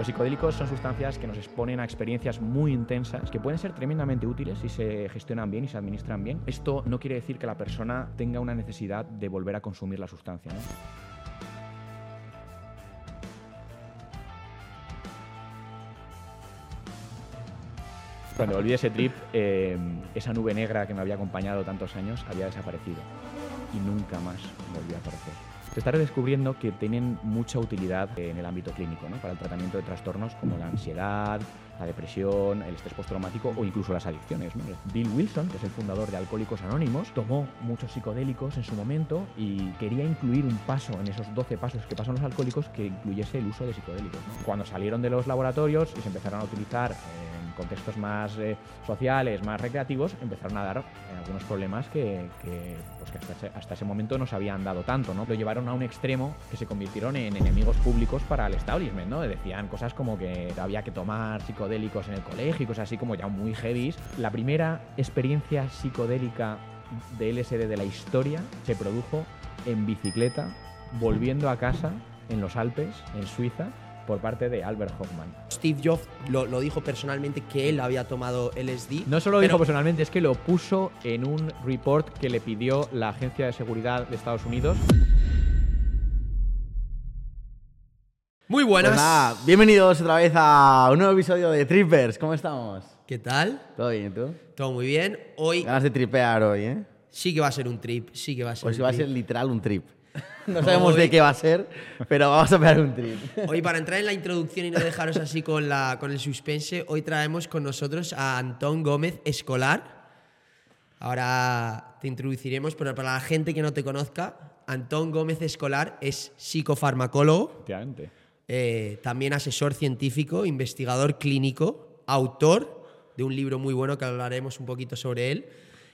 Los psicodélicos son sustancias que nos exponen a experiencias muy intensas que pueden ser tremendamente útiles si se gestionan bien y se administran bien. Esto no quiere decir que la persona tenga una necesidad de volver a consumir la sustancia. Cuando volví de ese trip, eh, esa nube negra que me había acompañado tantos años había desaparecido y nunca más volvió a aparecer. Se está redescubriendo que tienen mucha utilidad en el ámbito clínico, ¿no? para el tratamiento de trastornos como la ansiedad, la depresión, el estrés postraumático o incluso las adicciones. ¿no? Bill Wilson, que es el fundador de Alcohólicos Anónimos, tomó muchos psicodélicos en su momento y quería incluir un paso en esos 12 pasos que pasan los alcohólicos que incluyese el uso de psicodélicos. ¿no? Cuando salieron de los laboratorios y se empezaron a utilizar en contextos más eh, sociales, más recreativos, empezaron a dar eh, algunos problemas que, que, pues que hasta, ese, hasta, ese, momento no se habían dado tanto. ¿no? Lo llevaron a un extremo que se convirtieron en enemigos públicos para el establishment. ¿no? Decían cosas como que había que tomar psicodélicos en el colegio y cosas así como ya muy heavy. La primera experiencia psicodélica de LSD de la historia se produjo en bicicleta, volviendo a casa en los Alpes, en Suiza, por parte de Albert Hoffman. Steve Jobs lo, lo, dijo personalmente que él había tomado LSD. No solo lo dijo personalmente, es que lo puso en un report que le pidió la Agencia de Seguridad de Estados Unidos. Muy buenas. Pues nada, bienvenidos otra vez a un nuevo episodio de Trippers. ¿Cómo estamos? ¿Qué tal? ¿Todo bien, tú? Todo muy bien. Hoy. Ganas de tripear hoy, ¿eh? Sí que va a ser un trip, sí que va a ser Hoy un va a trip. ser literal un trip. No sabemos Hoy- de qué va a ser, pero vamos a pegar un trip. Hoy, para entrar en la introducción y no dejaros así con, la, con el suspense, hoy traemos con nosotros a Antón Gómez Escolar. Ahora te introduciremos, pero para la gente que no te conozca, Antón Gómez Escolar es psicofarmacólogo, Efectivamente. Eh, también asesor científico, investigador clínico, autor de un libro muy bueno que hablaremos un poquito sobre él.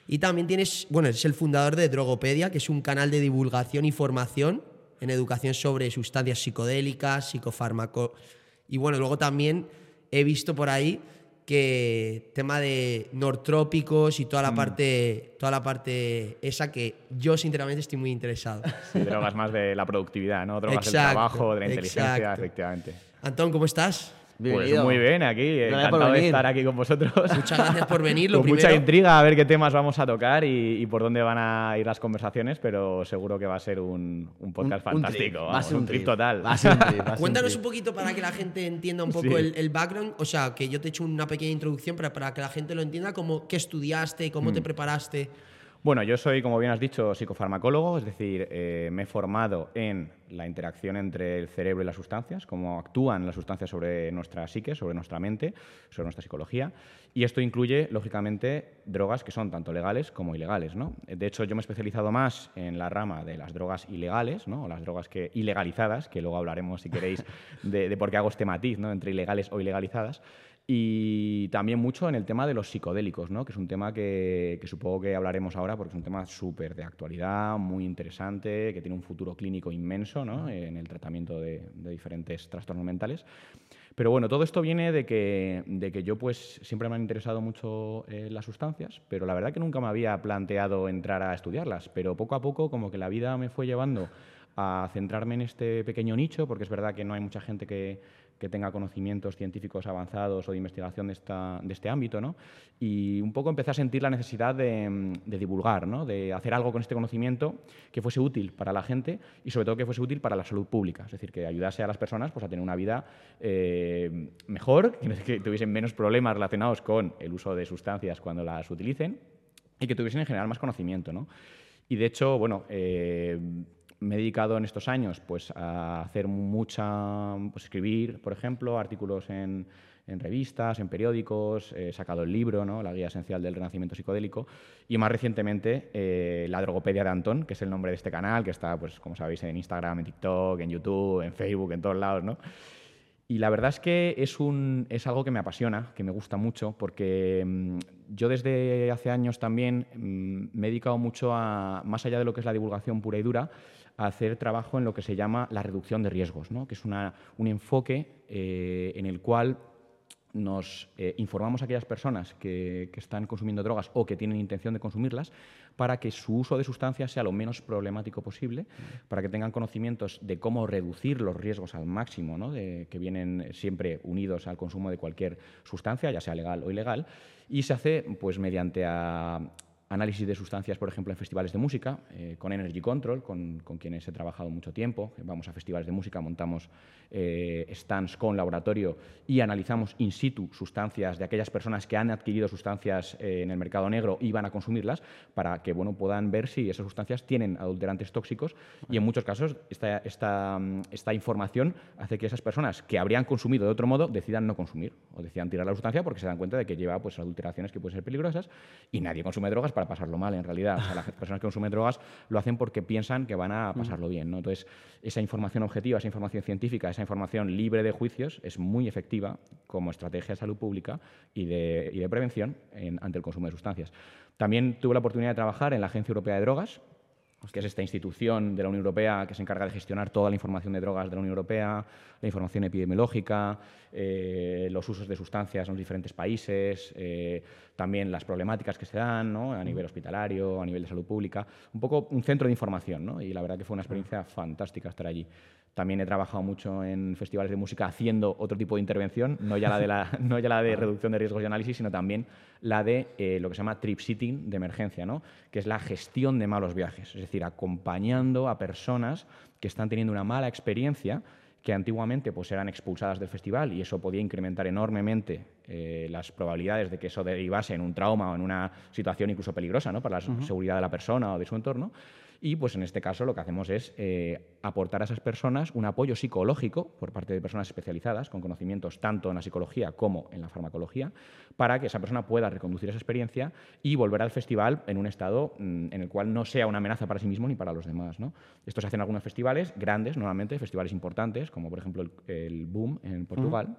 Y también tienes, bueno, es el fundador de Drogopedia, que es un canal de divulgación y formación en educación sobre sustancias psicodélicas, psicofármaco. Y bueno, luego también he visto por ahí que tema de nortrópicos y toda la parte toda la parte esa que yo sinceramente estoy muy interesado. Sí, drogas más de la productividad, ¿no? Drogas del Exacto, trabajo, de la inteligencia, exacto. efectivamente. Antón, ¿cómo estás? Pues muy bien, aquí, encantado de estar aquí con vosotros. Muchas gracias por venir. Lo con mucha intriga a ver qué temas vamos a tocar y, y por dónde van a ir las conversaciones, pero seguro que va a ser un, un podcast Un- un fantástico. trip. Va a vamos, ser un trip total. Va a ser un trip. va a ser un Cuéntanos trip. un poquito para que la gente entienda un poco Sí. el, el background. O sea, que yo te he hecho una pequeña introducción, pero para que la gente lo entienda, como qué estudiaste, cómo Mm. te preparaste. Bueno, yo soy, como bien has dicho, psicofarmacólogo, es decir, eh, me he formado en la interacción entre el cerebro y las sustancias, cómo actúan las sustancias sobre nuestra psique, sobre nuestra mente, sobre nuestra psicología. Y esto incluye, lógicamente, drogas que son tanto legales como ilegales. ¿no? De hecho, yo me he especializado más en la rama de las drogas ilegales, ¿no? o las drogas que, ilegalizadas, que luego hablaremos, si queréis, de, de por qué hago este matiz ¿no? entre ilegales o ilegalizadas. Y también mucho en el tema de los psicodélicos, ¿no? que es un tema que, que supongo que hablaremos ahora porque es un tema súper de actualidad, muy interesante, que tiene un futuro clínico inmenso ¿no? en el tratamiento de, de diferentes trastornos mentales. Pero bueno, todo esto viene de que, de que yo pues siempre me han interesado mucho eh, las sustancias, pero la verdad que nunca me había planteado entrar a estudiarlas, pero poco a poco como que la vida me fue llevando a centrarme en este pequeño nicho, porque es verdad que no hay mucha gente que, que tenga conocimientos científicos avanzados o de investigación de, esta, de este ámbito, ¿no? Y un poco empecé a sentir la necesidad de, de divulgar, ¿no? De hacer algo con este conocimiento que fuese útil para la gente y sobre todo que fuese útil para la salud pública, es decir, que ayudase a las personas pues, a tener una vida eh, mejor, que, tuviesen menos problemas relacionados con el uso de sustancias cuando las utilicen y que tuviesen en general más conocimiento, ¿no? Y de hecho, bueno, eh, me he dedicado en estos años pues, a hacer mucha, pues, escribir, por ejemplo, artículos en, revistas, en periódicos, he sacado el libro, ¿no? La guía esencial del renacimiento psicodélico, y más recientemente eh, la drogopedia de Antón, que es el nombre de este canal, que está, pues, como sabéis, en Instagram, en TikTok, en YouTube, en Facebook, en todos lados, ¿no? Y la verdad es que es, un, es algo que me apasiona, que me gusta mucho, porque mm, yo desde hace años también mm, me he dedicado mucho a, más allá de lo que es la divulgación pura y dura, hacer trabajo en lo que se llama la reducción de riesgos, ¿no? que es una, un enfoque eh, en el cual nos eh, informamos a aquellas personas que, que, están consumiendo drogas o que tienen intención de consumirlas para que su uso de sustancias sea lo menos problemático posible, para que tengan conocimientos de cómo reducir los riesgos al máximo, ¿no? de, que vienen siempre unidos al consumo de cualquier sustancia, ya sea legal o ilegal, y se hace pues, mediante a, análisis de sustancias, por ejemplo, en festivales de música, eh, con Energy Control, con, con, quienes he trabajado mucho tiempo. Vamos a festivales de música, montamos eh, stands con laboratorio y analizamos in situ sustancias de aquellas personas que han adquirido sustancias eh, en el mercado negro y van a consumirlas para que bueno, puedan ver si esas sustancias tienen adulterantes tóxicos y en muchos casos esta, esta, esta información hace que esas personas que habrían consumido de otro modo decidan no consumir o decidan tirar la sustancia porque se dan cuenta de que lleva pues, adulteraciones que pueden ser peligrosas y nadie consume drogas para pasarlo mal, en realidad. O sea, las personas que consumen drogas lo hacen porque piensan que van a pasarlo bien. ¿no? Entonces, esa información objetiva, esa información científica, esa información libre de juicios es muy efectiva como estrategia de salud pública y de, prevención en, ante el consumo de sustancias. También tuve la oportunidad de trabajar en la Agencia Europea de Drogas, que es esta institución de la Unión Europea que se encarga de gestionar toda la información de drogas de la Unión Europea, la información epidemiológica, eh, los usos de sustancias en los diferentes países, eh, también las problemáticas que se dan a nivel hospitalario, a nivel de salud pública, un poco un centro de información, y la verdad que fue una experiencia fantástica estar allí. También he trabajado mucho en festivales de música haciendo otro tipo de intervención, no ya la de, la, no ya la de reducción de riesgos y análisis, sino también la de eh, lo que se llama trip sitting de emergencia, ¿no? que es la gestión de malos viajes, es decir, acompañando a personas que están teniendo una mala experiencia que antiguamente pues, eran expulsadas del festival y eso podía incrementar enormemente eh, las probabilidades de que eso derivase en un trauma o en una situación incluso peligrosa ¿no? para la uh -huh. seguridad de la persona o de su entorno. Y pues en este caso lo que hacemos es eh, aportar a esas personas un apoyo psicológico por parte de personas especializadas con conocimientos tanto en la psicología como en la farmacología para que esa persona pueda reconducir esa experiencia y volver al festival en un estado mm, en el cual no sea una amenaza para sí mismo ni para los demás. ¿no? Esto se hace en algunos festivales grandes, normalmente, festivales importantes, como por ejemplo el, Boom en Portugal.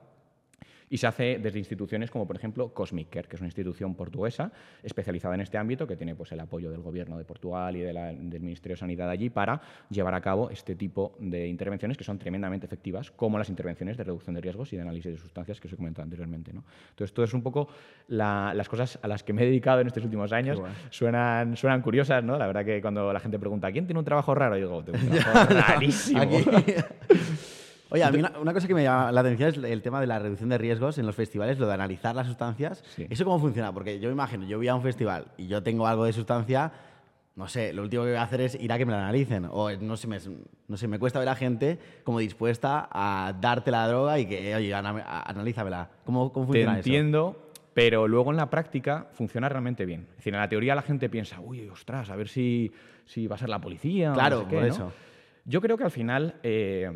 Y se hace desde instituciones como, por ejemplo, Cosmic Care, que es una institución portuguesa especializada en este ámbito, que tiene pues, el apoyo del Gobierno de Portugal y de la, del Ministerio de Sanidad allí para llevar a cabo este tipo de intervenciones que son tremendamente efectivas, como las intervenciones de reducción de riesgos y de análisis de sustancias que os he comentado anteriormente. ¿no? Entonces, todo es un poco la, las cosas a las que me he dedicado en estos últimos años. Bueno. Suenan, suenan curiosas, ¿no? La verdad que cuando la gente pregunta, ¿quién tiene un trabajo raro? Digo, tengo un trabajo rarísimo. Oye, a mí una, una, cosa que me llama la atención es el tema de la reducción de riesgos en los festivales, lo de analizar las sustancias. Sí. ¿Eso cómo funciona? Porque yo me imagino, yo voy a un festival y yo tengo algo de sustancia, no sé, lo último que voy a hacer es ir a que me la analicen. O no sé, me, no sé, me cuesta ver a gente como dispuesta a darte la droga y que, oye, analízamela. ¿Cómo, cómo funciona Te entiendo, eso? pero luego en la práctica funciona realmente bien. Es decir, en la teoría la gente piensa, uy, ostras, a ver si, si va a ser la policía. Claro, no sé qué, por ¿no? eso. Yo creo que al final... Eh,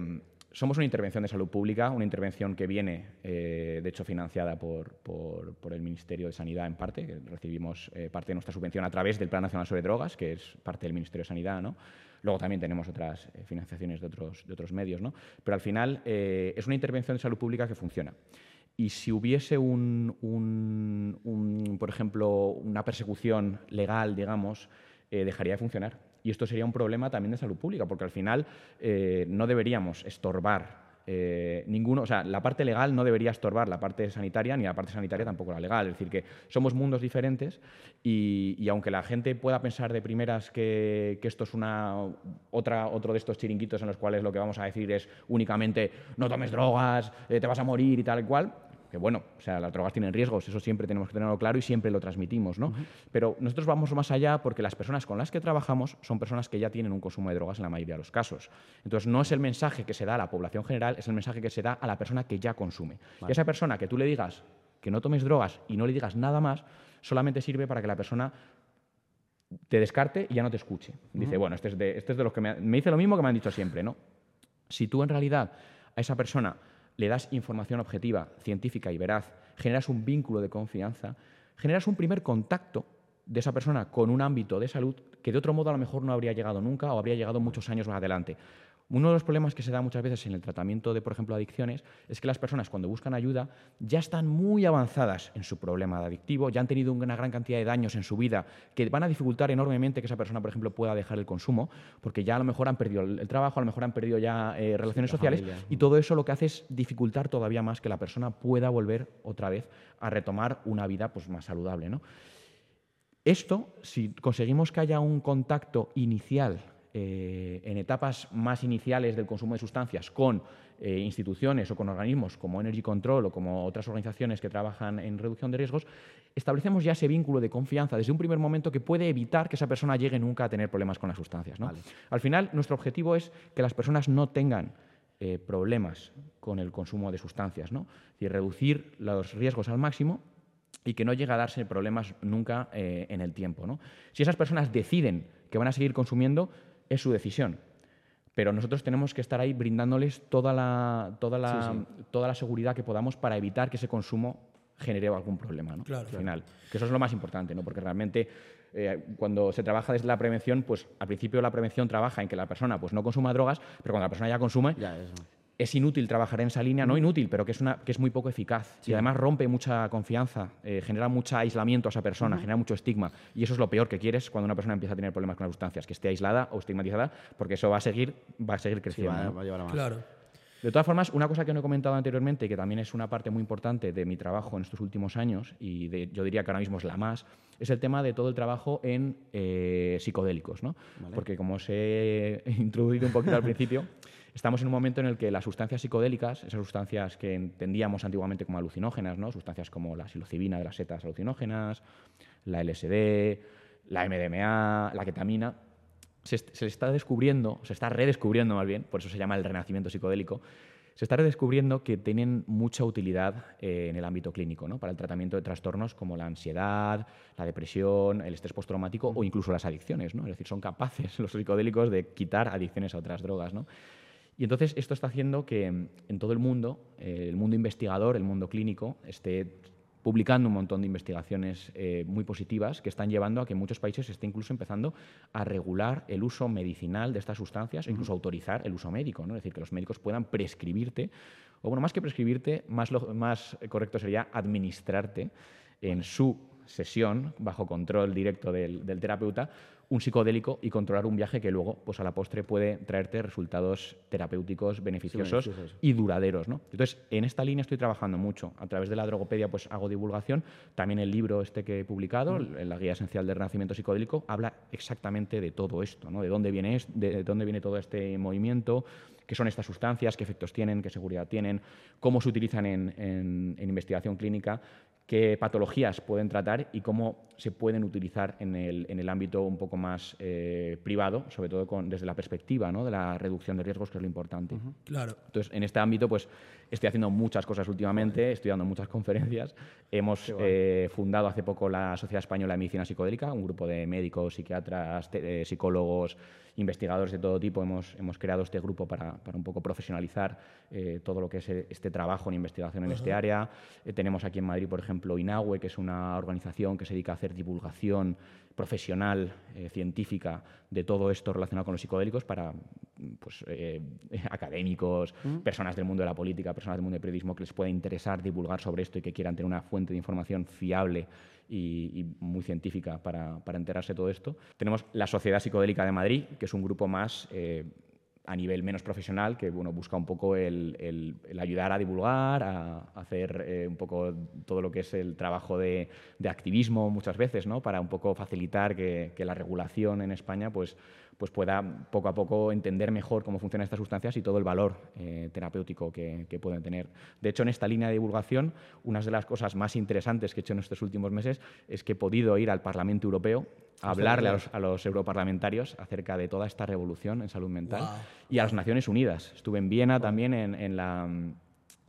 somos una intervención de salud pública, una intervención que viene, eh, de hecho, financiada por, por, por, el Ministerio de Sanidad en parte, que recibimos eh, parte de nuestra subvención a través del Plan Nacional sobre Drogas, que es parte del Ministerio de Sanidad, ¿no? Luego también tenemos otras eh, financiaciones de otros, de otros medios, ¿no? Pero al final es una intervención de salud pública que funciona. Y si hubiese un, un, un por ejemplo, una persecución legal, digamos, dejaría de funcionar y esto sería un problema también de salud pública, porque al final eh, no deberíamos estorbar eh, ninguno, o sea, la parte legal no debería estorbar la parte sanitaria, ni la parte sanitaria tampoco la legal. Es decir, que somos mundos diferentes y, y aunque la gente pueda pensar de primeras que, que, esto es una, otra, otro de estos chiringuitos en los cuales lo que vamos a decir es únicamente no tomes drogas, eh, te vas a morir y tal y cual, que bueno, o sea, las drogas tienen riesgos, eso siempre tenemos que tenerlo claro y siempre lo transmitimos, ¿no? Uh -huh. Pero nosotros vamos más allá porque las personas con las que trabajamos son personas que ya tienen un consumo de drogas en la mayoría de los casos. Entonces, no es el mensaje que se da a la población general, es el mensaje que se da a la persona que ya consume. Vale. Y a esa persona que tú le digas que no tomes drogas y no le digas nada más, solamente sirve para que la persona te descarte y ya no te escuche. Dice, uh -huh. bueno, este es, de, este es de los que me, me dice lo mismo que me han dicho siempre, ¿no? Si tú en realidad a esa persona le das información objetiva, científica y veraz, generas un vínculo de confianza, generas un primer contacto de esa persona con un ámbito de salud que de otro modo a lo mejor no habría llegado nunca o habría llegado muchos años más adelante. Uno de los problemas que se da muchas veces en el tratamiento de, por ejemplo, adicciones, es que las personas cuando buscan ayuda ya están muy avanzadas en su problema adictivo, ya han tenido una gran cantidad de daños en su vida que van a dificultar enormemente que esa persona, por ejemplo, pueda dejar el consumo, porque ya a lo mejor han perdido el trabajo, a lo mejor han perdido ya eh, relaciones sociales, y todo eso lo que hace es dificultar todavía más que la persona pueda volver otra vez a retomar una vida pues, más saludable. ¿no? Esto, si conseguimos que haya un contacto inicial eh, en etapas más iniciales del consumo de sustancias con eh, instituciones o con organismos como Energy Control o como otras organizaciones que trabajan en reducción de riesgos, establecemos ya ese vínculo de confianza desde un primer momento que puede evitar que esa persona llegue nunca a tener problemas con las sustancias. Al final, nuestro objetivo es que las personas no tengan eh, problemas con el consumo de sustancias, ¿no? y reducir los riesgos al máximo y que no llegue a darse problemas nunca en el tiempo. Si esas personas deciden que van a seguir consumiendo, es su decisión. Pero nosotros tenemos que estar ahí brindándoles toda la, toda la, Toda la seguridad que podamos para evitar que ese consumo genere algún problema, ¿no? Claro, Al final. Que eso es lo más importante, ¿no? Porque realmente eh, cuando se trabaja desde la prevención, pues al principio la prevención trabaja en que la persona pues, no consuma drogas, pero cuando la persona ya consume, ya, es inútil trabajar en esa línea, no inútil, pero que es, una, que es muy poco eficaz. Y además rompe mucha confianza, eh, genera mucho aislamiento a esa persona, genera mucho estigma. Y eso es lo peor que quieres cuando una persona empieza a tener problemas con las sustancias, que esté aislada o estigmatizada, porque eso va a seguir, va a seguir creciendo. Claro. De todas formas, una cosa que no he comentado anteriormente, que también es una parte muy importante de mi trabajo en estos últimos años, y yo diría que ahora mismo es la más, es el tema de todo el trabajo en eh, psicodélicos. ¿no? Porque como os he introducido un poquito al principio, Estamos en un momento en el que las sustancias psicodélicas, esas sustancias que entendíamos antiguamente como alucinógenas, ¿no? sustancias como la psilocibina de las setas alucinógenas, la LSD, la MDMA, la ketamina, se, se está descubriendo, se está redescubriendo más bien, por eso se llama el renacimiento psicodélico, se está redescubriendo que tienen mucha utilidad eh, en el ámbito clínico, ¿no? para el tratamiento de trastornos como la ansiedad, la depresión, el estrés postraumático o incluso las adicciones. ¿no? Es decir, son capaces los psicodélicos de quitar adicciones a otras drogas. ¿no? Y entonces esto está haciendo que en todo el mundo, eh, el mundo investigador, el mundo clínico, esté publicando un montón de investigaciones eh, muy positivas que están llevando a que en muchos países se esté incluso empezando a regular el uso medicinal de estas sustancias o incluso autorizar el uso médico, ¿no? es decir, que los médicos puedan prescribirte, o bueno, más que prescribirte, más, más correcto sería administrarte en su sesión, bajo control directo del, del terapeuta, un psicodélico y controlar un viaje que luego, pues a la postre, puede traerte resultados terapéuticos beneficiosos y duraderos. ¿no? Entonces, en esta línea estoy trabajando mucho. A través de la drogopedia pues hago divulgación. También el libro este que he publicado, la Guía Esencial del Renacimiento Psicodélico, habla exactamente de todo esto, ¿no? de, dónde viene de dónde viene todo este movimiento, qué son estas sustancias, qué efectos tienen, qué seguridad tienen, cómo se utilizan en investigación clínica qué patologías pueden tratar y cómo se pueden utilizar en el, en el ámbito un poco más eh, privado, sobre todo con, desde la perspectiva ¿no? de la reducción de riesgos, que es lo importante. Claro. Entonces, en este ámbito, pues estoy haciendo muchas cosas últimamente, estoy dando muchas conferencias. Hemos eh, fundado hace poco la Sociedad Española de Medicina Psicodélica, un grupo de médicos, psiquiatras, eh, psicólogos, investigadores de todo tipo. Hemos, hemos creado este grupo para, para un poco profesionalizar todo lo que es este trabajo en investigación en este área. tenemos aquí en Madrid, por ejemplo, INAUE, que es una organización que se dedica a hacer divulgación profesional, eh, científica, de todo esto relacionado con los psicodélicos para pues, eh, académicos, personas del mundo de la política, personas del mundo del periodismo que les pueda interesar divulgar sobre esto y que quieran tener una fuente de información fiable y, muy científica para, para, enterarse de todo esto. Tenemos la Sociedad Psicodélica de Madrid, que es un grupo más eh, a nivel menos profesional, que bueno, busca un poco el, ayudar a divulgar, a, hacer eh, un poco todo lo que es el trabajo de, activismo muchas veces, ¿no? para un poco facilitar que, la regulación en España pues, pues pueda poco a poco entender mejor cómo funcionan estas sustancias y todo el valor eh, terapéutico que, pueden tener. De hecho, en esta línea de divulgación, una de las cosas más interesantes que he hecho en estos últimos meses es que he podido ir al Parlamento Europeo a hablarle a los, europarlamentarios acerca de toda esta revolución en salud mental y a las Naciones Unidas. Estuve en Viena también en la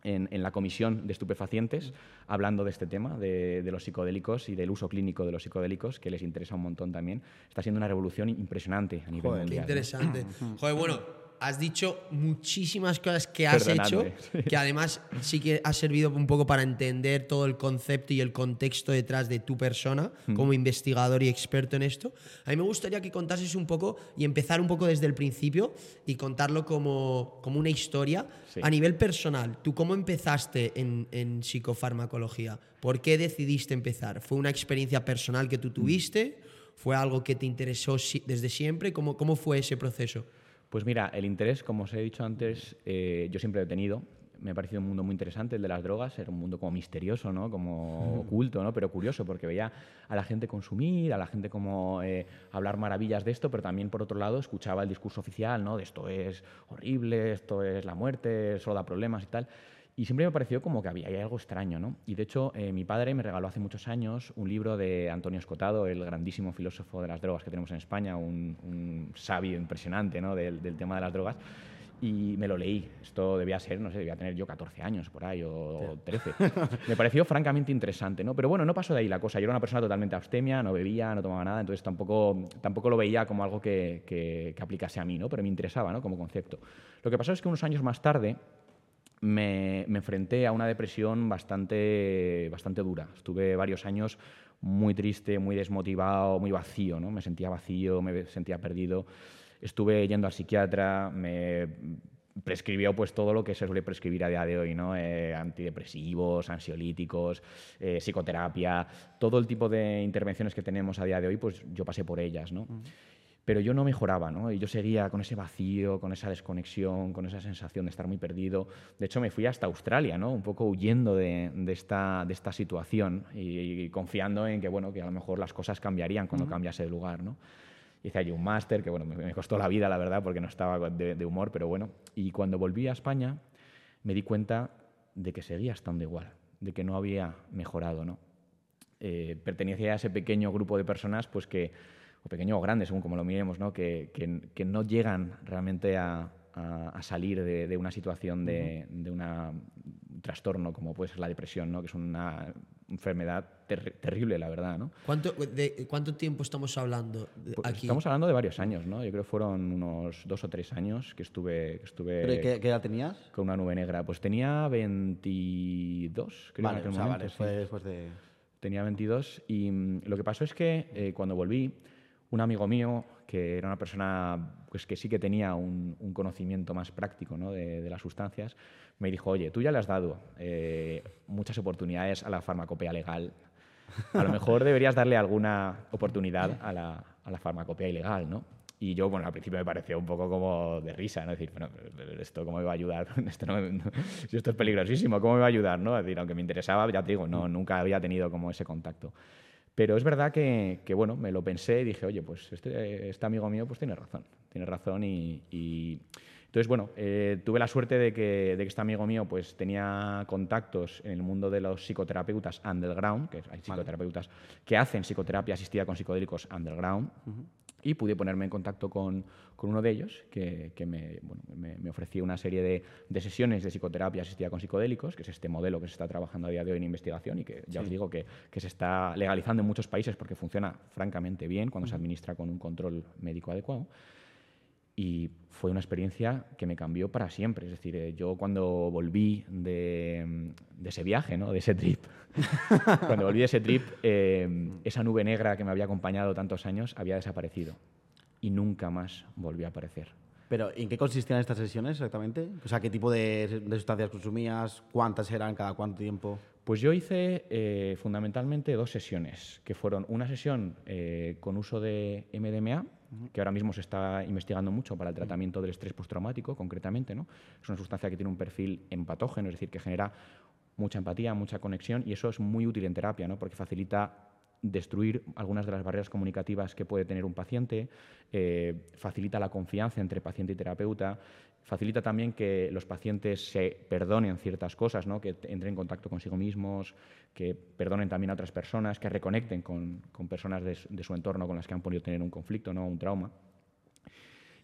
en, la comisión de estupefacientes hablando de este tema, de, los psicodélicos y del uso clínico de los psicodélicos, que les interesa un montón también. Está siendo una revolución impresionante a nivel mundial. Qué interesante. Joder, bueno, has dicho muchísimas cosas que has hecho, que además sí que ha servido un poco para entender todo el concepto y el contexto detrás de tu persona hmm. como investigador y experto en esto. A mí me gustaría que contases un poco y empezar un poco desde el principio y contarlo como, como una historia a nivel personal. ¿Tú cómo empezaste en, en psicofarmacología? ¿Por qué decidiste empezar? ¿Fue una experiencia personal que tú tuviste? ¿Fue algo que te interesó desde siempre? ¿Cómo, cómo fue ese proceso? Pues mira, el interés, como os he dicho antes, eh, yo siempre he tenido. Me ha parecido un mundo muy interesante el de las drogas, era un mundo como misterioso, ¿no? como oculto, ¿no? pero curioso, porque veía a la gente consumir, a la gente como eh, hablar maravillas de esto, pero también por otro lado escuchaba el discurso oficial, ¿no? de esto es horrible, esto es la muerte, solo da problemas y tal. Y siempre me pareció como que había algo extraño, ¿no? Y de hecho, eh, mi padre me regaló hace muchos años un libro de Antonio Escotado, el grandísimo filósofo de las drogas que tenemos en España, un, sabio impresionante ¿no? del, tema de las drogas. Y me lo leí. Esto debía ser, no sé, debía tener yo 14 años por ahí o 13. me pareció francamente interesante, ¿no? Pero bueno, no pasó de ahí la cosa. Yo era una persona totalmente abstemia, no bebía, no tomaba nada, entonces tampoco, tampoco lo veía como algo que, que, que aplicase a mí, ¿no? Pero me interesaba, ¿no? Como concepto. Lo que pasó es que unos años más tarde, me, enfrenté a una depresión bastante, bastante dura. Estuve varios años muy triste, muy desmotivado, muy vacío, ¿no? Me sentía vacío, me sentía perdido. Estuve yendo al psiquiatra, me prescribió pues todo lo que se suele prescribir a día de hoy, ¿no? Eh, antidepresivos, ansiolíticos, eh, psicoterapia, todo el tipo de intervenciones que tenemos a día de hoy, pues yo pasé por ellas, ¿no? Pero yo no mejoraba, ¿no? Y yo seguía con ese vacío, con esa desconexión, con esa sensación de estar muy perdido. De hecho, me fui hasta Australia, ¿no? Un poco huyendo de, esta, de esta situación y, confiando en que, bueno, que a lo mejor las cosas cambiarían cuando cambiase de lugar, ¿no? Hice allí un máster que, bueno, me, costó la vida, la verdad, porque no estaba de, humor, pero bueno. Y cuando volví a España, me di cuenta de que seguía estando igual, de que no había mejorado, ¿no? Eh, pertenecía a ese pequeño grupo de personas, pues que o pequeño o grande, según como lo miremos, ¿no? Que, que, no llegan realmente a, a, salir de, de, una situación de, de una, un trastorno como puede ser la depresión, ¿no? que es una enfermedad terrible, la verdad. ¿no? ¿Cuánto, de, ¿Cuánto tiempo estamos hablando pues aquí? Estamos hablando de varios años, ¿no? Yo creo que fueron unos dos o tres años que estuve... Que estuve ¿Pero qué, edad tenías? Con una nube negra. Pues tenía 22, creo. Vale, o sea, vale, fue después de... Tenía 22 y mm, lo que pasó es que eh, cuando volví un amigo mío, que era una persona pues, que sí que tenía un, conocimiento más práctico ¿no? de, las sustancias, me dijo, oye, tú ya le has dado eh, muchas oportunidades a la farmacopea legal. A lo mejor deberías darle alguna oportunidad a la, a la farmacopea ilegal, ¿no? Y yo, bueno, al principio me pareció un poco como de risa, ¿no? decir, bueno, ¿esto cómo me va a ayudar? esto, si esto es peligrosísimo, ¿cómo me va a ayudar? ¿no? decir, aunque me interesaba, ya te digo, no, nunca había tenido como ese contacto. Pero es verdad que, que, bueno, me lo pensé y dije, oye, pues este, este amigo mío pues tiene razón, tiene razón y... y... entonces, bueno, eh, tuve la suerte de que, de que, este amigo mío pues tenía contactos en el mundo de los psicoterapeutas underground, que hay psicoterapeutas que hacen psicoterapia asistida con psicodélicos underground, y pude ponerme en contacto con, con uno de ellos que, que me, bueno, me, me, ofrecía una serie de, de, sesiones de psicoterapia asistida con psicodélicos, que es este modelo que se está trabajando a día de hoy en investigación y que ya os digo que, que, se está legalizando en muchos países porque funciona francamente bien cuando se administra con un control médico adecuado. Y fue una experiencia que me cambió para siempre. Es decir, eh, yo cuando volví de, de ese viaje, ¿no? de ese trip, cuando volví de ese trip, eh, esa nube negra que me había acompañado tantos años había desaparecido y nunca más volvió a aparecer. ¿Pero en qué consistían estas sesiones exactamente? O sea, ¿qué tipo de, de sustancias consumías? ¿Cuántas eran? ¿Cada cuánto tiempo? Pues yo hice eh, fundamentalmente dos sesiones, que fueron una sesión eh, con uso de MDMA, que ahora mismo se está investigando mucho para el tratamiento del estrés postraumático, concretamente. ¿no? Es una sustancia que tiene un perfil empatógeno, es decir, que genera mucha empatía, mucha conexión, y eso es muy útil en terapia, ¿no? porque facilita destruir algunas de las barreras comunicativas que puede tener un paciente, eh, facilita la confianza entre paciente y terapeuta, facilita también que los pacientes se perdonen ciertas cosas, ¿no? que entren en contacto consigo mismos, que perdonen también a otras personas, que reconecten con, personas de, su entorno con las que han podido tener un conflicto, ¿no? un trauma.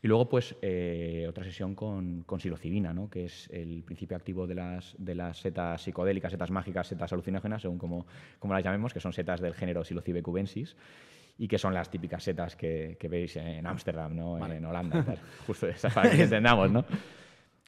Y luego, pues, eh, otra sesión con, con psilocibina, ¿no? que es el principio activo de las, setas psicodélicas, setas mágicas, setas alucinógenas, según como, las llamemos, que son setas del género Psilocybe cubensis. Y que son las típicas setas que, que veis en Ámsterdam, ¿no? en Holanda, justo esas para que entendamos, ¿no?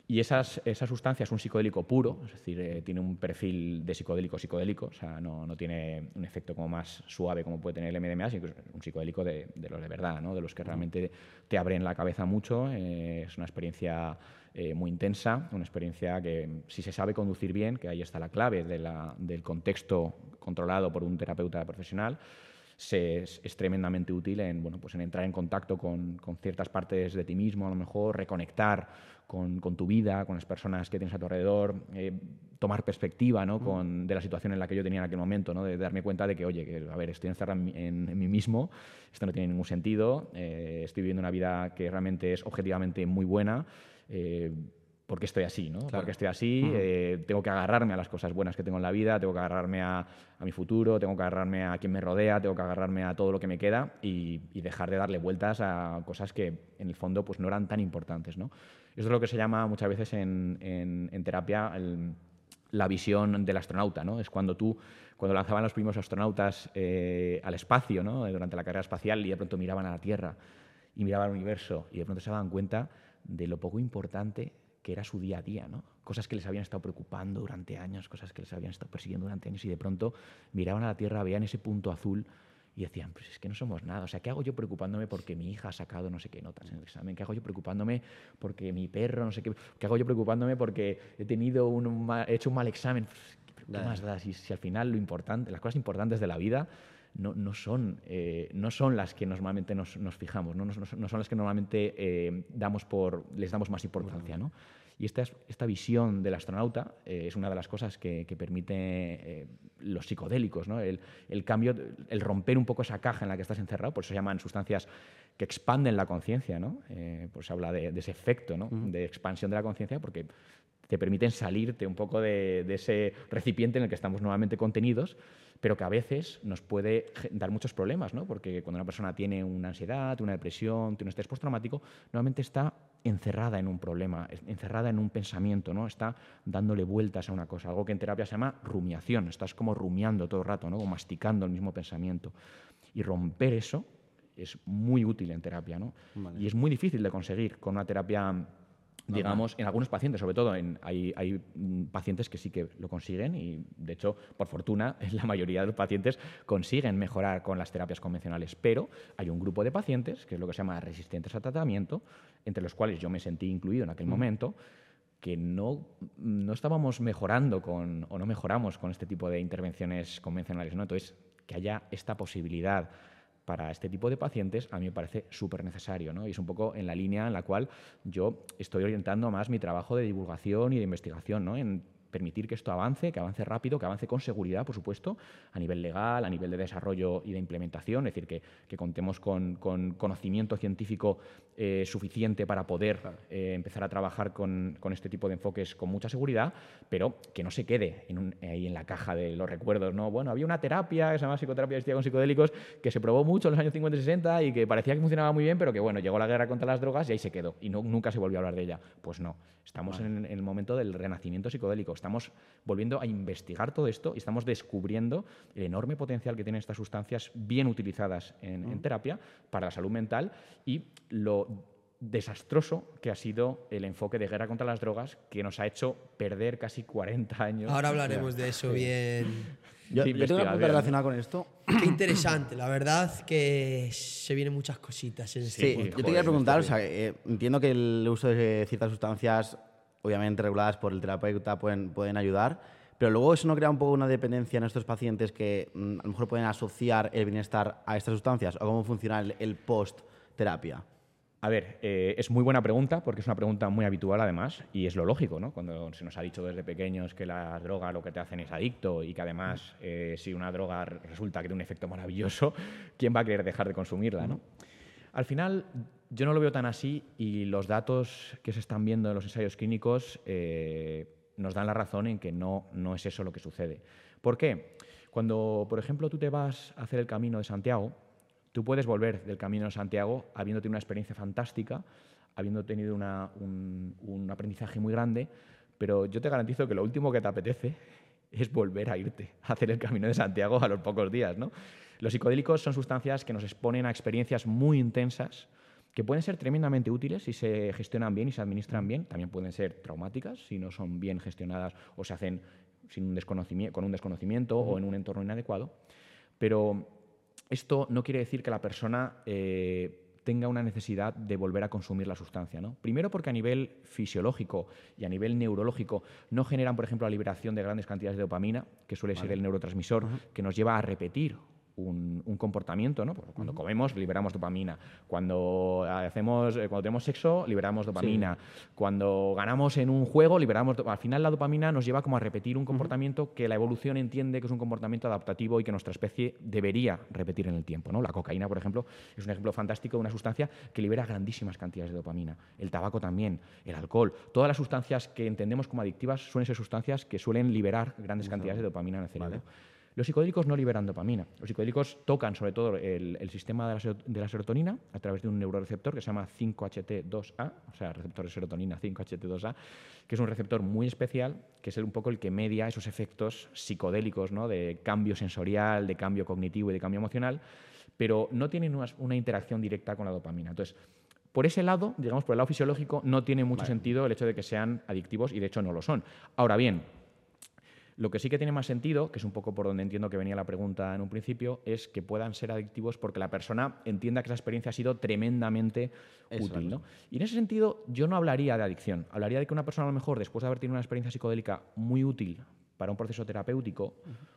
Y esas, esa sustancia es un psicodélico puro, es decir, eh, tiene un perfil de psicodélico psicodélico, o sea, no, no, tiene un efecto como más suave como puede tener el MDMA, sino que es un psicodélico de, de los de verdad, ¿no? de los que realmente te abren la cabeza mucho. Eh, es una experiencia eh, muy intensa, una experiencia que si se sabe conducir bien, que ahí está la clave de la, del contexto controlado por un terapeuta profesional, se, es, es, tremendamente útil en, bueno, pues en entrar en contacto con, con, ciertas partes de ti mismo, a lo mejor reconectar con, con tu vida, con las personas que tienes a tu alrededor, eh, tomar perspectiva ¿no? con, de la situación en la que yo tenía en aquel momento, ¿no? de, darme cuenta de que, oye, que, a ver, estoy encerrado en, en, en mí mismo, esto no tiene ningún sentido, eh, estoy viviendo una vida que realmente es objetivamente muy buena. Eh, porque estoy así, ¿no? Claro. Porque estoy así, uh -huh. eh, tengo que agarrarme a las cosas buenas que tengo en la vida, tengo que agarrarme a, a, mi futuro, tengo que agarrarme a quien me rodea, tengo que agarrarme a todo lo que me queda y, y, dejar de darle vueltas a cosas que en el fondo pues no eran tan importantes, ¿no? Eso es lo que se llama muchas veces en, en, en terapia el, la visión del astronauta, ¿no? Es cuando tú, cuando lanzaban los primeros astronautas eh, al espacio, ¿no? Durante la carrera espacial y de pronto miraban a la Tierra y miraban al universo y de pronto se daban cuenta de lo poco importante que era su día a día, ¿no? Cosas que les habían estado preocupando durante años, cosas que les habían estado persiguiendo durante años y de pronto miraban a la Tierra, veían ese punto azul y decían, pues es que no somos nada. O sea, ¿qué hago yo preocupándome porque mi hija ha sacado no sé qué notas en el examen? ¿Qué hago yo preocupándome porque mi perro no sé qué? ¿Qué hago yo preocupándome porque he tenido un, un mal, he hecho un mal examen? ¿Qué Nada. más da? Si, si, al final lo importante, las cosas importantes de la vida no, no, son, eh, no son las que normalmente nos, nos fijamos, no, no, no, son las que normalmente eh, damos por, les damos más importancia. ¿no? Y esta, esta visión del astronauta eh, es una de las cosas que, que permite los psicodélicos, ¿no? el, el, cambio, el romper un poco esa caja en la que estás encerrado, por eso se llaman sustancias que expanden la conciencia, ¿no? Pues se habla de, de, ese efecto ¿no? Uh -huh. de expansión de la conciencia, porque te permiten salirte un poco de, de, ese recipiente en el que estamos nuevamente contenidos, pero que a veces nos puede dar muchos problemas, ¿no? porque cuando una persona tiene una ansiedad, una depresión, tiene un estrés postraumático, nuevamente está encerrada en un problema, encerrada en un pensamiento, ¿no? está dándole vueltas a una cosa, algo que en terapia se llama rumiación, estás como rumiando todo el rato, ¿no? o masticando el mismo pensamiento. Y romper eso es muy útil en terapia, ¿no? Vale. Y es muy difícil de conseguir con una terapia digamos, en algunos pacientes, sobre todo en, hay, hay, pacientes que sí que lo consiguen y, de hecho, por fortuna, la mayoría de los pacientes consiguen mejorar con las terapias convencionales, pero hay un grupo de pacientes, que es lo que se llama resistentes a tratamiento, entre los cuales yo me sentí incluido en aquel mm. momento, que no, no estábamos mejorando con, o no mejoramos con este tipo de intervenciones convencionales. ¿no? Entonces, que haya esta posibilidad para este tipo de pacientes a mí me parece súper necesario. ¿no? Y es un poco en la línea en la cual yo estoy orientando más mi trabajo de divulgación y de investigación, ¿no? en permitir que esto avance, que avance rápido, que avance con seguridad, por supuesto, a nivel legal, a nivel de desarrollo y de implementación, es decir, que, que contemos con, con, conocimiento científico eh, suficiente para poder claro. eh, empezar a trabajar con, con, este tipo de enfoques con mucha seguridad, pero que no se quede en un, ahí en la caja de los recuerdos. ¿no? Bueno, había una terapia que se llama psicoterapia asistida con psicodélicos que se probó mucho en los años 50 y 60 y que parecía que funcionaba muy bien, pero que bueno, llegó la guerra contra las drogas y ahí se quedó y no, nunca se volvió a hablar de ella. Pues no, estamos vale. en, en el momento del renacimiento psicodélico estamos volviendo a investigar todo esto y estamos descubriendo el enorme potencial que tienen estas sustancias bien utilizadas en, mm. en terapia para la salud mental y lo desastroso que ha sido el enfoque de guerra contra las drogas que nos ha hecho perder casi 40 años. Ahora hablaremos de eso bien. Yo, yo tengo una pregunta relacionada con esto. Qué interesante, la verdad que se vienen muchas cositas en este Sí, yo te quería preguntar, o sea, eh, entiendo que el uso de ciertas sustancias obviamente reguladas por el terapeuta, pueden, pueden ayudar. Pero luego eso no crea un poco una dependencia en estos pacientes que mm, a lo mejor pueden asociar el bienestar a estas sustancias o cómo funciona el, el post-terapia. A ver, eh, es muy buena pregunta porque es una pregunta muy habitual además y es lo lógico, ¿no? Cuando se nos ha dicho desde pequeños que las drogas lo que te hacen es adicto y que además eh, si una droga resulta que tiene un efecto maravilloso, ¿quién va a querer dejar de consumirla, ¿no? Al final, yo no lo veo tan así y los datos que se están viendo en los ensayos clínicos eh, nos dan la razón en que no, no es eso lo que sucede. ¿Por qué? Cuando, por ejemplo, tú te vas a hacer el camino de Santiago, tú puedes volver del camino de Santiago habiendo tenido una experiencia fantástica, habiendo tenido un, un aprendizaje muy grande, pero yo te garantizo que lo último que te apetece es volver a irte, a hacer el camino de Santiago a los pocos días. ¿no? Los psicodélicos son sustancias que nos exponen a experiencias muy intensas que pueden ser tremendamente útiles si se gestionan bien y se administran bien, también pueden ser traumáticas si no son bien gestionadas o se hacen sin un desconocimiento, con un desconocimiento o en un entorno inadecuado. Pero esto no quiere decir que la persona eh, tenga una necesidad de volver a consumir la sustancia. ¿no? Primero porque a nivel fisiológico y a nivel neurológico no generan, por ejemplo, la liberación de grandes cantidades de dopamina, que suele ser el neurotransmisor que nos lleva a repetir un, comportamiento, ¿no? cuando comemos liberamos dopamina, cuando hacemos, eh, cuando tenemos sexo liberamos dopamina, cuando ganamos en un juego liberamos, al final la dopamina nos lleva como a repetir un comportamiento que la evolución entiende que es un comportamiento adaptativo y que nuestra especie debería repetir en el tiempo, ¿no? La cocaína, por ejemplo, es un ejemplo fantástico de una sustancia que libera grandísimas cantidades de dopamina. El tabaco también, el alcohol, todas las sustancias que entendemos como adictivas suelen ser sustancias que suelen liberar grandes cantidades de dopamina en el cerebro. Los psicodélicos no liberan dopamina. Los psicodélicos tocan sobre todo el, sistema de la, serotonina a través de un neuroreceptor que se llama 5HT2A, o sea, receptor de serotonina 5HT2A, que es un receptor muy especial, que es un poco el que media esos efectos psicodélicos ¿no? de cambio sensorial, de cambio cognitivo y de cambio emocional, pero no tienen una, interacción directa con la dopamina. Entonces, por ese lado, digamos, por el lado fisiológico, no tiene mucho sentido el hecho de que sean adictivos y de hecho no lo son. Ahora bien, lo que sí que tiene más sentido, que es un poco por donde entiendo que venía la pregunta en un principio, es que puedan ser adictivos porque la persona entienda que esa experiencia ha sido tremendamente útil. Y en ese sentido, yo no hablaría de adicción. Hablaría de que una persona, a lo mejor, después de haber tenido una experiencia psicodélica muy útil para un proceso terapéutico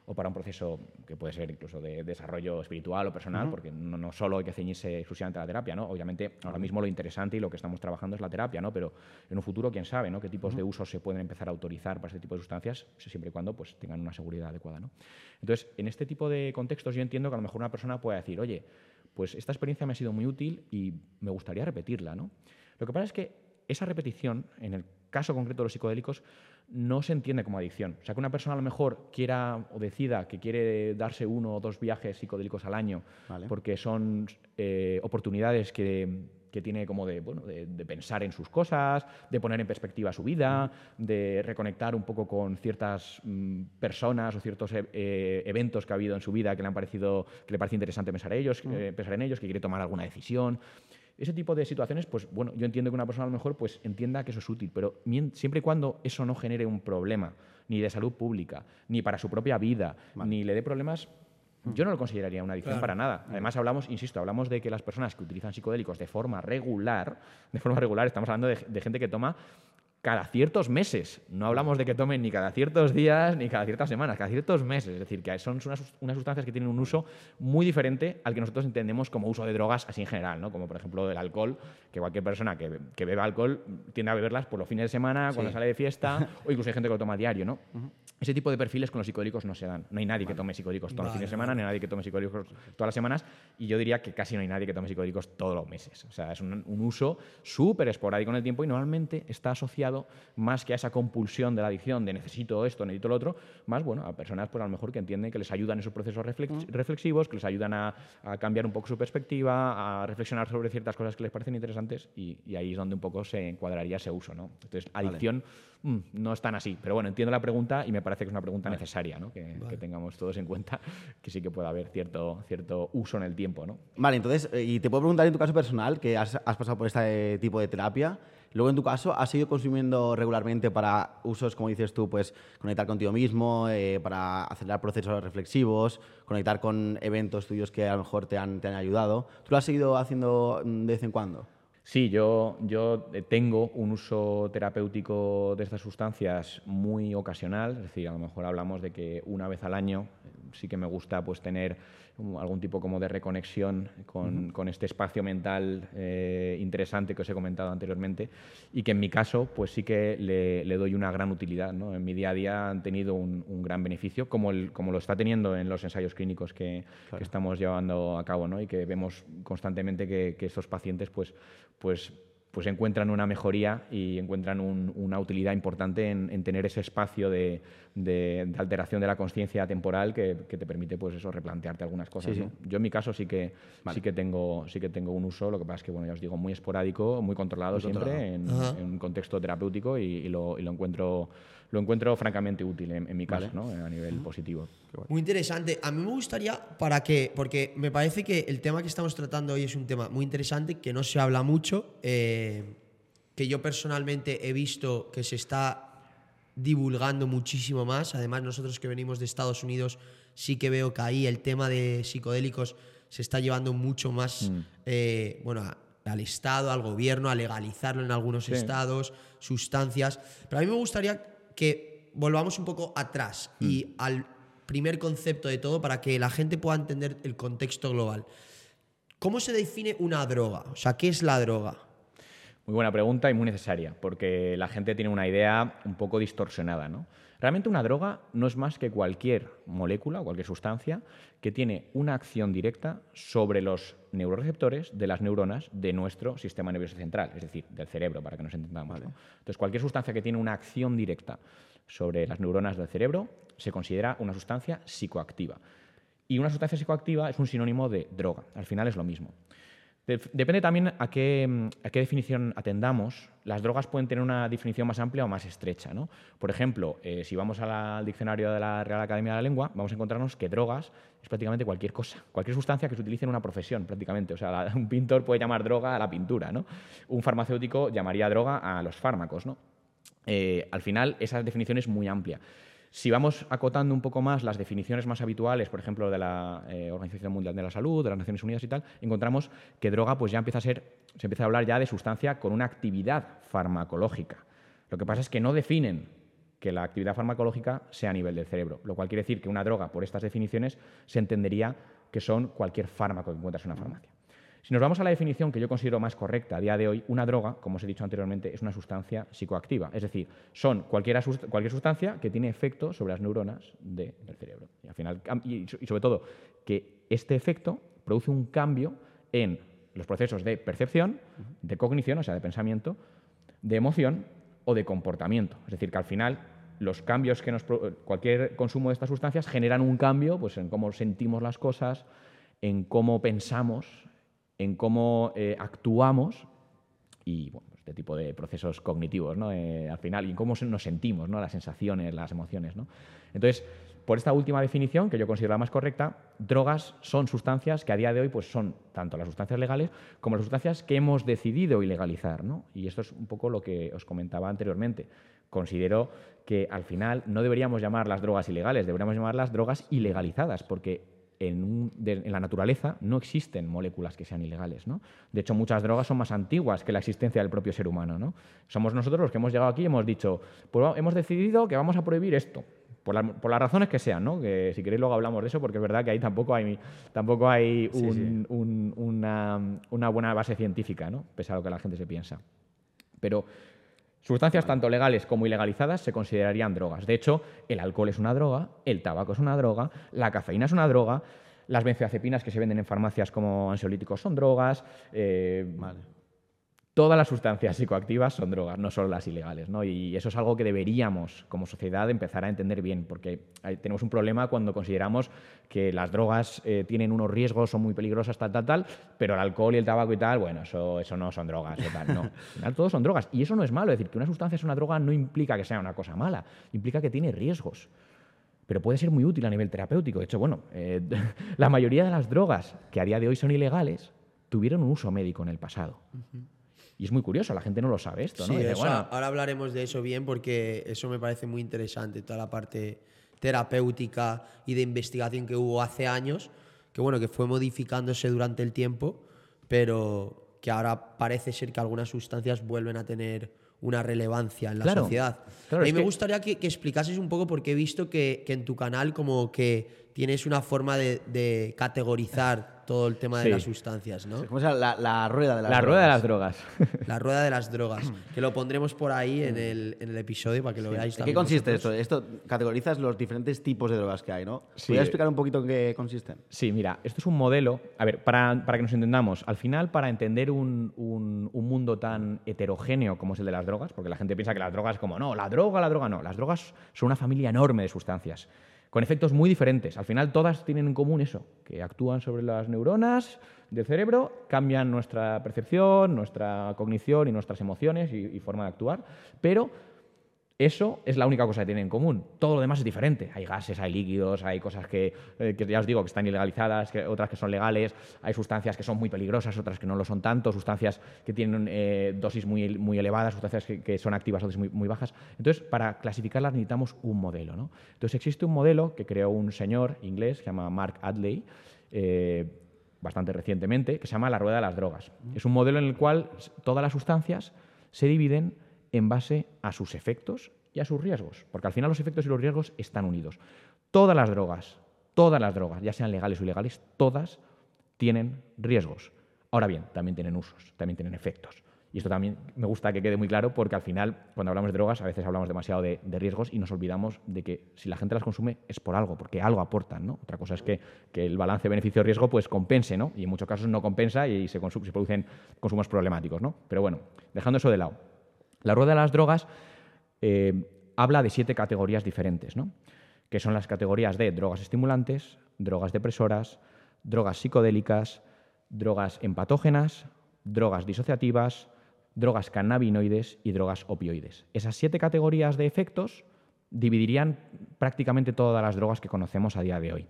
o para un proceso que puede ser incluso de desarrollo espiritual o personal, porque no, solo hay que ceñirse exclusivamente a la terapia, ¿no? Obviamente, ahora mismo lo interesante y lo que estamos trabajando es la terapia, ¿no? Pero en un futuro, quién sabe, ¿no? Qué tipos de usos se pueden empezar a autorizar para este tipo de sustancias, siempre y cuando pues, tengan una seguridad adecuada, ¿no? Entonces, en este tipo de contextos yo entiendo que a lo mejor una persona puede decir, oye, pues esta experiencia me ha sido muy útil y me gustaría repetirla, ¿no? Lo que pasa es que esa repetición, en el caso concreto de los psicodélicos, no se entiende como adicción. O sea, que una persona a lo mejor quiera o decida que quiere darse uno o dos viajes psicodélicos al año porque son eh, oportunidades que, tiene como de, bueno, de, pensar en sus cosas, de poner en perspectiva su vida, de reconectar un poco con ciertas mm, personas o ciertos e, eh, eventos que ha habido en su vida que le han parecido, que le parece interesante pensar, ellos, pensar en ellos, que quiere tomar alguna decisión. Ese tipo de situaciones, pues bueno, yo entiendo que una persona a lo mejor pues entienda que eso es útil, pero siempre y cuando eso no genere un problema, ni de salud pública, ni para su propia vida, ni le dé problemas, hmm. yo no lo consideraría una adicción para nada. Además, hablamos, insisto, hablamos de que las personas que utilizan psicodélicos de forma regular, de forma regular, estamos hablando de gente que toma cada ciertos meses. No hablamos de que tomen ni cada ciertos días ni cada ciertas semanas, cada ciertos meses. Es decir, que son unas, sustancias que tienen un uso muy diferente al que nosotros entendemos como uso de drogas así en general, ¿no? como por ejemplo el alcohol, que cualquier persona que, que beba alcohol tiende a beberlas por los fines de semana, cuando sale de fiesta, o incluso hay gente que lo toma a diario. ¿no? Ese tipo de perfiles con los psicodélicos no se dan. No hay nadie que tome psicodélicos todos los fines de semana, ni nadie que tome psicodélicos todas las semanas, y yo diría que casi no hay nadie que tome psicodélicos todos los meses. O sea, es un, un uso súper esporádico en el tiempo y normalmente está asociado más que esa compulsión de la adicción de necesito esto, necesito lo otro, más bueno, a personas pues a lo mejor que entienden que les ayudan esos procesos mm. reflexivos, que les ayudan a, cambiar un poco su perspectiva, a reflexionar sobre ciertas cosas que les parecen interesantes y, ahí es donde un poco se encuadraría ese uso, ¿no? Entonces, adicción mm, no es tan así, pero bueno, entiendo la pregunta y me parece que es una pregunta necesaria, ¿no? Que, tengamos todos en cuenta que sí que puede haber cierto, cierto uso en el tiempo, ¿no? Vale, entonces, eh, y te puedo preguntar en tu caso personal, que has, has pasado por este tipo de terapia, Luego, en tu caso, ¿has ido consumiendo regularmente para usos, como dices tú, pues conectar contigo mismo, eh, para acelerar procesos reflexivos, conectar con eventos tuyos que a lo mejor te han, te han ayudado? ¿Tú lo has ido haciendo de vez en cuando? Sí, yo, yo tengo un uso terapéutico de estas sustancias muy ocasional, es decir, a lo mejor hablamos de que una vez al año sí que me gusta pues tener algún tipo como de reconexión con, este espacio mental eh, interesante que os he comentado anteriormente y que en mi caso pues sí que le, doy una gran utilidad. ¿no? En mi día a día han tenido un, gran beneficio, como, el, como lo está teniendo en los ensayos clínicos que, estamos llevando a cabo ¿no? y que vemos constantemente que, que estos pacientes pues, pues pues encuentran una mejoría y encuentran una utilidad importante en, tener ese espacio de, alteración de la conciencia temporal que, te permite pues eso replantearte algunas cosas. Yo en mi caso sí que sí que tengo sí que tengo un uso, lo que pasa es que bueno ya os digo muy esporádico, muy controlado siempre En, un contexto terapéutico y, lo, encuentro lo encuentro francamente útil en, mi caso, ¿no? a nivel positivo. Muy interesante. A mí me gustaría, para que, porque me parece que el tema que estamos tratando hoy es un tema muy interesante, que no se habla mucho, eh, que yo personalmente he visto que se está divulgando muchísimo más. Además, nosotros que venimos de Estados Unidos, sí que veo que ahí el tema de psicodélicos se está llevando mucho más, mm. eh, bueno, al Estado, al gobierno, a legalizarlo en algunos estados, sustancias. Pero a mí me gustaría que volvamos un poco atrás y mm. al primer concepto de todo para que la gente pueda entender el contexto global. ¿Cómo se define una droga? O sea, ¿qué es la droga? Muy buena pregunta y muy necesaria, porque la gente tiene una idea un poco distorsionada. ¿no? Realmente una droga no es más que cualquier molécula o cualquier sustancia que tiene una acción directa sobre los neuroreceptores de las neuronas de nuestro sistema nervioso central, es decir, del cerebro, para que nos entendamos. Entonces, cualquier sustancia que tiene una acción directa sobre las neuronas del cerebro se considera una sustancia psicoactiva. Y una sustancia psicoactiva es un sinónimo de droga, al final es lo mismo. Depende también a qué, definición atendamos. Las drogas pueden tener una definición más amplia o más estrecha. ¿no? Por ejemplo, eh, si vamos al diccionario de la Real Academia de la Lengua, vamos a encontrarnos que drogas es prácticamente cualquier cosa, cualquier sustancia que se utilice en una profesión, prácticamente. O sea, un pintor puede llamar droga a la pintura, ¿no? Un farmacéutico llamaría droga a los fármacos, ¿no? Eh, al final, esa definición es muy amplia. Si vamos acotando un poco más las definiciones más habituales, por ejemplo, de la eh, Organización Mundial de la Salud, de las Naciones Unidas y tal, encontramos que droga pues ya empieza a ser, se empieza a hablar ya de sustancia con una actividad farmacológica. Lo que pasa es que no definen que la actividad farmacológica sea a nivel del cerebro, lo cual quiere decir que una droga, por estas definiciones, se entendería que son cualquier fármaco que encuentras en una farmacia. Si nos vamos a la definición que yo considero más correcta a día de hoy, una droga, como os he dicho anteriormente, es una sustancia psicoactiva. Es decir, son cualquier, cualquier sustancia que tiene efecto sobre las neuronas del cerebro. Y, al final, y sobre todo, que este efecto produce un cambio en los procesos de percepción, de cognición, o sea, de pensamiento, de emoción o de comportamiento. Es decir, que al final los cambios que nos cualquier consumo de estas sustancias generan un cambio pues, en cómo sentimos las cosas, en cómo pensamos, en cómo eh, actuamos y este tipo de procesos cognitivos ¿no? Eh, al final y en cómo nos sentimos, ¿no? las sensaciones, las emociones. ¿no? Entonces, por esta última definición, que yo considero la más correcta, drogas son sustancias que a día de hoy pues, son tanto las sustancias legales como las sustancias que hemos decidido ilegalizar. ¿no? Y esto es un poco lo que os comentaba anteriormente. Considero que al final no deberíamos llamar las drogas ilegales, deberíamos llamarlas drogas ilegalizadas, porque en, la naturaleza no existen moléculas que sean ilegales. ¿no? De hecho, muchas drogas son más antiguas que la existencia del propio ser humano. ¿no? Somos nosotros los que hemos llegado aquí y hemos dicho, pues hemos decidido que vamos a prohibir esto. Por, las razones que sean, ¿no? que si queréis luego hablamos de eso, porque es verdad que ahí tampoco hay, tampoco hay una, una, buena base científica, ¿no? pese a lo que la gente se piensa. Pero Sustancias tanto legales como ilegalizadas se considerarían drogas. De hecho, el alcohol es una droga, el tabaco es una droga, la cafeína es una droga, las benzodiazepinas que se venden en farmacias como ansiolíticos son drogas. Eh, todas las sustancias psicoactivas son drogas, no solo las ilegales. ¿no? Y eso es algo que deberíamos, como sociedad, empezar a entender bien, porque tenemos un problema cuando consideramos que las drogas eh, tienen unos riesgos, son muy peligrosas, tal, tal, tal, pero el alcohol y el tabaco y tal, bueno, eso, no son drogas. tal, no. Al final, todos son drogas. Y eso no es malo. Es decir, que una sustancia es una droga no implica que sea una cosa mala, implica que tiene riesgos pero puede ser muy útil a nivel terapéutico. De hecho, bueno, eh, la mayoría de las drogas que a día de hoy son ilegales tuvieron un uso médico en el pasado. Y es muy curioso, la gente no lo sabe esto, ¿no? ahora hablaremos de eso bien porque eso me parece muy interesante, toda la parte terapéutica y de investigación que hubo hace años, que bueno, que fue modificándose durante el tiempo, pero que ahora parece ser que algunas sustancias vuelven a tener una relevancia en la sociedad. a mí me gustaría que, explicases un poco porque he visto que, que, en tu canal como que tienes una forma de, de categorizar todo el tema de las sustancias, ¿no? ¿Cómo se llama? La, rueda de las la drogas. rueda de las drogas. La rueda de las drogas. Que lo pondremos por ahí en el, en el episodio para que lo veáis ¿En qué consiste esto? Esto categorizas los diferentes tipos de drogas que hay, ¿no? ¿Puedes explicar un poquito en qué consisten? Sí, mira, esto es un modelo. A ver, para, para que nos entendamos, al final, para entender un, un, un, mundo tan heterogéneo como es el de las drogas, porque la gente piensa que las drogas, como no, la droga, la droga no. Las drogas son una familia enorme de sustancias con efectos muy diferentes. Al final todas tienen en común eso, que actúan sobre las neuronas del cerebro, cambian nuestra percepción, nuestra cognición y nuestras emociones y, forma de actuar, pero Eso es la única cosa que tienen en común. Todo lo demás es diferente. Hay gases, hay líquidos, hay cosas que, eh, que ya os digo que están ilegalizadas, que, otras que son legales, hay sustancias que son muy peligrosas, otras que no lo son tanto, sustancias que tienen eh, dosis muy, muy elevadas, sustancias que, son activas, dosis muy, muy, bajas. Entonces, para clasificarlas necesitamos un modelo. ¿no? Entonces, existe un modelo que creó un señor inglés, que se llama Mark Adley, eh, bastante recientemente, que se llama la rueda de las drogas. Es un modelo en el cual todas las sustancias se dividen en base a sus efectos y a sus riesgos, porque al final los efectos y los riesgos están unidos. Todas las drogas, todas las drogas, ya sean legales o ilegales, todas tienen riesgos. Ahora bien, también tienen usos, también tienen efectos. Y esto también me gusta que quede muy claro porque al final, cuando hablamos de drogas, a veces hablamos demasiado de, riesgos y nos olvidamos de que si la gente las consume es por algo, porque algo aportan. ¿no? Otra cosa es que, el balance beneficio-riesgo pues compense, ¿no? y en muchos casos no compensa y se, se producen consumos problemáticos. ¿no? Pero bueno, dejando eso de lado. La rueda de las drogas eh, habla de siete categorías diferentes, ¿no? que son las categorías de drogas estimulantes, drogas depresoras, drogas psicodélicas, drogas empatógenas, drogas disociativas, drogas cannabinoides y drogas opioides. Esas siete categorías de efectos dividirían prácticamente todas las drogas que conocemos a día de hoy.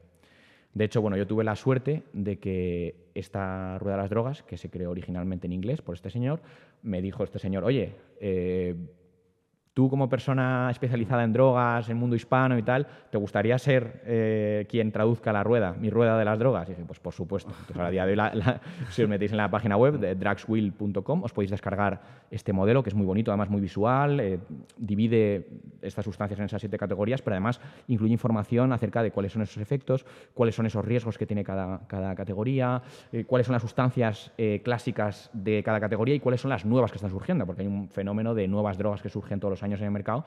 De hecho, bueno, yo tuve la suerte de que esta rueda de las drogas, que se creó originalmente en inglés por este señor, me dijo este señor, oye, eh, Tú como persona especializada en drogas, en el mundo hispano y tal, ¿te gustaría ser eh, quien traduzca la rueda, mi rueda de las drogas? Y dije, pues por supuesto. Entonces, día de hoy, si os metéis en la página web de drugswheel.com, os podéis descargar este modelo, que es muy bonito, además muy visual, eh, divide estas sustancias en esas siete categorías, pero además incluye información acerca de cuáles son esos efectos, cuáles son esos riesgos que tiene cada, cada categoría, eh, cuáles son las sustancias clásicas de cada categoría y cuáles son las nuevas que están surgiendo, porque hay un fenómeno de nuevas drogas que surgen todos los años en el mercado,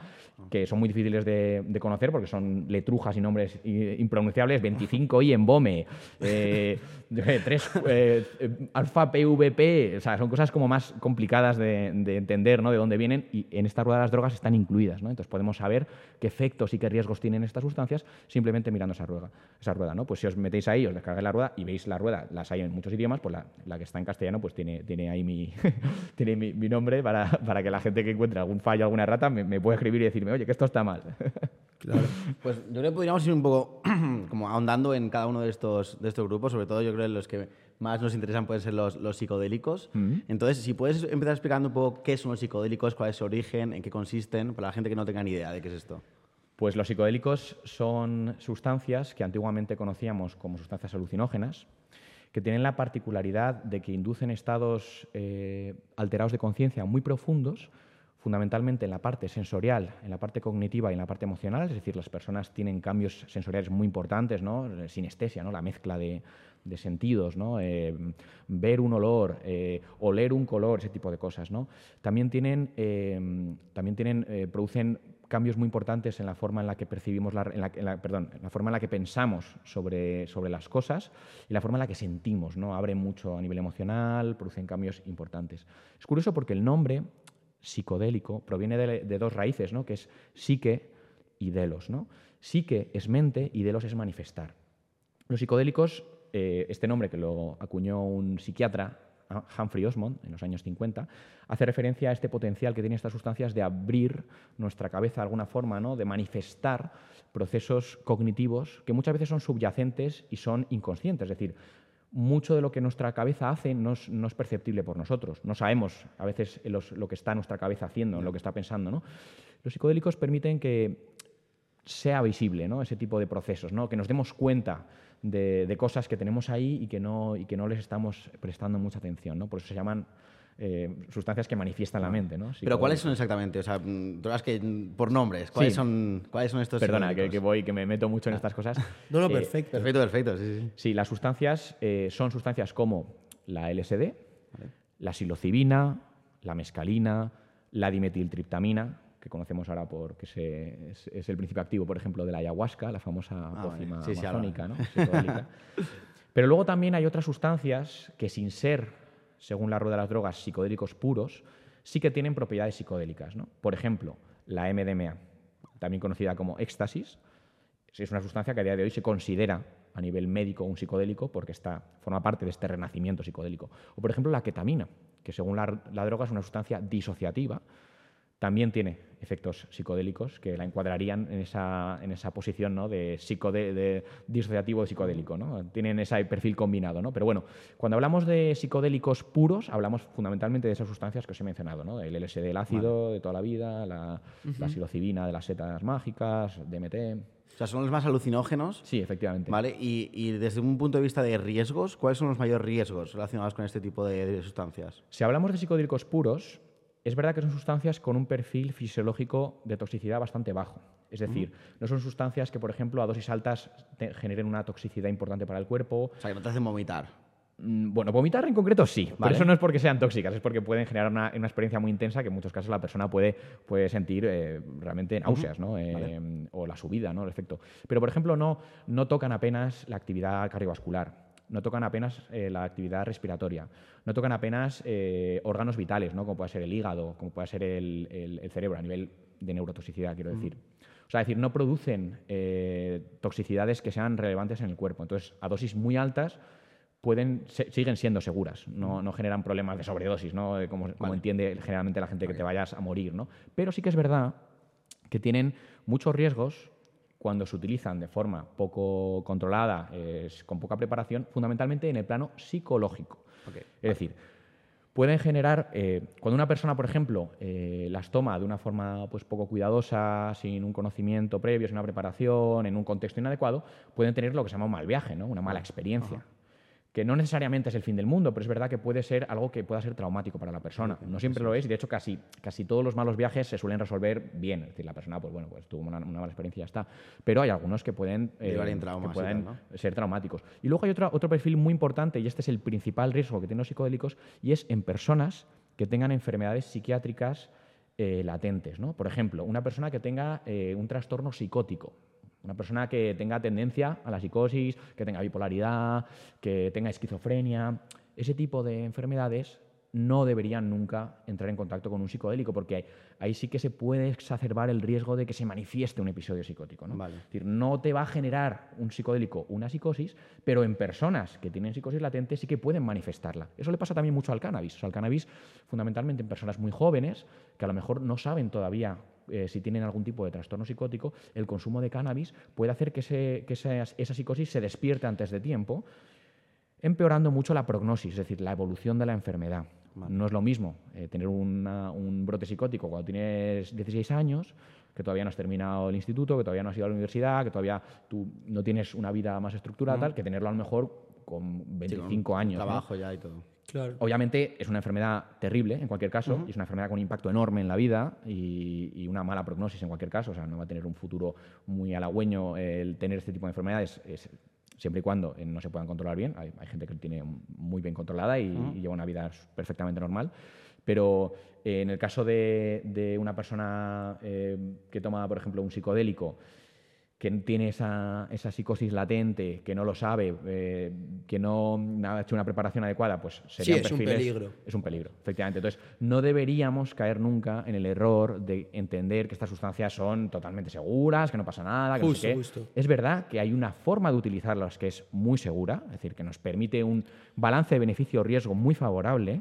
que son muy difíciles de, conocer porque son letrujas y nombres impronunciables, 25 y embome, eh, 3 eh, alfa PVP, o sea, son cosas como más complicadas de, entender, ¿no? De dónde vienen y en esta rueda de las drogas están incluidas, ¿no? Entonces podemos saber qué efectos y qué riesgos tienen estas sustancias simplemente mirando esa rueda, esa rueda, ¿no? Pues si os metéis ahí, os descargáis la rueda y veis la rueda, las hay en muchos idiomas, pues la, que está en castellano pues tiene, tiene ahí mi, tiene mi, mi nombre para, para, que la gente que encuentre algún fallo, alguna errata, me, puede escribir y decirme, oye, que esto está mal. Claro. Pues yo creo que podríamos ir un poco como ahondando en cada uno de estos, de estos grupos, sobre todo yo creo que los que más nos interesan pueden ser los, los psicodélicos. Entonces, si puedes empezar explicando un poco qué son los psicodélicos, cuál es su origen, en qué consisten, para la gente que no tenga ni idea de qué es esto. Pues los psicodélicos son sustancias que antiguamente conocíamos como sustancias alucinógenas, que tienen la particularidad de que inducen estados eh, alterados de conciencia muy profundos, fundamentalmente en la parte sensorial, en la parte cognitiva y en la parte emocional, es decir, las personas tienen cambios sensoriales muy importantes, ¿no? sinestesia, ¿no? la mezcla de, sentidos, ¿no? Eh, ver un olor, eh, oler un color, ese tipo de cosas. ¿no? También tienen, eh, también tienen producen cambios muy importantes en la forma en la que percibimos, la, perdón, en la forma en la que pensamos sobre, sobre las cosas y la forma en la que sentimos. ¿no? Abren mucho a nivel emocional, producen cambios importantes. Es curioso porque el nombre psicodélico proviene de, dos raíces, ¿no? que es psique y delos. ¿no? Psique es mente y delos es manifestar. Los psicodélicos, eh, este nombre que lo acuñó un psiquiatra, Humphrey Osmond, en los años 50, hace referencia a este potencial que tienen estas sustancias de abrir nuestra cabeza de alguna forma, ¿no? de manifestar procesos cognitivos que muchas veces son subyacentes y son inconscientes. Es decir, mucho de lo que nuestra cabeza hace no es, perceptible por nosotros. No sabemos a veces lo que está nuestra cabeza haciendo, lo que está pensando. ¿no? Los psicodélicos permiten que sea visible ¿no? ese tipo de procesos, ¿no? que nos demos cuenta de, cosas que tenemos ahí y que, no, y que no les estamos prestando mucha atención. ¿no? Por eso se llaman eh, sustancias que manifiestan la mente. ¿no? Pero ¿cuáles son exactamente? O sea, drogas que, por nombres, ¿cuáles, son, ¿cuáles son estos? Perdona, que, voy, que me meto mucho en estas cosas. no, no, eh, perfecto. perfecto, perfecto, sí, sí. Sí, las sustancias eh, son sustancias como la LSD, la psilocibina, la mescalina, la dimetiltriptamina, que conocemos ahora porque es, el principio activo, por ejemplo, de la ayahuasca, la famosa ah, pócima amazónica, ¿no? Pero luego también hay otras sustancias que sin ser según la rueda de las drogas, psicodélicos puros, sí que tienen propiedades psicodélicas. ¿no? Por ejemplo, la MDMA, también conocida como éxtasis, es una sustancia que a día de hoy se considera a nivel médico un psicodélico porque está, forma parte de este renacimiento psicodélico. O, por ejemplo, la ketamina, que según la, droga es una sustancia disociativa, también tiene efectos psicodélicos que la encuadrarían en esa, en esa posición ¿no? de, psicode de disociativo de psicodélico. ¿no? Tienen ese perfil combinado. ¿no? Pero bueno, cuando hablamos de psicodélicos puros, hablamos fundamentalmente de esas sustancias que os he mencionado. ¿no? El LSD del ácido de toda la vida, la, la psilocibina de las setas mágicas, DMT. O sea, son los más alucinógenos. Sí, efectivamente. ¿Vale? Y, y, desde un punto de vista de riesgos, ¿cuáles son los mayores riesgos relacionados con este tipo de, de sustancias? Si hablamos de psicodélicos puros, es verdad que son sustancias con un perfil fisiológico de toxicidad bastante bajo. Es decir, no son sustancias que, por ejemplo, a dosis altas generen una toxicidad importante para el cuerpo. O sea, que no te hacen vomitar. Mm, bueno, vomitar en concreto sí, pero eso no es porque sean tóxicas, es porque pueden generar una, experiencia muy intensa que en muchos casos la persona puede, puede sentir eh, realmente náuseas ¿no? Eh, o la subida, ¿no? el efecto. Pero, por ejemplo, no, no tocan apenas la actividad cardiovascular no tocan apenas eh, la actividad respiratoria, no tocan apenas eh, órganos vitales, ¿no? como puede ser el hígado, como puede ser el, cerebro, a nivel de neurotoxicidad, quiero decir. O sea, es decir, no producen eh, toxicidades que sean relevantes en el cuerpo. Entonces, a dosis muy altas pueden, siguen siendo seguras, no, generan problemas de sobredosis, ¿no? como, como entiende generalmente la gente que te vayas a morir. ¿no? Pero sí que es verdad que tienen muchos riesgos cuando se utilizan de forma poco controlada, con poca preparación, fundamentalmente en el plano psicológico. Es decir, pueden generar, eh, cuando una persona, por ejemplo, eh, las toma de una forma pues, poco cuidadosa, sin un conocimiento previo, sin una preparación, en un contexto inadecuado, pueden tener lo que se llama un mal viaje, ¿no? una mala experiencia que no necesariamente es el fin del mundo, pero es verdad que puede ser algo que pueda ser traumático para la persona. No siempre lo es y de hecho casi, casi todos los malos viajes se suelen resolver bien. Es decir, la persona pues bueno, pues tuvo una, mala experiencia y ya está. Pero hay algunos que pueden, eh, que pueden ser traumáticos. Y luego hay otro, otro perfil muy importante y este es el principal riesgo que tienen los psicodélicos y es en personas que tengan enfermedades psiquiátricas eh, latentes. ¿no? Por ejemplo, una persona que tenga eh, un trastorno psicótico, una persona que tenga tendencia a la psicosis, que tenga bipolaridad, que tenga esquizofrenia, ese tipo de enfermedades no deberían nunca entrar en contacto con un psicodélico, porque ahí, sí que se puede exacerbar el riesgo de que se manifieste un episodio psicótico. ¿no? Es decir, no te va a generar un psicodélico una psicosis, pero en personas que tienen psicosis latente sí que pueden manifestarla. Eso le pasa también mucho al cannabis. O sea, al cannabis, fundamentalmente en personas muy jóvenes, que a lo mejor no saben todavía eh, si tienen algún tipo de trastorno psicótico, el consumo de cannabis puede hacer que, esa, psicosis se despierte antes de tiempo, empeorando mucho la prognosis, es decir, la evolución de la enfermedad. No es lo mismo eh, tener un brote psicótico cuando tienes 16 años, que todavía no has terminado el instituto, que todavía no has ido a la universidad, que todavía tú no tienes una vida más estructurada, tal, que tenerlo a lo mejor con 25 años. Trabajo ya y todo. Obviamente es una enfermedad terrible en cualquier caso, y es una enfermedad con un impacto enorme en la vida y, una mala prognosis en cualquier caso. O sea, no va a tener un futuro muy halagüeño el tener este tipo de enfermedades, siempre y cuando eh, no se puedan controlar bien. Hay, gente que lo tiene muy bien controlada y, lleva una vida perfectamente normal. Pero eh, en el caso de, una persona eh, que toma, por ejemplo, un psicodélico, que tiene esa, esa, psicosis latente, que no lo sabe, eh, que no ha hecho una preparación adecuada, pues sería sí, es un peligro. Es un peligro, efectivamente. Entonces, no deberíamos caer nunca en el error de entender que estas sustancias son totalmente seguras, que no pasa nada, que justo, no sé Justo. Es verdad que hay una forma de utilizarlas que es muy segura, es decir, que nos permite un balance de beneficio-riesgo muy favorable,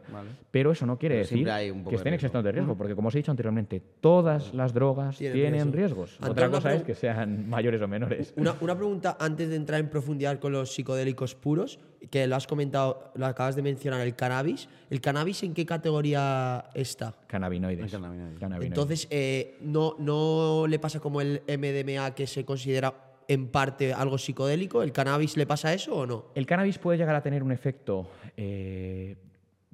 pero eso no quiere decir que estén exentos de riesgo, porque como os he dicho anteriormente, todas las drogas tienen, riesgos. Otra cosa es que sean mayores o menores. Una, pregunta antes de entrar en profundidad con los psicodélicos puros, que lo has comentado, lo acabas de mencionar, el cannabis. ¿El cannabis en qué categoría está? Cannabinoides. Entonces, eh, no, ¿no le pasa como el MDMA que se considera en parte algo psicodélico? ¿El cannabis le pasa eso o no? El cannabis puede llegar a tener un efecto eh,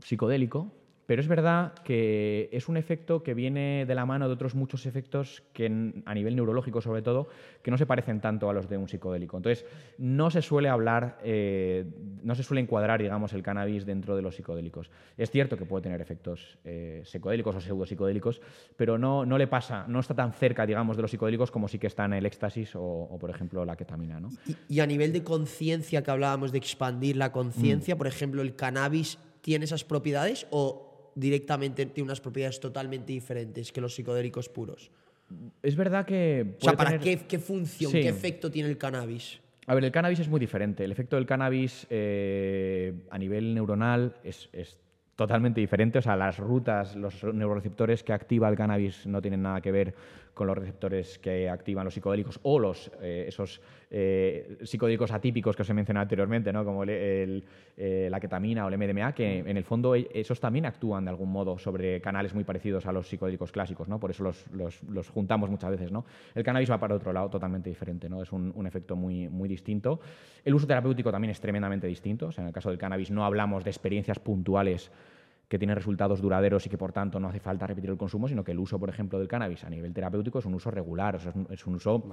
psicodélico, pero es verdad que es un efecto que viene de la mano de otros muchos efectos que a nivel neurológico sobre todo, que no se parecen tanto a los de un psicodélico. Entonces, no se suele hablar, eh, no se suele encuadrar, digamos, el cannabis dentro de los psicodélicos. Es cierto que puede tener efectos eh, psicodélicos o pseudopsicodélicos, pero no, no le pasa, no está tan cerca, digamos, de los psicodélicos como sí que está en el éxtasis o, por ejemplo, la ketamina. ¿no? Y, a nivel de conciencia que hablábamos de expandir la conciencia, mm. por ejemplo, ¿el cannabis tiene esas propiedades o directamente tiene unas propiedades totalmente diferentes que los psicodélicos puros. Es verdad que... o sea, ¿para qué, función, qué efecto tiene el cannabis? A ver, el cannabis es muy diferente. El efecto del cannabis eh, a nivel neuronal es, totalmente diferente. O sea, las rutas, los neuroreceptores que activa el cannabis no tienen nada que ver con los receptores que activan los psicodélicos o los, eh, esos eh, psicodélicos atípicos que os he mencionado anteriormente, ¿no? como el, eh, la ketamina o el MDMA, que en el fondo e, esos también actúan de algún modo sobre canales muy parecidos a los psicodélicos clásicos, ¿no? por eso los, los, los juntamos muchas veces. ¿no? El cannabis va para otro lado totalmente diferente, ¿no? es un, un, efecto muy, muy distinto. El uso terapéutico también es tremendamente distinto, o sea, en el caso del cannabis no hablamos de experiencias puntuales que tiene resultados duraderos y que por tanto no hace falta repetir el consumo, sino que el uso, por ejemplo, del cannabis a nivel terapéutico es un uso regular, o sea, es, un, uso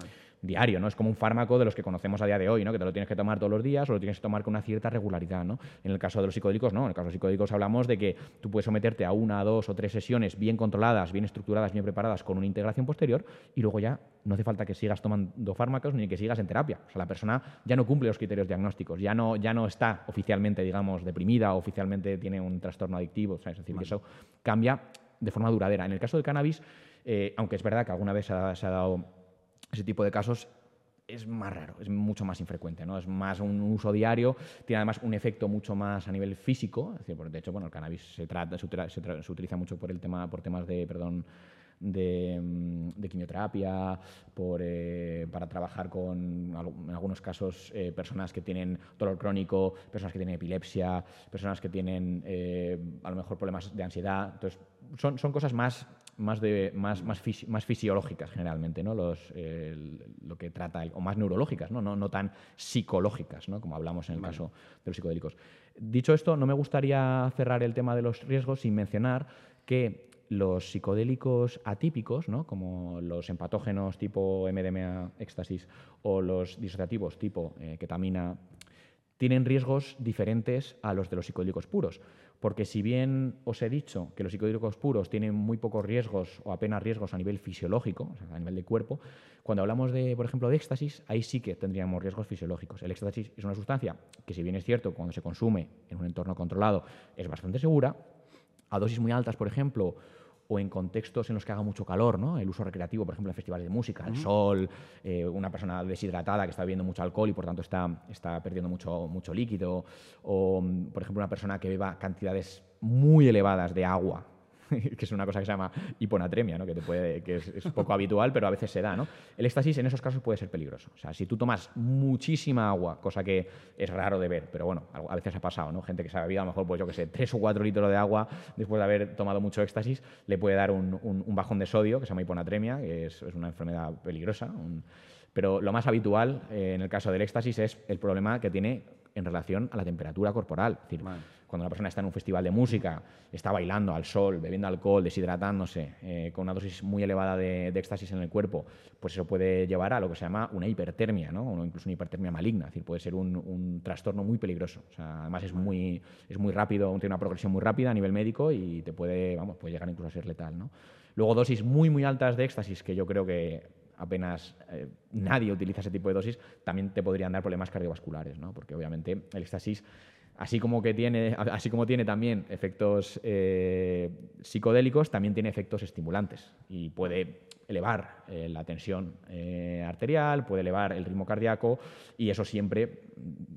diario, ¿no? Es como un fármaco de los que conocemos a día de hoy, ¿no? Que te lo tienes que tomar todos los días o lo tienes que tomar con una cierta regularidad, ¿no? En el caso de los psicodélicos, no. En el caso de los psicodélicos hablamos de que tú puedes someterte a una, dos o tres sesiones bien controladas, bien estructuradas, bien preparadas, con una integración posterior y luego ya no hace falta que sigas tomando fármacos ni que sigas en terapia. O sea, la persona ya no cumple los criterios diagnósticos, ya no, ya no está oficialmente, digamos, deprimida o oficialmente tiene un trastorno adictivo. Es decir, que eso cambia de forma duradera. En el caso del cannabis, eh, aunque es verdad que alguna vez se ha, dado ese tipo de casos, es más raro, es mucho más infrecuente, ¿no? Es más un uso diario, tiene además un efecto mucho más a nivel físico, es decir, de hecho, bueno, el cannabis se, trata, se, utiliza mucho por el tema, por temas de, perdón, de, mm, quimioterapia, por, eh, para trabajar con, en algunos casos, eh, personas que tienen dolor crónico, personas que tienen epilepsia, personas que tienen eh, a lo mejor problemas de ansiedad. Entonces, son, son cosas más más, de, más, más, más fisiológicas generalmente, ¿no? Los, lo que trata, o más neurológicas, ¿no? No, no tan psicológicas, ¿no? como hablamos en el caso de los psicodélicos. Dicho esto, no me gustaría cerrar el tema de los riesgos sin mencionar que los psicodélicos atípicos, ¿no? como los empatógenos tipo MDMA, éxtasis, o los disociativos tipo eh, ketamina, tienen riesgos diferentes a los de los psicodélicos puros. Porque si bien os he dicho que los psicodélicos puros tienen muy pocos riesgos o apenas riesgos a nivel fisiológico, a nivel de cuerpo, cuando hablamos de, por ejemplo, de éxtasis, ahí sí que tendríamos riesgos fisiológicos. El éxtasis es una sustancia que, si bien es cierto, cuando se consume en un entorno controlado es bastante segura, a dosis muy altas, por ejemplo, o en contextos en los que haga mucho calor, ¿no? El uso recreativo, por ejemplo, en festivales de música, el sol, eh, una persona deshidratada que está bebiendo mucho alcohol y por tanto está, está perdiendo mucho, mucho líquido, o, por ejemplo, una persona que beba cantidades muy elevadas de agua, que es una cosa que se llama hiponatremia, ¿no? que, te puede, que es, poco habitual, pero a veces se da. ¿no? El éxtasis en esos casos puede ser peligroso. O sea, si tú tomas muchísima agua, cosa que es raro de ver, pero bueno, a veces ha pasado, ¿no? gente que se ha bebido a lo mejor, pues yo que sé, tres o cuatro litros de agua después de haber tomado mucho éxtasis, le puede dar un, un, bajón de sodio, que se llama hiponatremia, que es, es una enfermedad peligrosa. pero lo más habitual eh, en el caso del éxtasis es el problema que tiene en relación a la temperatura corporal. Es decir, cuando una persona está en un festival de música, está bailando al sol, bebiendo alcohol, deshidratándose, eh, con una dosis muy elevada de, éxtasis en el cuerpo, pues eso puede llevar a lo que se llama una hipertermia, ¿no? o incluso una hipertermia maligna, es decir, puede ser un, trastorno muy peligroso. además es muy, es muy rápido, tiene una progresión muy rápida a nivel médico y te puede, vamos, puede llegar incluso a ser letal. Luego dosis muy, muy altas de éxtasis, que yo creo que apenas eh, nadie utiliza ese tipo de dosis, también te podrían dar problemas cardiovasculares, ¿no? porque obviamente el éxtasis así como, que tiene, así como tiene también efectos eh, psicodélicos, también tiene efectos estimulantes y puede elevar eh, la tensión eh, arterial, puede elevar el ritmo cardíaco y eso siempre,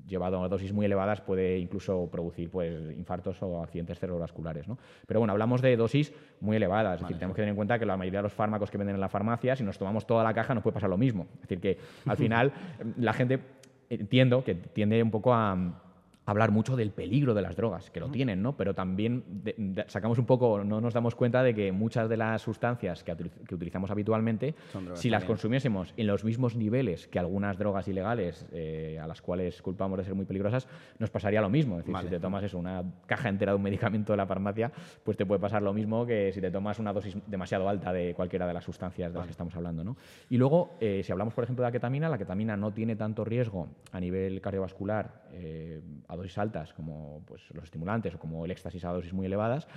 llevado a dosis muy elevadas, puede incluso producir pues, infartos o accidentes cerebrovasculares. ¿no? Pero bueno, hablamos de dosis muy elevadas, es decir, tenemos que tener en cuenta que la mayoría de los fármacos que venden en la farmacia, si nos tomamos toda la caja, nos puede pasar lo mismo. Es decir, que al final la gente, entiendo que tiende un poco a hablar mucho del peligro de las drogas, que lo tienen, ¿no? Pero también sacamos un poco, no nos damos cuenta de que muchas de las sustancias que, utilizamos habitualmente, si las consumiésemos en los mismos niveles que algunas drogas ilegales, eh, a las cuales culpamos de ser muy peligrosas, nos pasaría lo mismo. Es decir, si te tomas eso, una caja entera de un medicamento de la farmacia, pues te puede pasar lo mismo que si te tomas una dosis demasiado alta de cualquiera de las sustancias de las que estamos hablando, ¿no? Y luego, eh, si hablamos, por ejemplo, de la ketamina, la ketamina no tiene tanto riesgo a nivel cardiovascular eh, a dosis altas como pues, los estimulantes o como el éxtasis a dosis muy elevadas,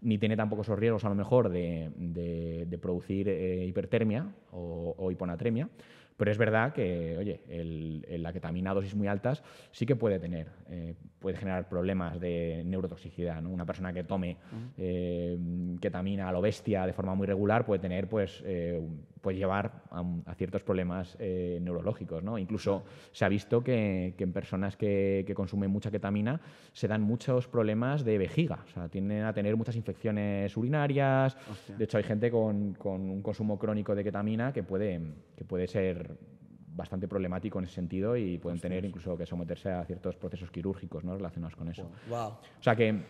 ni tiene tampoco esos riesgos a lo mejor de, producir eh, hipertermia o, hiponatremia. Pero es verdad que, oye, el, la ketamina a dosis muy altas sí que puede tener eh, puede generar problemas de neurotoxicidad. ¿no? Una persona que tome eh, ketamina a lo bestia de forma muy regular puede tener, pues, eh, puede llevar a, ciertos problemas eh, neurológicos. ¿no? Incluso se ha visto que, en personas que, consumen mucha ketamina se dan muchos problemas de vejiga, o sea, tienden a tener muchas infecciones urinarias. De hecho, hay gente con, con, un consumo crónico de ketamina que puede, que puede ser bastante problemático en ese sentido y pueden tener incluso que someterse a ciertos procesos quirúrgicos ¿no? relacionados con eso. O sea que,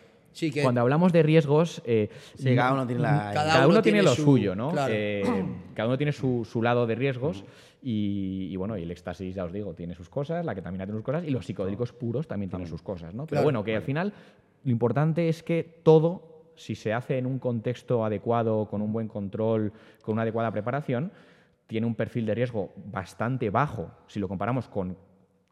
cuando hablamos de riesgos... Eh, cada uno tiene, cada, uno tiene, lo suyo, ¿no? Eh, cada uno tiene su, su lado de riesgos y, bueno, y el éxtasis, ya os digo, tiene sus cosas, la ketamina tiene sus cosas y los psicodélicos puros también tienen sus cosas, ¿no? Pero bueno, que al final lo importante es que todo, si se hace en un contexto adecuado, con un buen control, con una adecuada preparación, tiene un perfil de riesgo bastante bajo si lo comparamos con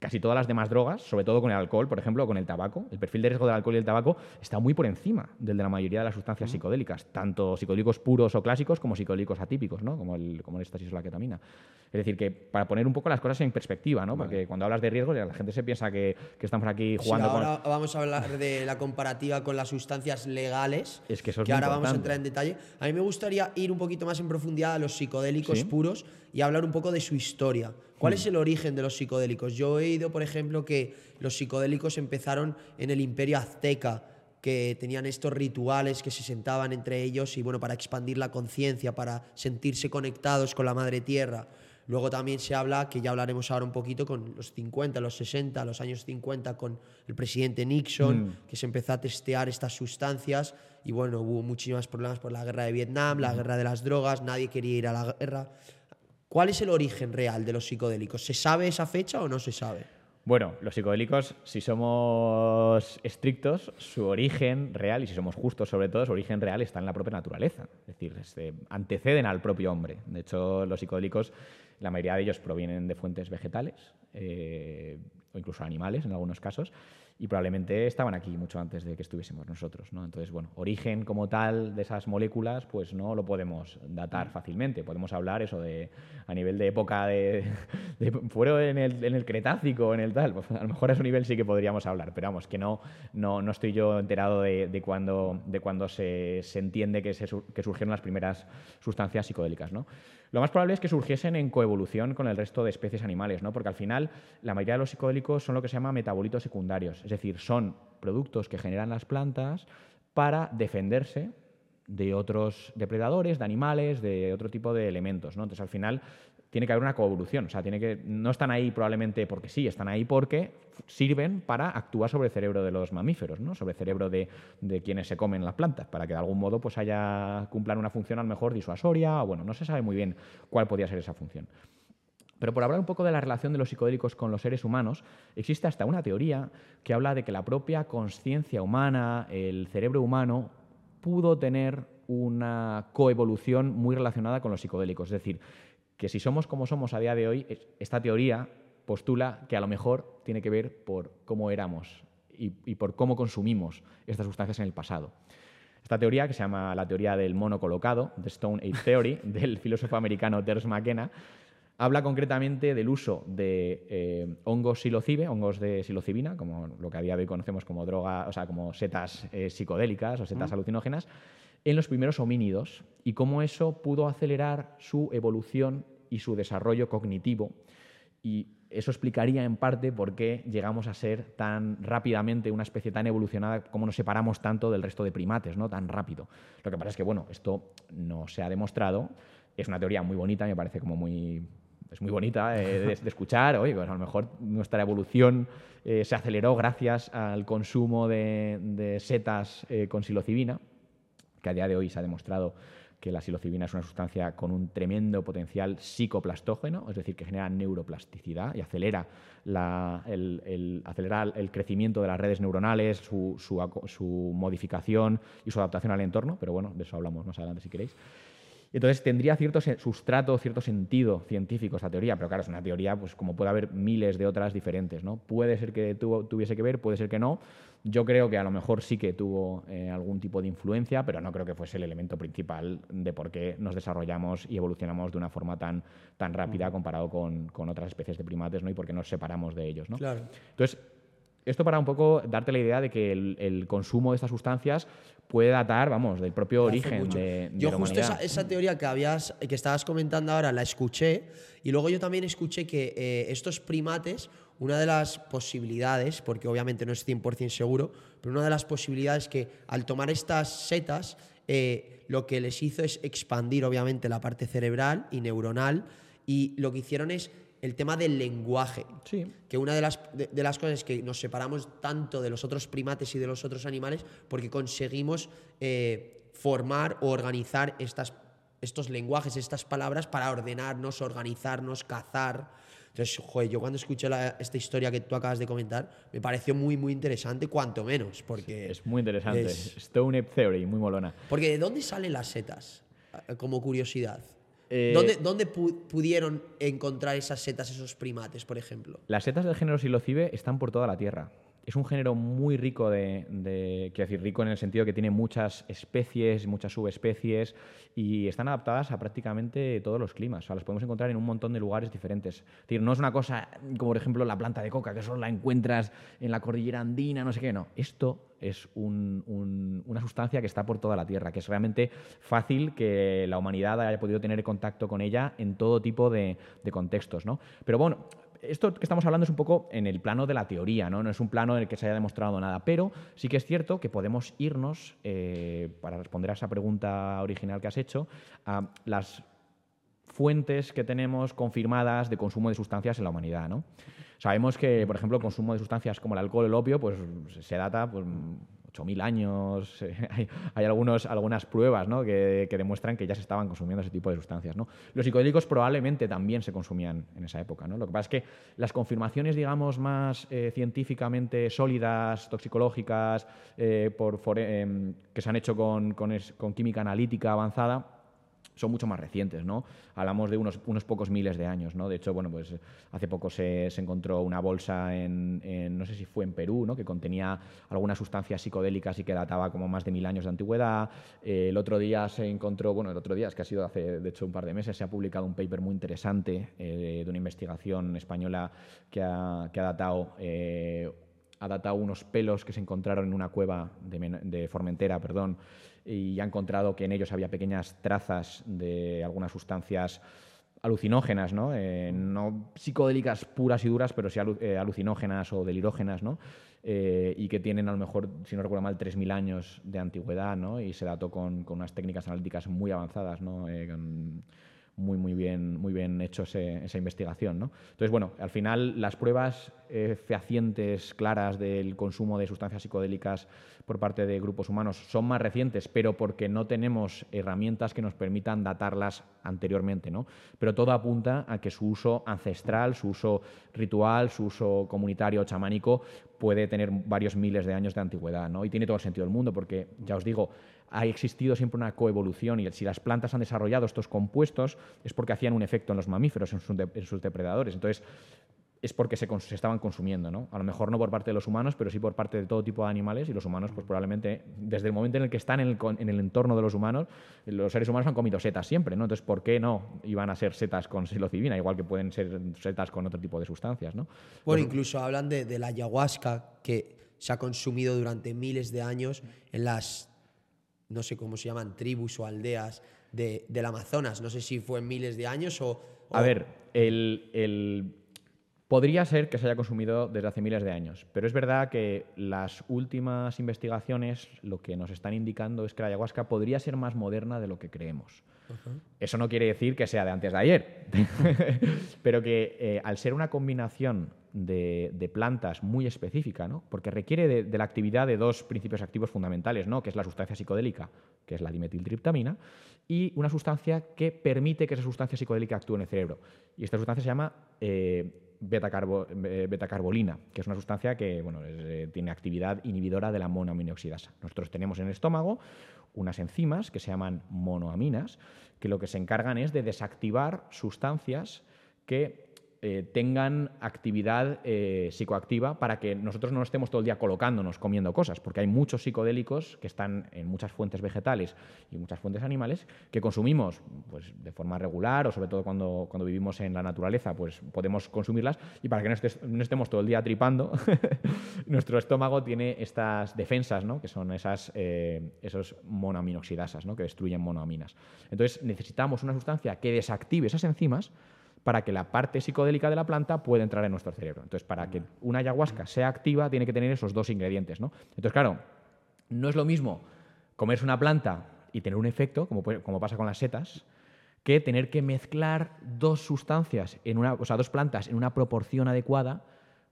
casi todas las demás drogas, sobre todo con el alcohol, por ejemplo, o con el tabaco. El perfil de riesgo del alcohol y el tabaco está muy por encima del de la mayoría de las sustancias psicodélicas, tanto psicodélicos puros o clásicos como psicodélicos atípicos, ¿no? como, el, como el éxtasis o la ketamina. Es decir, que para poner un poco las cosas en perspectiva, ¿no? porque cuando hablas de riesgos la gente se piensa que, estamos aquí jugando ahora vamos a hablar de la comparativa con las sustancias legales, es que, eso ahora vamos a entrar en detalle. A mí me gustaría ir un poquito más en profundidad a los psicodélicos puros y hablar un poco de su historia. ¿Cuál es mm. el origen de los psicodélicos? Yo he oído, por ejemplo, que los psicodélicos empezaron en el imperio azteca, que tenían estos rituales que se sentaban entre ellos y bueno, para expandir la conciencia, para sentirse conectados con la madre tierra. Luego también se habla, que ya hablaremos ahora un poquito, con los 50, los 60, los años 50, con el presidente Nixon, mm. que se empezó a testear estas sustancias y bueno, hubo muchísimos problemas por la guerra de Vietnam, la guerra de las drogas, nadie quería ir a la guerra. ¿Cuál es el origen real de los psicodélicos? ¿Se sabe esa fecha o no se sabe? Bueno, los psicodélicos, si somos estrictos, su origen real, y si somos justos sobre todo, su origen real está en la propia naturaleza. Es decir, anteceden al propio hombre. De hecho, los psicodélicos, la mayoría de ellos provienen de fuentes vegetales eh, o incluso animales en algunos casos y probablemente estaban aquí mucho antes de que estuviésemos nosotros. ¿no? Entonces, bueno, origen como tal de esas moléculas, pues no lo podemos datar mm. fácilmente. Podemos hablar eso de a nivel de época de, fueron en el, en el, Cretácico, en el tal. Pues a lo mejor a ese nivel sí que podríamos hablar, pero vamos, que no, no, no estoy yo enterado de, de cuando, de cuando se, se entiende que, se, que surgieron las primeras sustancias psicodélicas. ¿no? Lo más probable es que surgiesen en coevolución con el resto de especies animales, ¿no? porque al final la mayoría de los psicodélicos son lo que se llama metabolitos secundarios, decir, son productos que generan las plantas para defenderse de otros depredadores, de animales, de otro tipo de elementos. ¿no? Entonces, al final, tiene que haber una coevolución. O sea, tiene que, no están ahí probablemente porque sí, están ahí porque sirven para actuar sobre el cerebro de los mamíferos, ¿no? sobre el cerebro de, quienes se comen las plantas, para que de algún modo pues, haya, cumplan una función a lo mejor disuasoria, bueno, no se sabe muy bien cuál podría ser esa función. Pero por hablar un poco de la relación de los psicodélicos con los seres humanos, existe hasta una teoría que habla de que la propia conciencia humana, el cerebro humano, pudo tener una coevolución muy relacionada con los psicodélicos. Es decir, que si somos como somos a día de hoy, esta teoría postula que a lo mejor tiene que ver por cómo éramos y, por cómo consumimos estas sustancias en el pasado. Esta teoría, que se llama la teoría del mono colocado, The Stone Age Theory, del filósofo americano Terence McKenna, habla concretamente del uso de eh, hongos psilocibe, hongos de psilocibina, como lo que a día de hoy conocemos como droga, o sea, como setas eh, psicodélicas o setas alucinógenas, en los primeros homínidos y cómo eso pudo acelerar su evolución y su desarrollo cognitivo. Y eso explicaría en parte por qué llegamos a ser tan rápidamente una especie tan evolucionada, cómo nos separamos tanto del resto de primates, ¿no? tan rápido. Lo que pasa es que, bueno, esto no se ha demostrado, es una teoría muy bonita, me parece como muy... Es muy bonita eh, de, escuchar. Oye, pues a lo mejor nuestra evolución eh, se aceleró gracias al consumo de, setas eh, con psilocibina, que a día de hoy se ha demostrado que la psilocibina es una sustancia con un tremendo potencial psicoplastógeno, es decir, que genera neuroplasticidad y acelera, el, crecimiento de las redes neuronales, su, su, modificación y su adaptación al entorno, pero bueno, de eso hablamos más adelante si queréis. Entonces tendría cierto sustrato, cierto sentido científico esa teoría, pero claro, es una teoría pues como puede haber miles de otras diferentes. ¿no? Puede ser que tuviese que ver, puede ser que no. Yo creo que a lo mejor sí que tuvo eh, algún tipo de influencia, pero no creo que fuese el elemento principal de por qué nos desarrollamos y evolucionamos de una forma tan, tan rápida comparado con, con, otras especies de primates ¿no? y por qué nos separamos de ellos. ¿no? Claro. Entonces, Esto para un poco darte la idea de que el, consumo de estas sustancias puede datar, vamos, del propio origen de, de, Yo justo esa, teoría que habías, que estabas comentando ahora, la escuché y luego yo también escuché que eh, estos primates, una de las posibilidades, porque obviamente no es 100% seguro, pero una de las posibilidades que al tomar estas setas, eh, lo que les hizo es expandir obviamente la parte cerebral y neuronal y lo que hicieron es el tema del lenguaje. Sí. Que una de las, de, las cosas es que nos separamos tanto de los otros primates y de los otros animales porque conseguimos eh, formar o organizar estas, estos lenguajes, estas palabras para ordenarnos, organizarnos, cazar. Entonces, joder, yo cuando escuché esta historia que tú acabas de comentar, me pareció muy, muy interesante, cuanto menos, porque... es muy interesante. Stone Ape Theory, muy molona. Porque ¿de dónde salen las setas? Como curiosidad. Eh, ¿Dónde, pudieron encontrar esas setas, esos primates, por ejemplo? Las setas del género Silocibe están por toda la Tierra. Es un género muy rico de, quiero decir, rico en el sentido que tiene muchas especies, muchas subespecies y están adaptadas a prácticamente todos los climas. O sea, las podemos encontrar en un montón de lugares diferentes. Es no es una cosa como, por ejemplo, la planta de coca, que solo la encuentras en la cordillera andina, no sé qué, no. Esto es una sustancia que está por toda la Tierra, que es realmente fácil que la humanidad haya podido tener contacto con ella en todo tipo de, contextos. ¿no? Pero bueno, esto que estamos hablando es un poco en el plano de la teoría, ¿no? no es un plano en el que se haya demostrado nada, pero sí que es cierto que podemos irnos, eh, para responder a esa pregunta original que has hecho, a las fuentes que tenemos confirmadas de consumo de sustancias en la humanidad. ¿no? Sabemos que, por ejemplo, el consumo de sustancias como el alcohol el opio pues, se data pues, 8.000 años. hay, hay algunos, algunas pruebas ¿no? que, demuestran que ya se estaban consumiendo ese tipo de sustancias. ¿no? Los psicodélicos probablemente también se consumían en esa época. ¿no? Lo que pasa es que las confirmaciones, digamos, más eh, científicamente sólidas, toxicológicas, eh, em, que se han hecho con, con química analítica avanzada, son mucho más recientes, ¿no? Hablamos de unos, unos pocos miles de años, ¿no? De hecho, bueno, pues hace poco se, encontró una bolsa en, no sé si fue en Perú, ¿no? Que contenía algunas sustancias psicodélicas y que databa como más de mil años de antigüedad. Eh, el otro día se encontró, bueno, el otro día, es que ha sido hace, de hecho, un par de meses, se ha publicado un paper muy interesante eh, de una investigación española que ha, que ha datado... Eh, ha datado unos pelos que se encontraron en una cueva de, de Formentera, perdón, y ha encontrado que en ellos había pequeñas trazas de algunas sustancias alucinógenas, ¿no? Eh, no psicodélicas puras y duras, pero sí eh, alucinógenas o delirógenas, ¿no? Eh, y que tienen a lo mejor, si no recuerdo mal, 3.000 años de antigüedad, ¿no? y se dató con, con unas técnicas analíticas muy avanzadas, ¿no? Muy, muy bien, muy bien hecho esa investigación. ¿no? Entonces, bueno, al final las pruebas eh, fehacientes, claras del consumo de sustancias psicodélicas por parte de grupos humanos son más recientes, pero porque no tenemos herramientas que nos permitan datarlas anteriormente. ¿no? Pero todo apunta a que su uso ancestral, su uso ritual, su uso comunitario, chamánico, puede tener varios miles de años de antigüedad. ¿no? Y tiene todo el sentido del mundo, porque, ya os digo, ha existido siempre una coevolución y si las plantas han desarrollado estos compuestos es porque hacían un efecto en los mamíferos, en sus, depredadores. Entonces, es porque se, estaban consumiendo, ¿no? A lo mejor no por parte de los humanos, pero sí por parte de todo tipo de animales y los humanos, pues probablemente, desde el momento en el que están en el, entorno de los humanos, los seres humanos han comido setas siempre, ¿no? Entonces, ¿por qué no iban a ser setas con psilocibina, igual que pueden ser setas con otro tipo de sustancias, ¿no? Bueno, incluso hablan de, de la ayahuasca que se ha consumido durante miles de años en las no sé cómo se llaman, tribus o aldeas de, del Amazonas. No sé si fue en miles de años o... A ver, el, podría ser que se haya consumido desde hace miles de años, pero es verdad que las últimas investigaciones lo que nos están indicando es que la ayahuasca podría ser más moderna de lo que creemos. Eso no quiere decir que sea de antes de ayer, pero que eh, al ser una combinación de, plantas muy específica, ¿no? porque requiere de, la actividad de dos principios activos fundamentales, ¿no? que es la sustancia psicodélica, que es la dimetiltriptamina, y una sustancia que permite que esa sustancia psicodélica actúe en el cerebro. Y esta sustancia se llama eh, eh, betacarbolina, que es una sustancia que bueno, eh, tiene actividad inhibidora de la monoaminoxidasa. Nosotros tenemos en el estómago unas enzimas que se llaman monoaminas, que lo que se encargan es de desactivar sustancias que eh, tengan actividad eh, psicoactiva para que nosotros no estemos todo el día colocándonos comiendo cosas, porque hay muchos psicodélicos que están en muchas fuentes vegetales y muchas fuentes animales que consumimos pues, de forma regular o sobre todo cuando, cuando vivimos en la naturaleza, pues podemos consumirlas y para que no, estemos todo el día tripando, nuestro estómago tiene estas defensas, ¿no? que son esas, eh, esos monoaminoxidasas, ¿no? que destruyen monoaminas. Entonces necesitamos una sustancia que desactive esas enzimas para que la parte psicodélica de la planta pueda entrar en nuestro cerebro. Entonces, para que una ayahuasca sea activa, tiene que tener esos dos ingredientes. ¿no? Entonces, claro, no es lo mismo comerse una planta y tener un efecto, como, como pasa con las setas, que tener que mezclar dos sustancias, en una, o sea, dos plantas en una proporción adecuada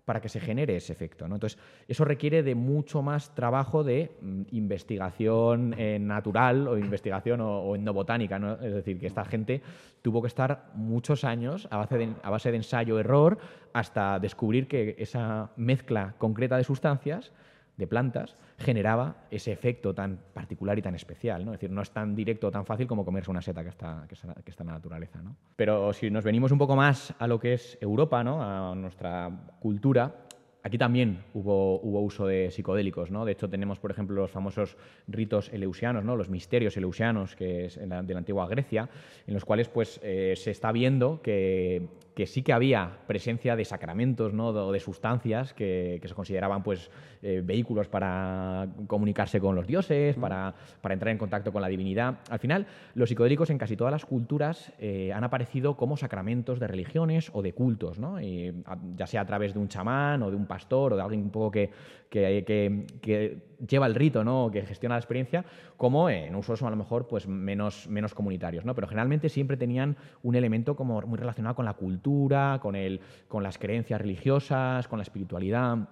para que se genere ese efecto. Entonces, eso requiere de mucho más trabajo de mm, investigación eh, natural o investigación o, endobotánica. ¿no? Es decir, que esta gente tuvo que estar muchos años a base de, a base de ensayo-error hasta descubrir que esa mezcla concreta de sustancias de plantas generaba ese efecto tan particular y tan especial. ¿no? Es decir, no es tan directo o tan fácil como comerse una seta que está, que está, en la naturaleza. ¿no? Pero si nos venimos un poco más a lo que es Europa, ¿no? a nuestra cultura, Aquí también hubo, hubo, uso de psicodélicos, ¿no? De hecho, tenemos, por ejemplo, los famosos ritos eleusianos, ¿no? Los misterios eleusianos que es de la antigua Grecia, en los cuales pues, eh, se está viendo que que sí que había presencia de sacramentos ¿no? o de sustancias que, se consideraban pues, eh, vehículos para comunicarse con los dioses, para, entrar en contacto con la divinidad. Al final, los psicodélicos en casi todas las culturas eh, han aparecido como sacramentos de religiones o de cultos, ¿no? ya sea a través de un chamán o de un pastor o de alguien un poco que, que, lleva el rito, ¿no? que gestiona la experiencia, como en usos a lo mejor pues, menos, menos comunitarios. ¿no? Pero generalmente siempre tenían un elemento como muy relacionado con la cultura, con, el, con las creencias religiosas, con la espiritualidad.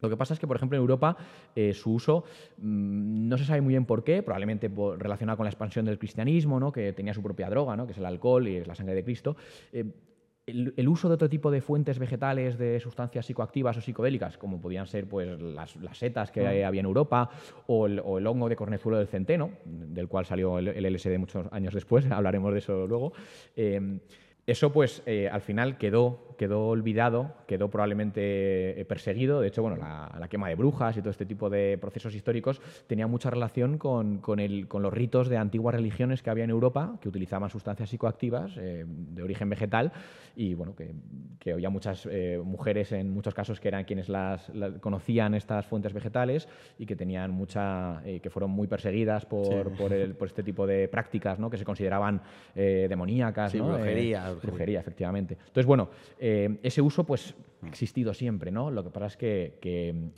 Lo que pasa es que, por ejemplo, en Europa eh, su uso mm, no se sabe muy bien por qué, probablemente relacionado con la expansión del cristianismo, ¿no? que tenía su propia droga, ¿no? que es el alcohol y es la sangre de Cristo. Eh, el, uso de otro tipo de fuentes vegetales de sustancias psicoactivas o psicodélicas, como podían ser pues, las, setas que mm. había en Europa o el, hongo de cornezuelo del centeno, del cual salió el, LSD muchos años después, hablaremos de eso luego. Eh, eso pues eh, al final quedó quedó olvidado, quedó probablemente eh, perseguido. De hecho, bueno, la, quema de brujas y todo este tipo de procesos históricos tenía mucha relación con, el, con los ritos de antiguas religiones que había en Europa, que utilizaban sustancias psicoactivas eh, de origen vegetal y bueno, que, que había muchas eh, mujeres en muchos casos que eran quienes las, conocían estas fuentes vegetales y que tenían mucha, que fueron muy perseguidas por, por, el, por, este tipo de prácticas, ¿no? que se consideraban demoníacas. Sí, brujería, brujería. efectivamente. Entonces, bueno, eh, ese uso pues ha existido siempre, ¿no? Lo que pasa es que,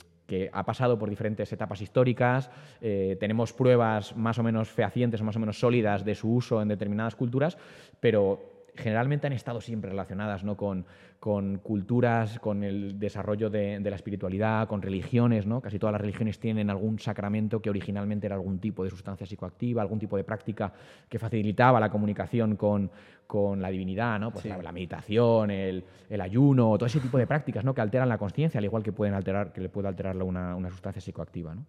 ha pasado por diferentes etapas históricas, eh, tenemos pruebas más o menos fehacientes o más o menos sólidas de su uso en determinadas culturas, pero generalmente han estado siempre relacionadas ¿no? con, con culturas, con el desarrollo de, la espiritualidad, con religiones. ¿no? Casi todas las religiones tienen algún sacramento que originalmente era algún tipo de sustancia psicoactiva, algún tipo de práctica que facilitaba la comunicación con, con la divinidad, ¿no? Pues la, meditación, el, el, ayuno, todo ese tipo de prácticas ¿no? que alteran la conciencia, al igual que pueden alterar, que le puede alterar una, una sustancia psicoactiva. ¿no?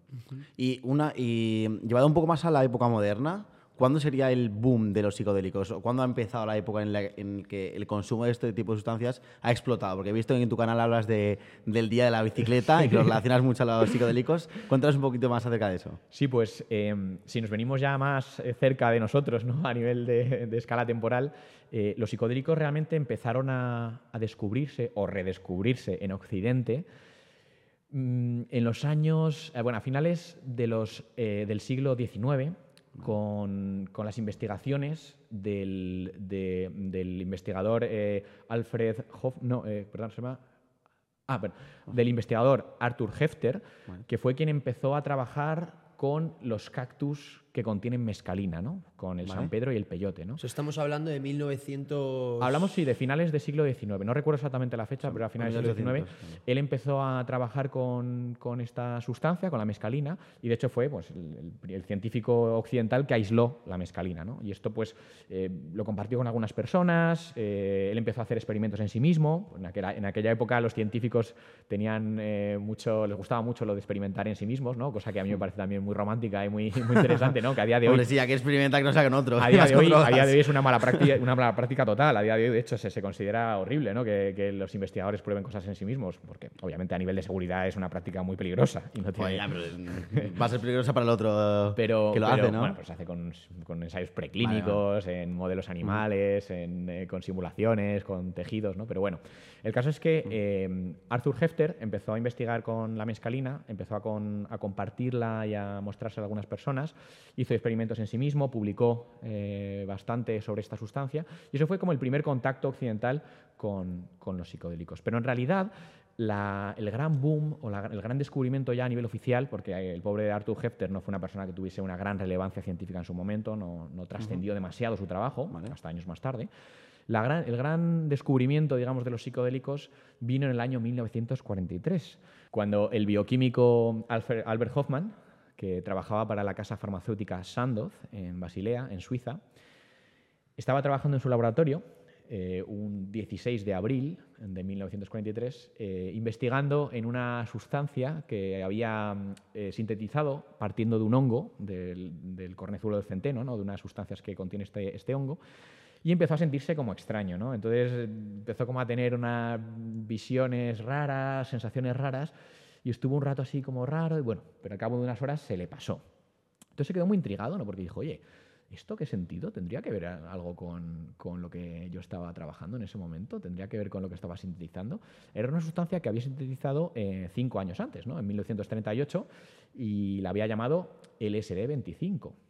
Y, una, y llevado un poco más a la época moderna, ¿Cuándo sería el boom de los psicodélicos? ¿O cuándo ha empezado la época en la que el consumo de este tipo de sustancias ha explotado? Porque he visto que en tu canal hablas de, del día de la bicicleta y que lo relacionas mucho a los psicodélicos. Cuéntanos un poquito más acerca de eso. Sí, pues em, si nos venimos ya más eh, cerca de nosotros, ¿no? a nivel de, escala temporal, eh, los psicodélicos realmente empezaron a, descubrirse o redescubrirse en Occidente mm, en los años, eh, bueno, a finales de los, del siglo XIX con, las investigaciones del, investigador eh, Alfred Hoff, no, eh, perdón, se llama Ah, del investigador Arthur Hefter, que fue quien empezó a trabajar con los cactus que contienen mescalina, ¿no? Con el San Pedro y el peyote, ¿no? estamos hablando de 1900... Hablamos, sí, de finales del siglo XIX. No recuerdo exactamente la fecha, pero a finales del siglo XIX él empezó a trabajar con, esta sustancia, con la mescalina, y de hecho fue pues, el, científico occidental que aisló la mescalina, ¿no? Y esto, pues, eh, lo compartió con algunas personas, eh, él empezó a hacer experimentos en sí mismo. En aquella, en aquella época los científicos tenían eh, mucho, les gustaba mucho lo de experimentar en sí mismos, ¿no? Cosa que a mí me parece también muy romántica y muy, muy interesante, ¿no? Que a día de hoy... Hombre, sí, que experimenta que no sea con otro. A día, de hoy, a día de hoy es una mala práctica, una mala práctica total. A día de hoy, de hecho, se, se considera horrible ¿no? que, que los investigadores prueben cosas en sí mismos, porque obviamente a nivel de seguridad es una práctica muy peligrosa. Y no tiene- pero va a ser peligrosa para el otro pero, que lo pero, hace, ¿no? Bueno, pues se hace con, con ensayos preclínicos, en modelos animales, en, eh, con simulaciones, con tejidos, ¿no? Pero bueno, el caso es que eh, Arthur Hefter empezó a investigar con la mescalina, empezó a, con- a compartirla y a mostrarse a algunas personas, hizo experimentos en sí mismo, publicó eh, bastante sobre esta sustancia y eso fue como el primer contacto occidental con, con los psicodélicos. Pero en realidad la- el gran boom o la- el gran descubrimiento ya a nivel oficial, porque el pobre Arthur Hefter no fue una persona que tuviese una gran relevancia científica en su momento, no, no trascendió demasiado su trabajo, hasta años más tarde. El gran descubrimiento, digamos, de los psicodélicos vino en el año 1943, cuando el bioquímico Albert Hoffman, que trabajaba para la casa farmacéutica Sandoz en Basilea, en Suiza, estaba trabajando en su laboratorio eh, un 16 de abril de 1943, eh, investigando en una sustancia que había eh, sintetizado partiendo de un hongo, del, del cornezuelo del centeno, ¿no? de unas sustancias que contiene este, este hongo, y empezó a sentirse como extraño. ¿no? Entonces empezó como a tener unas visiones raras, sensaciones raras, y estuvo un rato así como raro, y bueno, pero al cabo de unas horas se le pasó. Entonces se quedó muy intrigado, ¿no? Porque dijo, oye, ¿esto qué sentido? ¿Tendría que ver algo con, con lo que yo estaba trabajando en ese momento? ¿Tendría que ver con lo que estaba sintetizando? Era una sustancia que había sintetizado eh, cinco años antes, ¿no? En 1938, y la había llamado LSD-25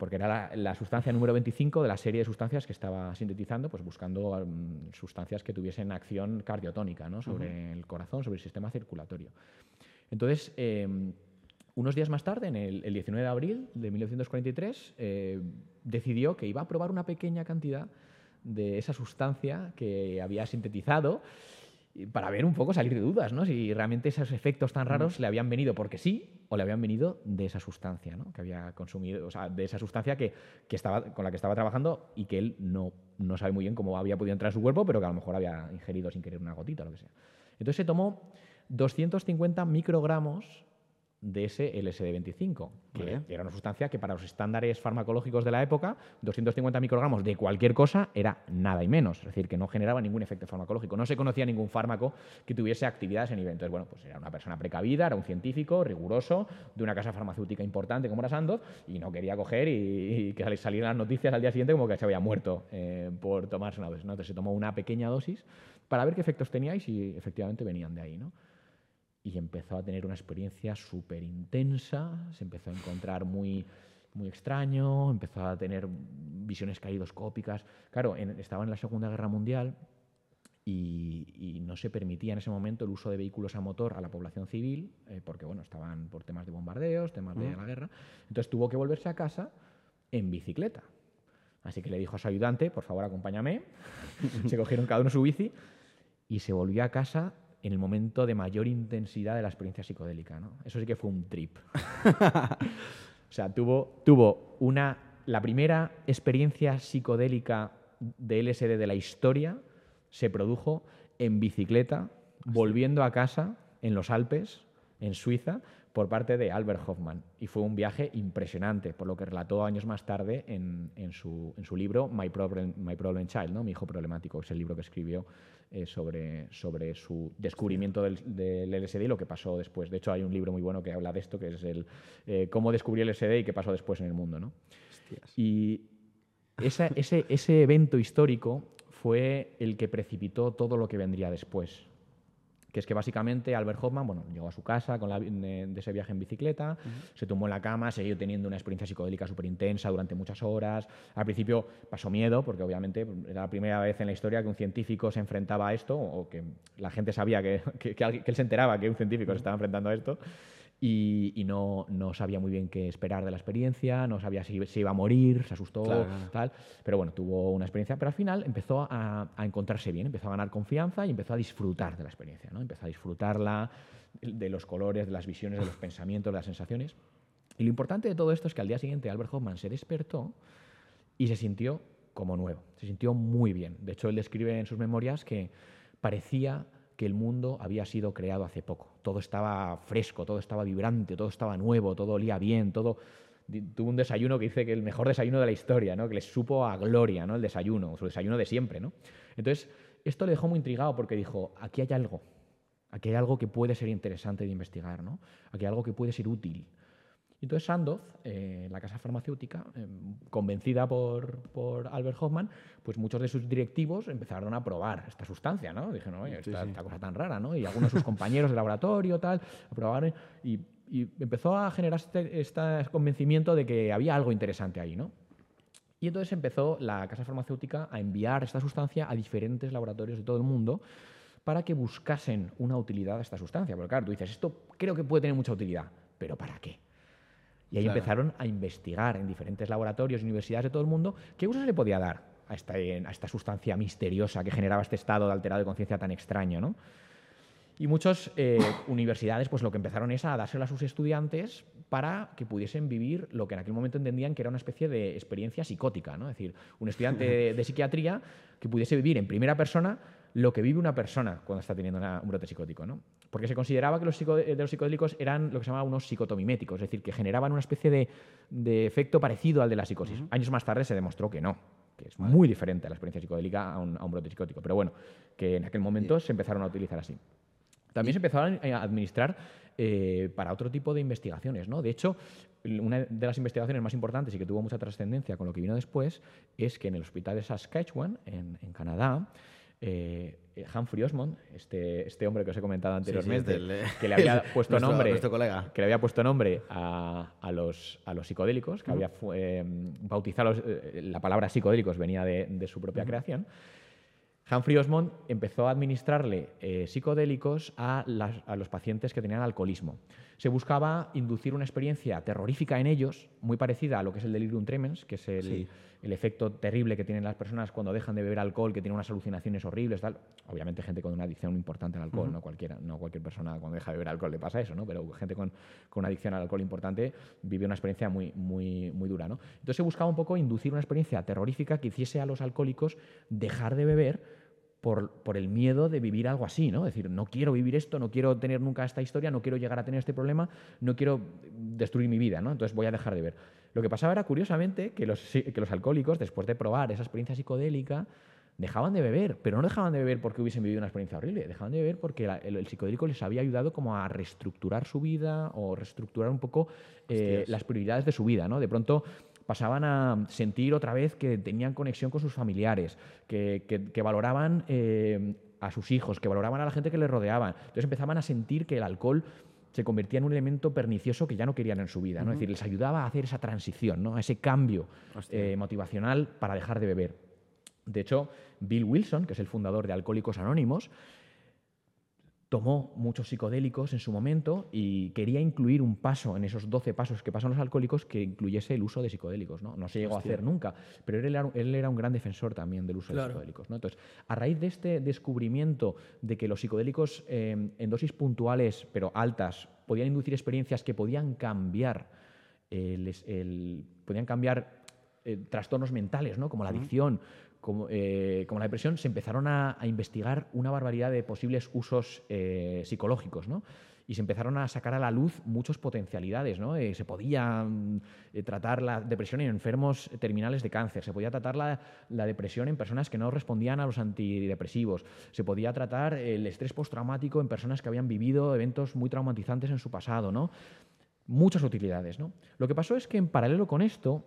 porque era la, la sustancia número 25 de la serie de sustancias que estaba sintetizando, pues buscando mm, sustancias que tuviesen acción cardiotónica ¿no? sobre el corazón, sobre el sistema circulatorio. Entonces, eh, unos días más tarde, en el, el 19 de abril de 1943, eh, decidió que iba a probar una pequeña cantidad de esa sustancia que había sintetizado para ver un poco, salir de dudas, ¿no? Si realmente esos efectos tan raros le habían venido porque sí o le habían venido de esa sustancia, ¿no? Que había consumido, o sea, de esa sustancia que, que estaba, con la que estaba trabajando y que él no, no sabe muy bien cómo había podido entrar en su cuerpo, pero que a lo mejor había ingerido sin querer una gotita o lo que sea. Entonces se tomó 250 microgramos de ese LSD-25, que Vale. era una sustancia que para los estándares farmacológicos de la época, 250 microgramos de cualquier cosa era nada y menos, es decir, que no generaba ningún efecto farmacológico. No se conocía ningún fármaco que tuviese actividad a ese nivel. Entonces, bueno, pues era una persona precavida, era un científico riguroso de una casa farmacéutica importante como era Sandoz y no quería coger y, y que sali- salieran las noticias al día siguiente como que se había muerto eh, por tomarse una dosis. ¿no? Entonces se tomó una pequeña dosis para ver qué efectos tenía y si efectivamente venían de ahí. ¿no? Y empezó a tener una experiencia súper intensa, se empezó a encontrar muy, muy extraño, empezó a tener visiones caidoscópicas. Claro, en- estaba en la Segunda Guerra Mundial y, y no se permitía en ese momento el uso de vehículos a motor a la población civil, eh, porque bueno, estaban por temas de bombardeos, temas de la guerra. Entonces tuvo que volverse a casa en bicicleta. Así que le dijo a su ayudante, por favor, acompáñame. se cogieron cada uno su bici y se volvió a casa en el momento de mayor intensidad de la experiencia psicodélica. ¿no? Eso sí que fue un trip. o sea, tuvo, tuvo una, la primera experiencia psicodélica de LSD de la historia se produjo en bicicleta, volviendo a casa en los Alpes, en Suiza, por parte de Albert Hoffman. Y fue un viaje impresionante, por lo que relató años más tarde en, en su, en su libro My Problem, My Problem Child, ¿no? Mi hijo problemático, que es el libro que escribió eh, sobre, sobre su descubrimiento del, del LSD y lo que pasó después. De hecho, hay un libro muy bueno que habla de esto, que es el eh, cómo descubrí el LSD y qué pasó después en el mundo. ¿no? Y esa- ese, ese evento histórico fue el que precipitó todo lo que vendría después. Que es que básicamente Albert Hoffman bueno, llegó a su casa con la, de, de ese viaje en bicicleta, se tumbó en la cama, siguió teniendo una experiencia psicodélica súper intensa durante muchas horas. Al principio pasó miedo, porque obviamente era la primera vez en la historia que un científico se enfrentaba a esto, o que la gente sabía que, que- que él se enteraba que un científico se estaba enfrentando a esto. Y, y no, no sabía muy bien qué esperar de la experiencia, no sabía si se iba a morir, se asustó, Claro, tal. Pero bueno, tuvo una experiencia, pero al final empezó a, a encontrarse bien, empezó a ganar confianza y empezó a disfrutar de la experiencia, ¿no? Empezó a disfrutarla de los colores, de las visiones, de los pensamientos, de las sensaciones. Y lo importante de todo esto es que al día siguiente Albert Hoffman se despertó y se sintió como nuevo, se sintió muy bien. De hecho, él describe en sus memorias que parecía que el mundo había sido creado hace poco. Todo estaba fresco, todo estaba vibrante, todo estaba nuevo, todo olía bien, todo tuvo un desayuno que dice que el mejor desayuno de la historia, ¿no? que les supo a gloria, ¿no? el desayuno, su desayuno de siempre. ¿no? Entonces, esto le dejó muy intrigado porque dijo, aquí hay algo, aquí hay algo que puede ser interesante de investigar, ¿no? aquí hay algo que puede ser útil. Entonces Sandoz, eh, la casa farmacéutica, eh, convencida por, por, Albert Hoffman, pues muchos de sus directivos empezaron a probar esta sustancia, ¿no? Dijeron, oye, esta, cosa tan rara, ¿no? Y algunos de sus compañeros de laboratorio, tal, aprobaron y, y empezó a generar este, este, convencimiento de que había algo interesante ahí, ¿no? Y entonces empezó la casa farmacéutica a enviar esta sustancia a diferentes laboratorios de todo el mundo para que buscasen una utilidad a esta sustancia. Porque claro, tú dices, esto creo que puede tener mucha utilidad, pero ¿para qué? Y ahí empezaron a investigar en diferentes laboratorios y universidades de todo el mundo qué uso se le podía dar a esta, a esta sustancia misteriosa que generaba este estado de alterado de conciencia tan extraño. ¿no? Y muchas eh, universidades pues lo que empezaron es a dárselo a sus estudiantes para que pudiesen vivir lo que en aquel momento entendían que era una especie de experiencia psicótica. ¿no? Es decir, un estudiante de psiquiatría que pudiese vivir en primera persona lo que vive una persona cuando está teniendo un brote psicótico. ¿no? Porque se consideraba que los, de los psicodélicos eran lo que se llamaba unos psicotomiméticos, es decir, que generaban una especie de, efecto parecido al de la psicosis. Años más tarde se demostró que no, que es muy diferente a la experiencia psicodélica a un, brote psicótico. Pero bueno, que en aquel momento se empezaron a utilizar así. También se empezaron a administrar eh, para otro tipo de investigaciones. ¿no? De hecho, una de las investigaciones más importantes y que tuvo mucha trascendencia con lo que vino después es que en el hospital de Saskatchewan, en, en Canadá, eh, Humphrey Osmond, este, este hombre que os he comentado anteriormente, que le había puesto nombre, que le había puesto nombre a, a, los, a los psicodélicos, que había eh, bautizado eh, la palabra psicodélicos venía de, de su propia creación. Humphrey Osmond empezó a administrarle eh, psicodélicos a, a, los pacientes que tenían alcoholismo. Se buscaba inducir una experiencia terrorífica en ellos, muy parecida a lo que es el delirium tremens, que es el, el, efecto terrible que tienen las personas cuando dejan de beber alcohol, que tienen unas alucinaciones horribles. Tal. Obviamente gente con una adicción importante al alcohol, no, cualquiera, no cualquier persona cuando deja de beber alcohol le pasa eso, ¿no? pero gente con, con, una adicción al alcohol importante vive una experiencia muy, muy, muy dura. ¿no? Entonces se buscaba un poco inducir una experiencia terrorífica que hiciese a los alcohólicos dejar de beber por, por, el miedo de vivir algo así, ¿no? Es decir, no quiero vivir esto, no quiero tener nunca esta historia, no quiero llegar a tener este problema, no quiero destruir mi vida, ¿no? Entonces voy a dejar de ver. Lo que pasaba era, curiosamente, que los, que los alcohólicos, después de probar esa experiencia psicodélica, dejaban de beber, pero no dejaban de beber porque hubiesen vivido una experiencia horrible, dejaban de beber porque el, psicodélico les había ayudado como a reestructurar su vida o reestructurar un poco eh, las prioridades de su vida, ¿no? De pronto pasaban a sentir otra vez que tenían conexión con sus familiares, que, valoraban eh, a sus hijos, que valoraban a la gente que les rodeaba. Entonces empezaban a sentir que el alcohol se convertía en un elemento pernicioso que ya no querían en su vida. ¿no? Es decir, les ayudaba a hacer esa transición, ¿no? a ese cambio eh, motivacional para dejar de beber. De hecho, Bill Wilson, que es el fundador de Alcohólicos Anónimos, tomó muchos psicodélicos en su momento y quería incluir un paso en esos 12 pasos que pasan los alcohólicos que incluyese el uso de psicodélicos. No, no se llegó a hacer nunca, pero él era, él era, un gran defensor también del uso de psicodélicos. ¿no? Entonces, a raíz de este descubrimiento de que los psicodélicos eh, en dosis puntuales, pero altas, podían inducir experiencias que podían cambiar, el, podían cambiar eh, trastornos mentales, ¿no? como la adicción, eh, como, la depresión, se empezaron a, investigar una barbaridad de posibles usos eh, psicológicos, ¿no? Y se empezaron a sacar a la luz muchas potencialidades, ¿no? Eh, se podía mm, tratar la depresión en enfermos terminales de cáncer, se podía tratar la, la, depresión en personas que no respondían a los antidepresivos, se podía tratar el estrés postraumático en personas que habían vivido eventos muy traumatizantes en su pasado, ¿no? Muchas utilidades, ¿no? Lo que pasó es que en paralelo con esto,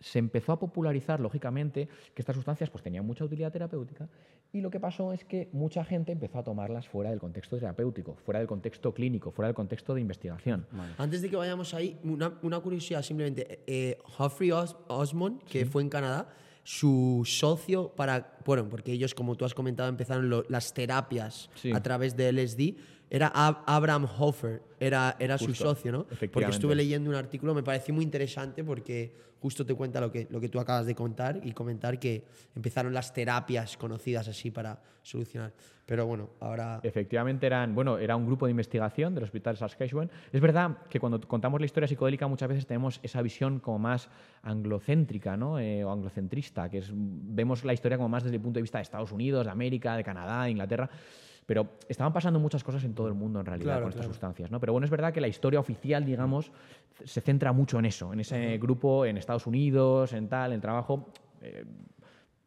se empezó a popularizar, lógicamente, que estas sustancias pues, tenían mucha utilidad terapéutica y lo que pasó es que mucha gente empezó a tomarlas fuera del contexto terapéutico, fuera del contexto clínico, fuera del contexto de investigación. Antes de que vayamos ahí, una, curiosidad simplemente. Eh, Humphrey Osmond, que fue en Canadá, su socio para, bueno, porque ellos, como tú has comentado, empezaron las terapias a través de LSD, era Abraham Hofer, era, era su socio, ¿no? Porque estuve leyendo un artículo, me pareció muy interesante porque justo te cuenta lo que, lo que tú acabas de contar y comentar que empezaron las terapias conocidas así para solucionar. Pero bueno, ahora... Efectivamente eran, bueno, era un grupo de investigación del Hospital Saskatchewan. Es verdad que cuando contamos la historia psicodélica muchas veces tenemos esa visión como más anglocéntrica, ¿no? Eh, o anglocentrista, que es, vemos la historia como más desde el punto de vista de Estados Unidos, de América, de Canadá, de Inglaterra. Pero estaban pasando muchas cosas en todo el mundo en realidad con estas sustancias, ¿no? Pero bueno, es verdad que la historia oficial, digamos, se centra mucho en eso, en ese grupo en Estados Unidos, en tal, en trabajo. Eh,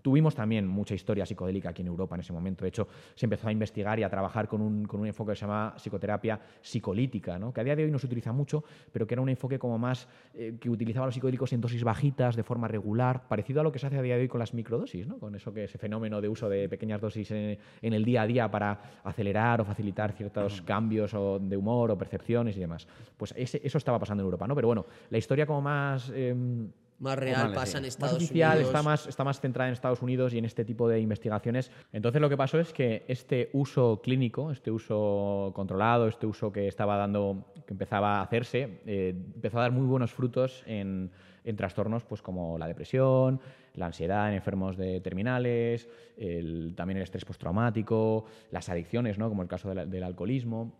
Tuvimos también mucha historia psicodélica aquí en Europa en ese momento. De hecho, se empezó a investigar y a trabajar con un, con un enfoque que se llama psicoterapia psicolítica, ¿no? que a día de hoy no se utiliza mucho, pero que era un enfoque como más eh, que utilizaba los psicodélicos en dosis bajitas, de forma regular, parecido a lo que se hace a día de hoy con las microdosis, ¿no? con eso que ese fenómeno de uso de pequeñas dosis en, el día a día para acelerar o facilitar ciertos cambios o de humor o percepciones y demás. Pues eso estaba pasando en Europa, ¿no? Pero bueno, la historia como más... Em, más real pasa en Estados oficial, Unidos. Está más, está más centrada en Estados Unidos y en este tipo de investigaciones. Entonces lo que pasó es que este uso clínico, este uso controlado, este uso que estaba dando, que empezaba a hacerse, eh, empezó a dar muy buenos frutos en, en, trastornos pues, como la depresión, la ansiedad en enfermos de terminales, el, también el estrés postraumático, las adicciones, ¿no? como el caso del alcoholismo.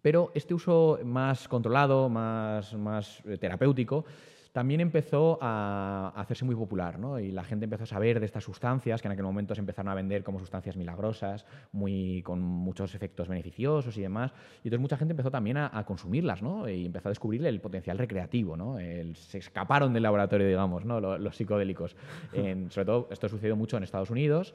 Pero este uso más controlado, más, más eh, terapéutico, también empezó a hacerse muy popular, ¿no? Y la gente empezó a saber de estas sustancias que en aquel momento se empezaron a vender como sustancias milagrosas, muy, con muchos efectos beneficiosos y demás. Y entonces mucha gente empezó también a, consumirlas, ¿no? Y empezó a descubrir el potencial recreativo, ¿no? se escaparon del laboratorio, digamos, ¿no? Los, psicodélicos. sobre todo, esto sucedió mucho en Estados Unidos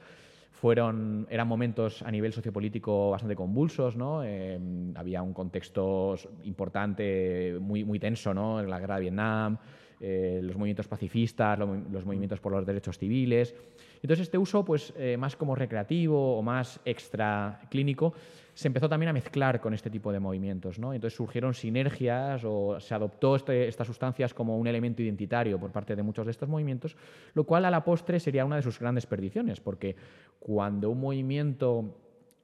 fueron, eran momentos a nivel sociopolítico bastante convulsos, ¿no? Eh, había un contexto importante, muy, muy tenso, ¿no? En la guerra de Vietnam, eh, los movimientos pacifistas, los movimientos por los derechos civiles. Entonces este uso, pues eh, más como recreativo o más extra clínico, se empezó también a mezclar con este tipo de movimientos. ¿no? Entonces surgieron sinergias o se adoptó este, estas sustancias como un elemento identitario por parte de muchos de estos movimientos, lo cual a la postre sería una de sus grandes perdiciones, porque cuando un movimiento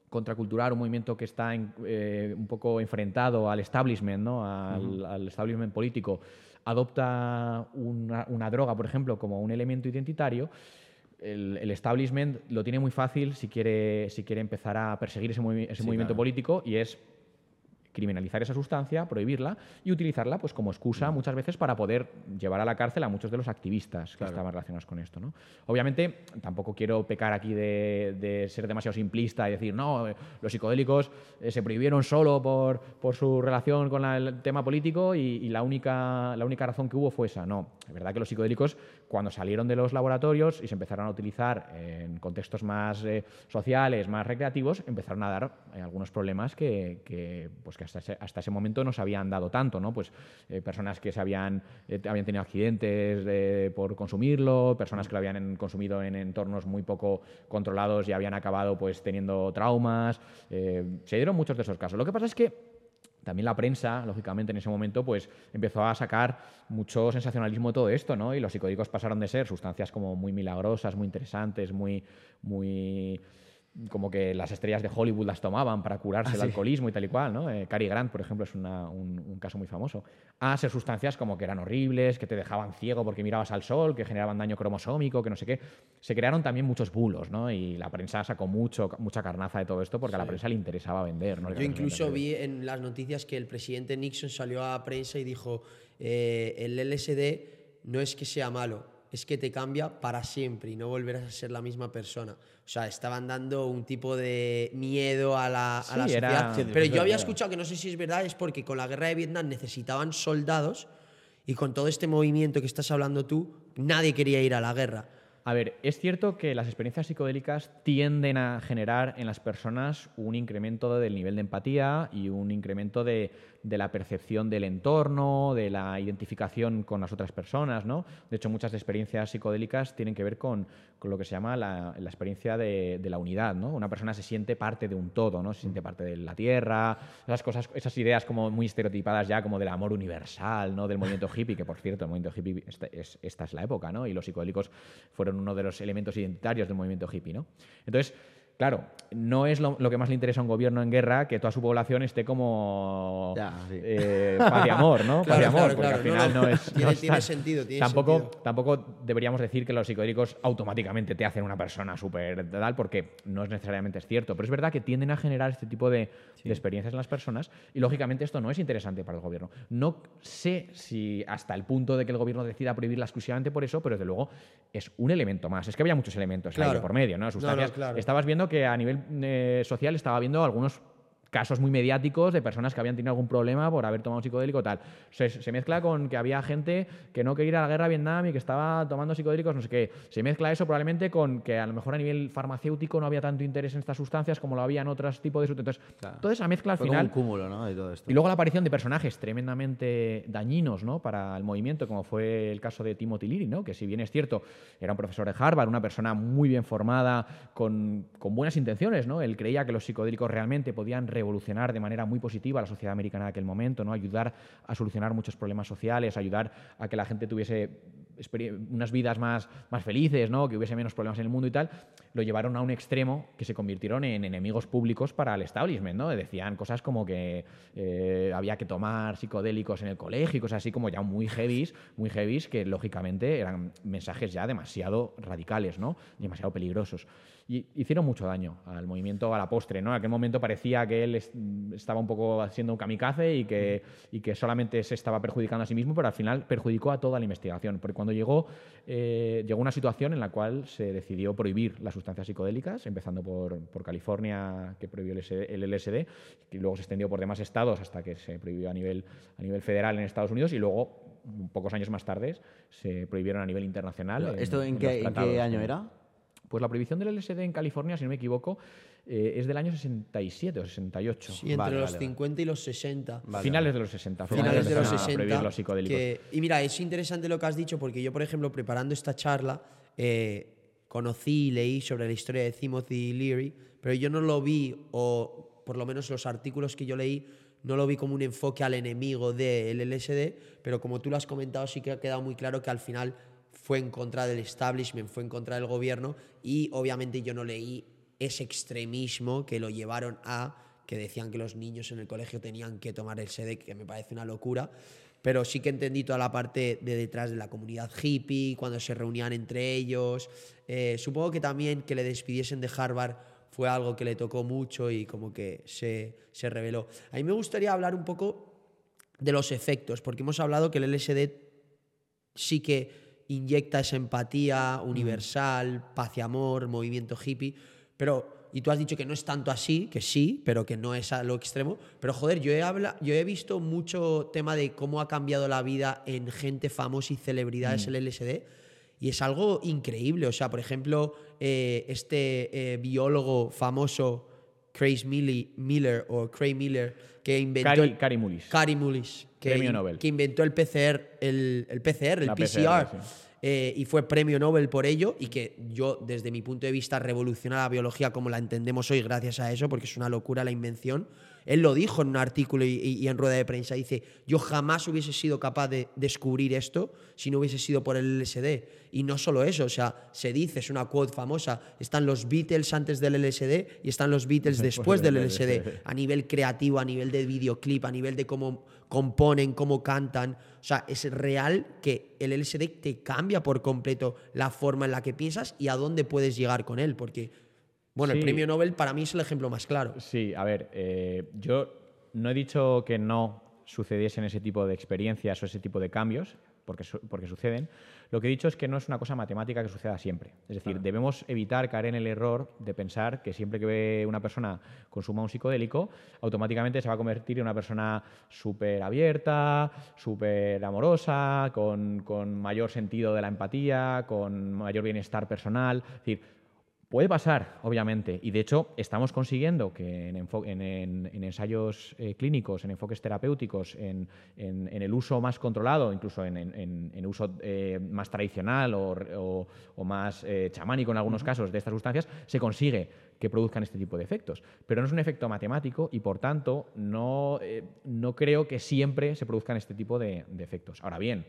contracultural, un movimiento que está eh, un poco enfrentado al establishment, ¿no? al establishment político, adopta una, droga, por ejemplo, como un elemento identitario, el, establishment lo tiene muy fácil si quiere, si quiere empezar a perseguir ese, movimiento político y es criminalizar esa sustancia, prohibirla y utilizarla pues, como excusa muchas veces para poder llevar a la cárcel a muchos de los activistas que estaban relacionados con esto. ¿no? Obviamente, tampoco quiero pecar aquí de, ser demasiado simplista y decir, no, los psicodélicos eh, se prohibieron solo por, por su relación con el tema político y, la, única, la única razón que hubo fue esa. No, es verdad que los psicodélicos, cuando salieron de los laboratorios y se empezaron a utilizar en contextos más eh, sociales, más recreativos, empezaron a dar eh, algunos problemas que, pues, que hasta ese, momento no se habían dado tanto, ¿no? Pues eh, personas que se habían, habían tenido accidentes por consumirlo, personas que lo habían consumido en entornos muy poco controlados y habían acabado pues teniendo traumas. Se dieron muchos de esos casos. Lo que pasa es que también la prensa, lógicamente, en ese momento, pues empezó a sacar mucho sensacionalismo de todo esto, ¿no? Y los psicodélicos pasaron de ser sustancias como muy milagrosas, muy interesantes, muy, muy como que las estrellas de Hollywood las tomaban para curarse ah, el alcoholismo y tal y cual, ¿no? Eh, Cary Grant, por ejemplo, es un, caso muy famoso. A ser sustancias como que eran horribles, que te dejaban ciego porque mirabas al sol, que generaban daño cromosómico, que no sé qué. Se crearon también muchos bulos, ¿no? Y la prensa sacó mucho, mucha carnaza de todo esto porque a la prensa le interesaba vender, ¿no? Yo incluso vi en las noticias que el presidente Nixon salió a prensa y dijo, eh, el LSD no es que sea malo, es que te cambia para siempre y no volverás a ser la misma persona. O sea, estaban dando un tipo de miedo a la, sociedad. Pero yo había escuchado que no sé si es verdad, es porque con la guerra de Vietnam necesitaban soldados y con todo este movimiento que estás hablando tú, nadie quería ir a la guerra. A ver, es cierto que las experiencias psicodélicas tienden a generar en las personas un incremento del nivel de empatía y un incremento de, la percepción del entorno, de la identificación con las otras personas, ¿no? De hecho, muchas experiencias psicodélicas tienen que ver con, lo que se llama la, experiencia de, la unidad, ¿no? Una persona se siente parte de un todo, ¿no? Se siente parte de la tierra, esas cosas, esas ideas como muy estereotipadas ya como del amor universal, ¿no? Del movimiento hippie, que por cierto, el movimiento hippie, esta es, esta es la época, ¿no? Y los psicodélicos fueron uno de los elementos identitarios del movimiento hippie. ¿no? Entonces, Claro, no es lo, que más le interesa a un gobierno en guerra que toda su población esté como eh, paz y amor, ¿no? paz y amor, porque al final no, es. Tiene, sentido, tiene tampoco, sentido. Tampoco deberíamos decir que los psicodélicos automáticamente te hacen una persona súper tal, porque no es necesariamente cierto. Pero es verdad que tienden a generar este tipo de, experiencias en las personas y lógicamente esto no es interesante para el gobierno. No sé si hasta el punto de que el gobierno decida prohibirla exclusivamente por eso, pero desde luego es un elemento más. Es que había muchos elementos ahí por medio, ¿no? Sustancias. Estabas viendo que a nivel eh, social estaba viendo algunos casos muy mediáticos de personas que habían tenido algún problema por haber tomado psicodélico tal. Se, se, mezcla con que había gente que no quería ir a la guerra a Vietnam y que estaba tomando psicodélicos, no sé qué. Se mezcla eso probablemente con que a lo mejor a nivel farmacéutico no había tanto interés en estas sustancias como lo había en otros tipos de sustancias. Entonces, Claro. toda esa mezcla al Fue final... como un cúmulo, ¿no? De todo esto. Y luego la aparición de personajes tremendamente dañinos ¿no? para el movimiento, como fue el caso de Timothy Leary, ¿no? que si bien es cierto, era un profesor de Harvard, una persona muy bien formada, con, con buenas intenciones. ¿no? Él creía que los psicodélicos realmente podían revolucionar de manera muy positiva a la sociedad americana de aquel momento, ¿no? ayudar a solucionar muchos problemas sociales, ayudar a que la gente tuviese unas vidas más, más felices, ¿no? que hubiese menos problemas en el mundo y tal, lo llevaron a un extremo que se convirtieron en enemigos públicos para el establishment. ¿no? Decían cosas como que eh, había que tomar psicodélicos en el colegio y cosas así como ya muy heavies, muy heavies que lógicamente eran mensajes ya demasiado radicales, ¿no? demasiado peligrosos. Y hicieron mucho daño al movimiento a la postre. ¿no? En aquel momento parecía que él es- estaba un poco siendo un kamikaze y que, y que solamente se estaba perjudicando a sí mismo, pero al final perjudicó a toda la investigación. Porque cuando llegó, eh, llegó una situación en la cual se decidió prohibir las sustancias psicodélicas, empezando por, por California, que prohibió el LSD, el LSD, y luego se extendió por demás estados hasta que se prohibió a nivel, a nivel federal en Estados Unidos, y luego, pocos años más tarde, se prohibieron a nivel internacional. ¿Esto en, qué, en tratados, qué año era? Pues la prohibición del LSD en California, si no me equivoco, eh, es del año 67 o 68. Sí, entre Vale, los vale, vale. 50 y los 60. Vale, finales vale. de los 60. finales de los empezaron a 60. prohibir los psicodélicos. que- y mira, es interesante lo que has dicho porque yo, por ejemplo, preparando esta charla, eh, conocí y leí sobre la historia de Timothy Leary, pero yo no lo vi, o por lo menos los artículos que yo leí, no lo vi como un enfoque al enemigo del LSD, pero como tú lo has comentado, sí que ha quedado muy claro que al final fue en contra del establishment, fue en contra del gobierno y obviamente yo no leí ese extremismo que lo llevaron a que decían que los niños en el colegio tenían que tomar el SD, que me parece una locura. Pero sí que entendí toda la parte de detrás de la comunidad hippie, cuando se reunían entre ellos. Eh, supongo que también que le despidiesen de Harvard fue algo que le tocó mucho y como que se, se reveló. A mí me gustaría hablar un poco de los efectos, porque hemos hablado que el LSD sí que inyecta esa empatía universal, paz y amor, movimiento hippie, pero y tú has dicho que no es tanto así, que sí, pero que no es a lo extremo, pero joder, yo he habla, yo he visto mucho tema de cómo ha cambiado la vida en gente famosa y celebridades el LSD y es algo increíble, o sea, por ejemplo, eh, este eh, biólogo famoso Craig Miller o Craig Miller que inventó Cari, el- Cari Mullis. Que, Premio in- Nobel. que inventó el PCR, el, el PCR, el La PCR, PCR, sí. eh, y fue premio Nobel por ello, y que yo, desde mi punto de vista, revoluciona la biología como la entendemos hoy gracias a eso, porque es una locura la invención. Él lo dijo en un artículo y, y- y en rueda de prensa, dice, yo jamás hubiese sido capaz de descubrir esto si no hubiese sido por el LSD. Y no solo eso, o sea, se dice, es una quote famosa, están los Beatles antes del LSD y están los Beatles después del LSD. a nivel creativo, a nivel de videoclip, a nivel de cómo componen, cómo cantan. O sea, es real que el LSD te cambia por completo la forma en la que piensas y a dónde puedes llegar con él. Porque, bueno, el premio Nobel para mí es el ejemplo más claro. Sí, a ver, eh, yo no he dicho que no sucediesen ese tipo de experiencias o ese tipo de cambios, porque, su- porque suceden. Lo que he dicho es que no es una cosa matemática que suceda siempre. Es decir, debemos evitar caer en el error de pensar que siempre que ve una persona consuma un psicodélico, automáticamente se va a convertir en una persona súper abierta, súper amorosa, con, con mayor sentido de la empatía, con mayor bienestar personal. Es decir, Puede pasar, obviamente, y de hecho estamos consiguiendo que en, en- en- en ensayos eh, clínicos, en enfoques terapéuticos, en, en- el uso más controlado, incluso en, uso eh, más tradicional o, o- o más eh, chamánico en algunos casos de estas sustancias, se consigue que produzcan este tipo de efectos. Pero no es un efecto matemático y, por tanto, no, no creo que siempre se produzcan este tipo de, de efectos. Ahora bien,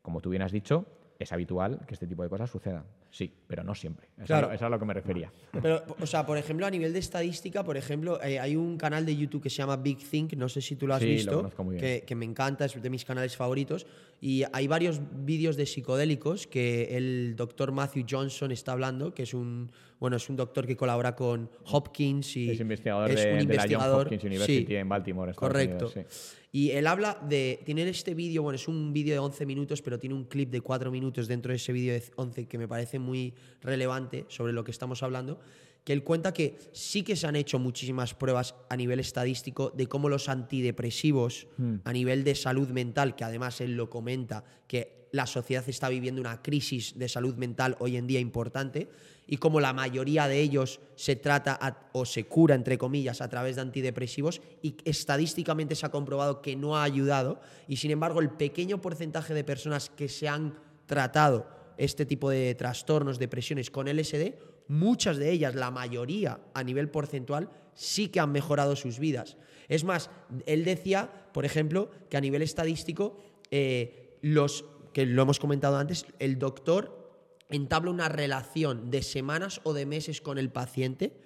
como tú bien has dicho, es habitual que este tipo de cosas sucedan. Sí, pero no siempre. Eso, Claro. es, lo- a lo que me refería. Pero, o sea, por ejemplo, a nivel de estadística, por ejemplo, eh, hay un canal de YouTube que se llama Big Think, no sé si tú lo has Sí, lo visto, conozco muy bien. Que, que me encanta, es de mis canales favoritos. Y hay varios vídeos de psicodélicos que el doctor Matthew Johnson está hablando, que es un, bueno, es un doctor que colabora con Hopkins y Es investigador, es de, un de la Johns investigador, Hopkins University sí, en Baltimore. Estados Correcto. Unidos, sí. Y él habla de. Tiene este vídeo, bueno, es un vídeo de 11 minutos, pero tiene un clip de 4 minutos dentro de ese vídeo de 11 que me parece muy relevante sobre lo que estamos hablando. que él cuenta que sí que se han hecho muchísimas pruebas a nivel estadístico de cómo los antidepresivos Hmm. a nivel de salud mental, que además él lo comenta, que la sociedad está viviendo una crisis de salud mental hoy en día importante y como la mayoría de ellos se trata a- o se cura, entre comillas, a través de antidepresivos y estadísticamente se ha comprobado que no ha ayudado y sin embargo el pequeño porcentaje de personas que se han tratado este tipo de trastornos, depresiones con LSD, muchas de ellas, la mayoría a nivel porcentual, sí que han mejorado sus vidas. Es más, él decía, por ejemplo, que a nivel estadístico, eh, los que lo hemos comentado antes, el doctor entabla una relación de semanas o de meses con el paciente,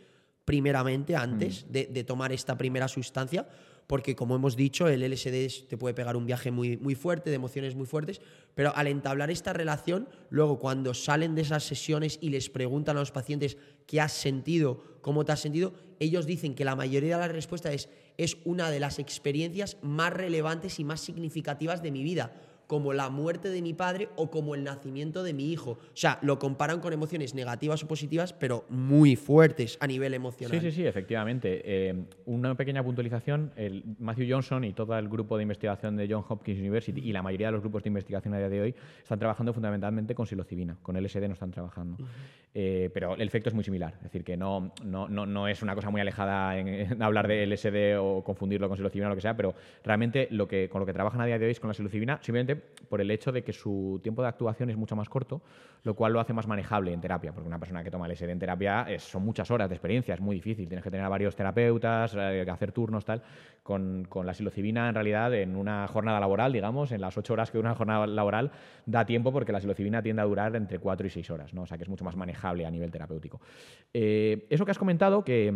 primeramente, antes de, de tomar esta primera sustancia, porque como hemos dicho, el LSD te puede pegar un viaje muy, muy fuerte, de emociones muy fuertes, pero al entablar esta relación, luego cuando salen de esas sesiones y les preguntan a los pacientes qué has sentido, cómo te has sentido, ellos dicen que la mayoría de las respuestas es, es una de las experiencias más relevantes y más significativas de mi vida como la muerte de mi padre o como el nacimiento de mi hijo. O sea, lo comparan con emociones negativas o positivas, pero muy fuertes a nivel emocional. Sí, sí, sí, efectivamente. Eh, una pequeña puntualización. El Matthew Johnson y todo el grupo de investigación de John Hopkins University y la mayoría de los grupos de investigación a día de hoy están trabajando fundamentalmente con psilocibina. Con LSD no están trabajando. Eh, pero el efecto es muy similar. Es decir, que no, no, no, no es una cosa muy alejada en, hablar de LSD o confundirlo con psilocibina o lo que sea, pero realmente lo que, con lo que trabajan a día de hoy es con la psilocibina, simplemente por el hecho de que su tiempo de actuación es mucho más corto, lo cual lo hace más manejable en terapia, porque una persona que toma LSD en terapia son muchas horas de experiencia, es muy difícil, tienes que tener a varios terapeutas, eh, hacer turnos, tal. Con, con la psilocibina, en realidad, en una jornada laboral, digamos, en las ocho horas que dura una jornada laboral, da tiempo porque la psilocibina tiende a durar entre cuatro y seis horas, ¿no? O sea que es mucho más manejable a nivel terapéutico. Eh, eso que has comentado, que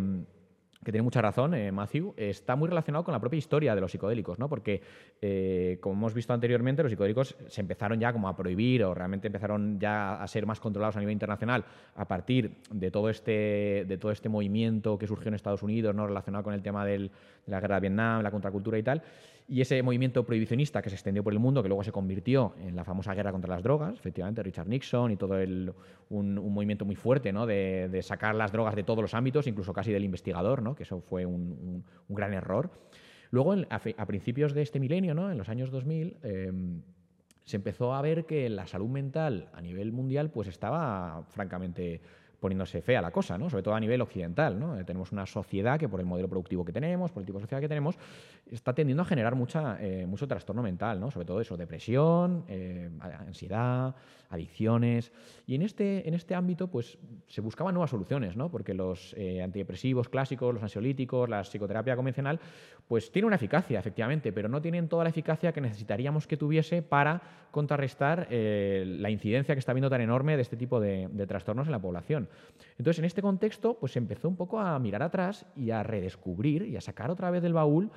tiene mucha razón, eh, Matthew, está muy relacionado con la propia historia de los psicodélicos, ¿no? Porque, eh, como hemos visto anteriormente, los psicodélicos se empezaron ya como a prohibir o realmente empezaron ya a ser más controlados a nivel internacional a partir de todo este, de todo este movimiento que surgió en Estados Unidos, ¿no? Relacionado con el tema de la guerra de Vietnam, la contracultura y tal. Y ese movimiento prohibicionista que se extendió por el mundo, que luego se convirtió en la famosa guerra contra las drogas, efectivamente, Richard Nixon y todo el, un, movimiento muy fuerte ¿no? de, sacar las drogas de todos los ámbitos, incluso casi del investigador, ¿no? que eso fue un, gran error. Luego, a, principios de este milenio, ¿no? en los años 2000, eh, se empezó a ver que la salud mental a nivel mundial pues estaba francamente poniéndose fea la cosa, ¿no? sobre todo a nivel occidental. ¿no? Eh, tenemos una sociedad que por el modelo productivo que tenemos, sociedad que tenemos, está tendiendo a generar mucha, eh, mucho trastorno mental, ¿no? sobre todo eso, depresión, eh, ansiedad, adicciones. Y en este, en este ámbito pues, se buscaban nuevas soluciones, ¿no? porque los eh, antidepresivos clásicos, los ansiolíticos, la psicoterapia convencional, pues tienen una eficacia, efectivamente, pero no tienen toda la eficacia que necesitaríamos que tuviese para contrarrestar eh, la incidencia que está habiendo tan enorme de este tipo de, de trastornos en la población. Entonces, en este contexto, pues se empezó un poco a mirar atrás y a redescubrir y a sacar otra vez del baúl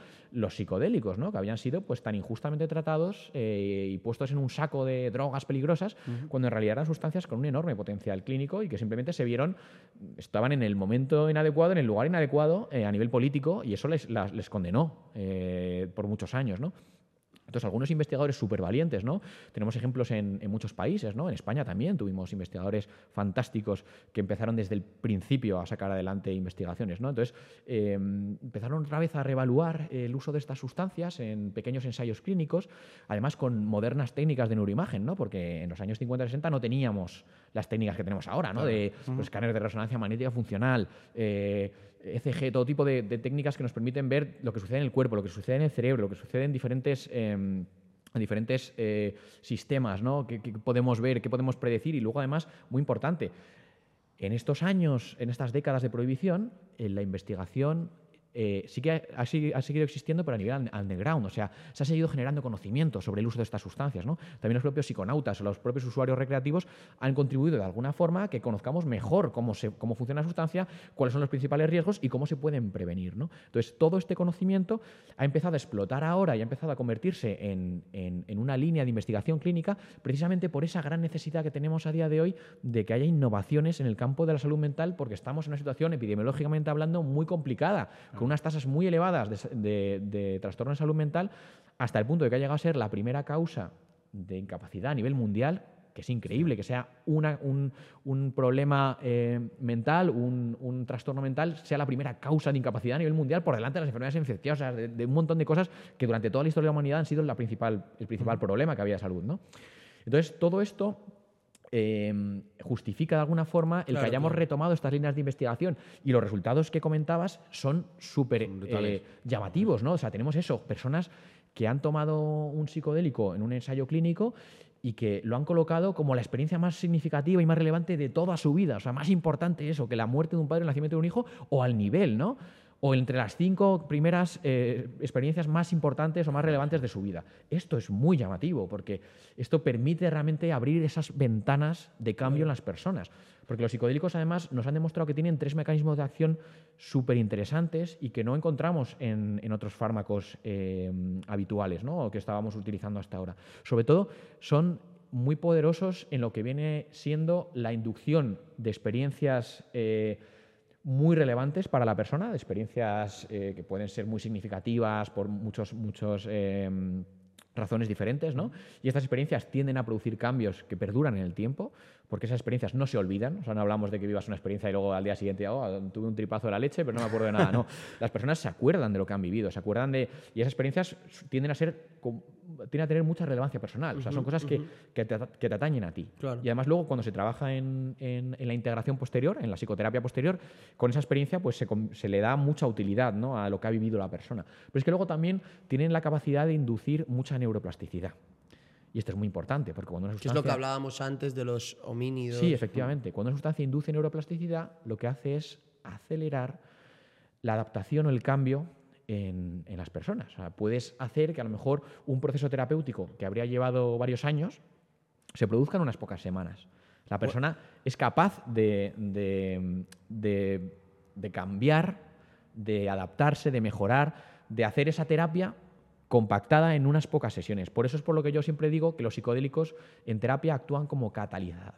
psicodélicos, ¿no? que habían sido pues, tan injustamente tratados eh, y puestos en un saco de drogas peligrosas, cuando en realidad eran sustancias con un enorme potencial clínico y que simplemente se vieron, estaban en el momento inadecuado, en el lugar inadecuado eh, a nivel político y eso les, las- les condenó eh, por muchos años. ¿no? Entonces, algunos investigadores súper valientes, ¿no? Tenemos ejemplos en, en muchos países, ¿no? En España también tuvimos investigadores fantásticos que empezaron desde el principio a sacar adelante investigaciones, ¿no? Entonces, eh, empezaron otra vez a reevaluar el uso de estas sustancias en pequeños ensayos clínicos, además con modernas técnicas de neuroimagen, ¿no? Porque en los años 50 y 60 no teníamos las técnicas que tenemos ahora, ¿no? De los escáneres de resonancia magnética funcional, eh, ECG, todo tipo de, técnicas que nos permiten ver lo que sucede en el cuerpo, lo que sucede en el cerebro, lo que sucede en diferentes, en diferentes eh, sistemas, ¿no? Que, que podemos ver, que podemos predecir y luego además, muy importante, en estos años, en estas décadas de prohibición, en la investigación eh, sí que ha, ha segui- ha seguido existiendo, pero a nivel un- underground. O sea, se ha seguido generando conocimiento sobre el uso de estas sustancias. ¿no? También los propios psiconautas o los propios usuarios recreativos han contribuido de alguna forma a que conozcamos mejor cómo, funciona la sustancia, cuáles son los principales riesgos y cómo se pueden prevenir. ¿no? Entonces, todo este conocimiento ha empezado a explotar ahora y ha empezado a convertirse en, una línea de investigación clínica precisamente por esa gran necesidad que tenemos a día de hoy de que haya innovaciones en el campo de la salud mental porque estamos en una situación epidemiológicamente hablando muy complicada, unas tasas muy elevadas de, de- de trastorno de salud mental, hasta el punto de que ha llegado a ser la primera causa de incapacidad a nivel mundial que es increíble, que sea una, un, un, problema eh, mental, un, un, trastorno mental, sea la primera causa de incapacidad a nivel mundial por delante de las enfermedades infecciosas, de, de un montón de cosas que durante toda la historia de la humanidad han sido la principal, el principal problema que había de salud. ¿no? Entonces, todo esto eh, justifica de alguna forma el que hayamos retomado estas líneas de investigación. Y los resultados que comentabas son súper eh, llamativos, ¿no? O sea, tenemos eso, personas que han tomado un psicodélico en un ensayo clínico y que lo han colocado como la experiencia más significativa y más relevante de toda su vida. O sea, más importante eso que la muerte de un padre, el nacimiento de un hijo, o al nivel, ¿no? O entre las cinco primeras eh, experiencias más importantes o más relevantes de su vida. Esto es muy llamativo porque esto permite realmente abrir esas ventanas de cambio en las personas. Porque los psicodélicos además nos han demostrado que tienen tres mecanismos de acción súper interesantes y que no encontramos en, otros fármacos eh, habituales ¿no? o que estábamos utilizando hasta ahora. Sobre todo son muy poderosos en lo que viene siendo la inducción de experiencias eh, muy relevantes para la persona, de experiencias eh, que pueden ser muy significativas por muchos, muchos em, razones diferentes, ¿no? Y estas experiencias tienden a producir cambios que perduran en el tiempo, porque esas experiencias no se olvidan. O sea, no hablamos de que vivas una experiencia y luego al día siguiente, oh, tuve un tripazo de la leche, pero no me acuerdo de nada. No, las personas se acuerdan de lo que han vivido, se acuerdan de... Y esas experiencias tienden a ser tiene a tener mucha relevancia personal. o sea, son cosas que, que, te, atañen a ti. Y además luego cuando se trabaja en, en, la integración posterior, en la psicoterapia posterior, con esa experiencia pues se, se, le da mucha utilidad ¿no? a lo que ha vivido la persona. Pero es que luego también tienen la capacidad de inducir mucha neuroplasticidad. Y esto es muy importante, porque cuando una sustancia... Es lo que hablábamos antes de los homínidos. Sí, efectivamente. Cuando una sustancia induce neuroplasticidad, lo que hace es acelerar la adaptación o el cambio en, las personas. puedes hacer que a lo mejor un proceso terapéutico que habría llevado varios años se produzca en unas pocas semanas. La persona es capaz de, de cambiar, de adaptarse, de mejorar, de hacer esa terapia compactada en unas pocas sesiones. Por eso es por lo que yo siempre digo que los psicodélicos en terapia actúan como,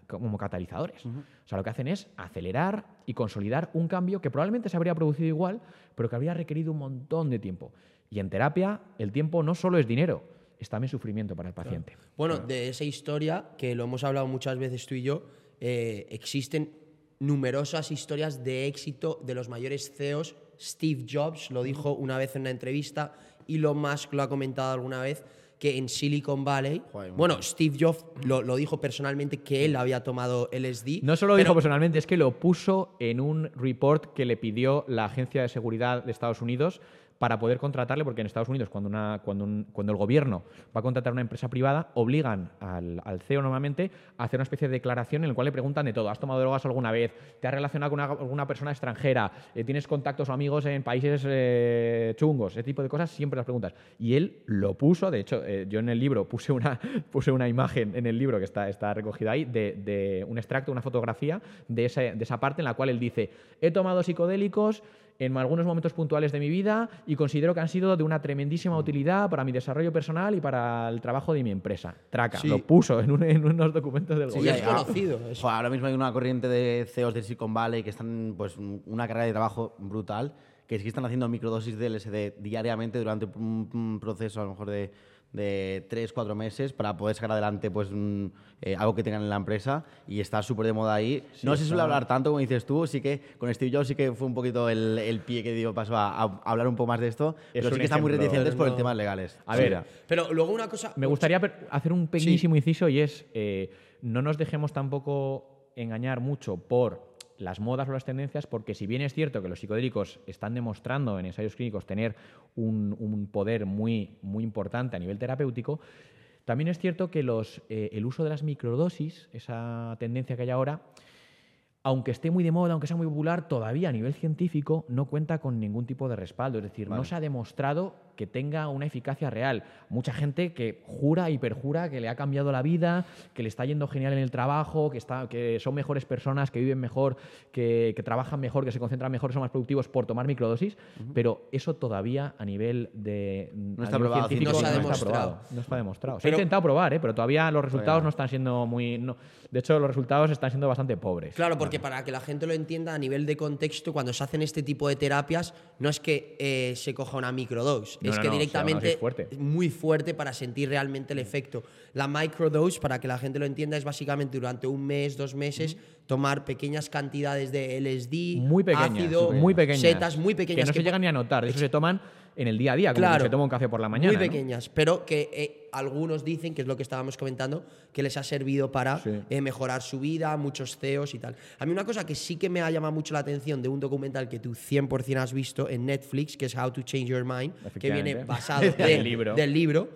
como catalizadores. O sea, lo que hacen es acelerar y consolidar un cambio que probablemente se habría producido igual, pero que habría requerido un montón de tiempo. Y en terapia el tiempo no solo es dinero, es también sufrimiento para el paciente. Bueno, de esa historia, que lo hemos hablado muchas veces tú y yo, eh, existen numerosas historias de éxito de los mayores CEOs. Steve Jobs lo dijo una vez en una entrevista Elon Musk lo ha comentado alguna vez, que en Silicon Valley, bueno, Steve Jobs lo, dijo personalmente que él había tomado LSD. No solo lo dijo personalmente, es que lo puso en un report que le pidió la Agencia de Seguridad de Estados Unidos para poder contratarle, porque en Estados Unidos, cuando, una, cuando, el gobierno va a contratar a una empresa privada, obligan al, CEO normalmente a hacer una especie de declaración en la cual le preguntan de todo. ¿Has tomado drogas alguna vez? ¿Te has relacionado con alguna persona extranjera? Eh, ¿Tienes contactos o amigos en países eh, chungos? Ese tipo de cosas siempre las preguntas. Y él lo puso, de hecho, eh, yo en el libro puse una, puse una imagen en el libro que está, está recogida ahí, de, un extracto, una fotografía de esa parte en la cual él dice, he tomado psicodélicos, en algunos momentos puntuales de mi vida y considero que han sido de una tremendísima utilidad para mi desarrollo personal y para el trabajo de mi empresa. Traca, lo puso en, unos documentos del gobierno. Sí, es conocido. ahora mismo hay una corriente de CEOs de Silicon Valley que están pues una carga de trabajo brutal, que sí están haciendo microdosis de LSD diariamente durante un proceso a lo mejor de de tres, cuatro meses para poder sacar adelante pues, eh, algo que tengan en la empresa. Y está súper de moda ahí. no se suele hablar tanto como dices tú, sí que con Steve Jobs sí que fue un poquito el, el pie que dio paso a, hablar un poco más de esto, pero sí que están muy reticentes por el tema legales. A ver, pero luego una cosa... Me gustaría hacer un pequeñísimo inciso y es, eh, no nos dejemos tampoco engañar mucho por las modas o las tendencias, porque si bien es cierto que los psicodélicos están demostrando en ensayos clínicos tener un, poder muy, muy importante a nivel terapéutico, también es cierto que los, eh, el uso de las microdosis, esa tendencia que hay ahora, aunque esté muy de moda, aunque sea muy popular, todavía a nivel científico no cuenta con ningún tipo de respaldo. Es decir, no se ha demostrado que tenga una eficacia real. Mucha gente que jura y perjura que le ha cambiado la vida, que le está yendo genial en el trabajo, que, está, que son mejores personas, que viven mejor, que, trabajan mejor, que se concentran mejor, que son más productivos por tomar microdosis, pero eso todavía a nivel de no está probado, no, está probado. No está demostrado. se ha intentado probar, ¿eh? pero todavía los resultados no están siendo muy... de hecho, los resultados están siendo bastante pobres. Claro, porque para que la gente lo entienda a nivel de contexto, cuando se hacen este tipo de terapias, no es que eh, se coja una microdosis No, es no, que directamente es fuerte. muy fuerte para sentir realmente el efecto. La microdose, para que la gente lo entienda, es básicamente durante un mes, dos meses, tomar pequeñas cantidades de LSD, Muy pequeñas, ácido, muy pequeñas. setas muy pequeñas. Que no se llegan ni a notar. Eso se toman en el día a día, como Claro. se toma un café por la mañana. Muy ¿no? pequeñas, pero que eh, algunos dicen, que es lo que estábamos comentando, que les ha servido para Sí. eh, mejorar su vida, muchos CEOs y tal. A mí una cosa que sí que me ha llamado mucho la atención de un documental que tú 100% has visto en Netflix, que es How to Change Your Mind, que viene basado Del de- libro. del libro,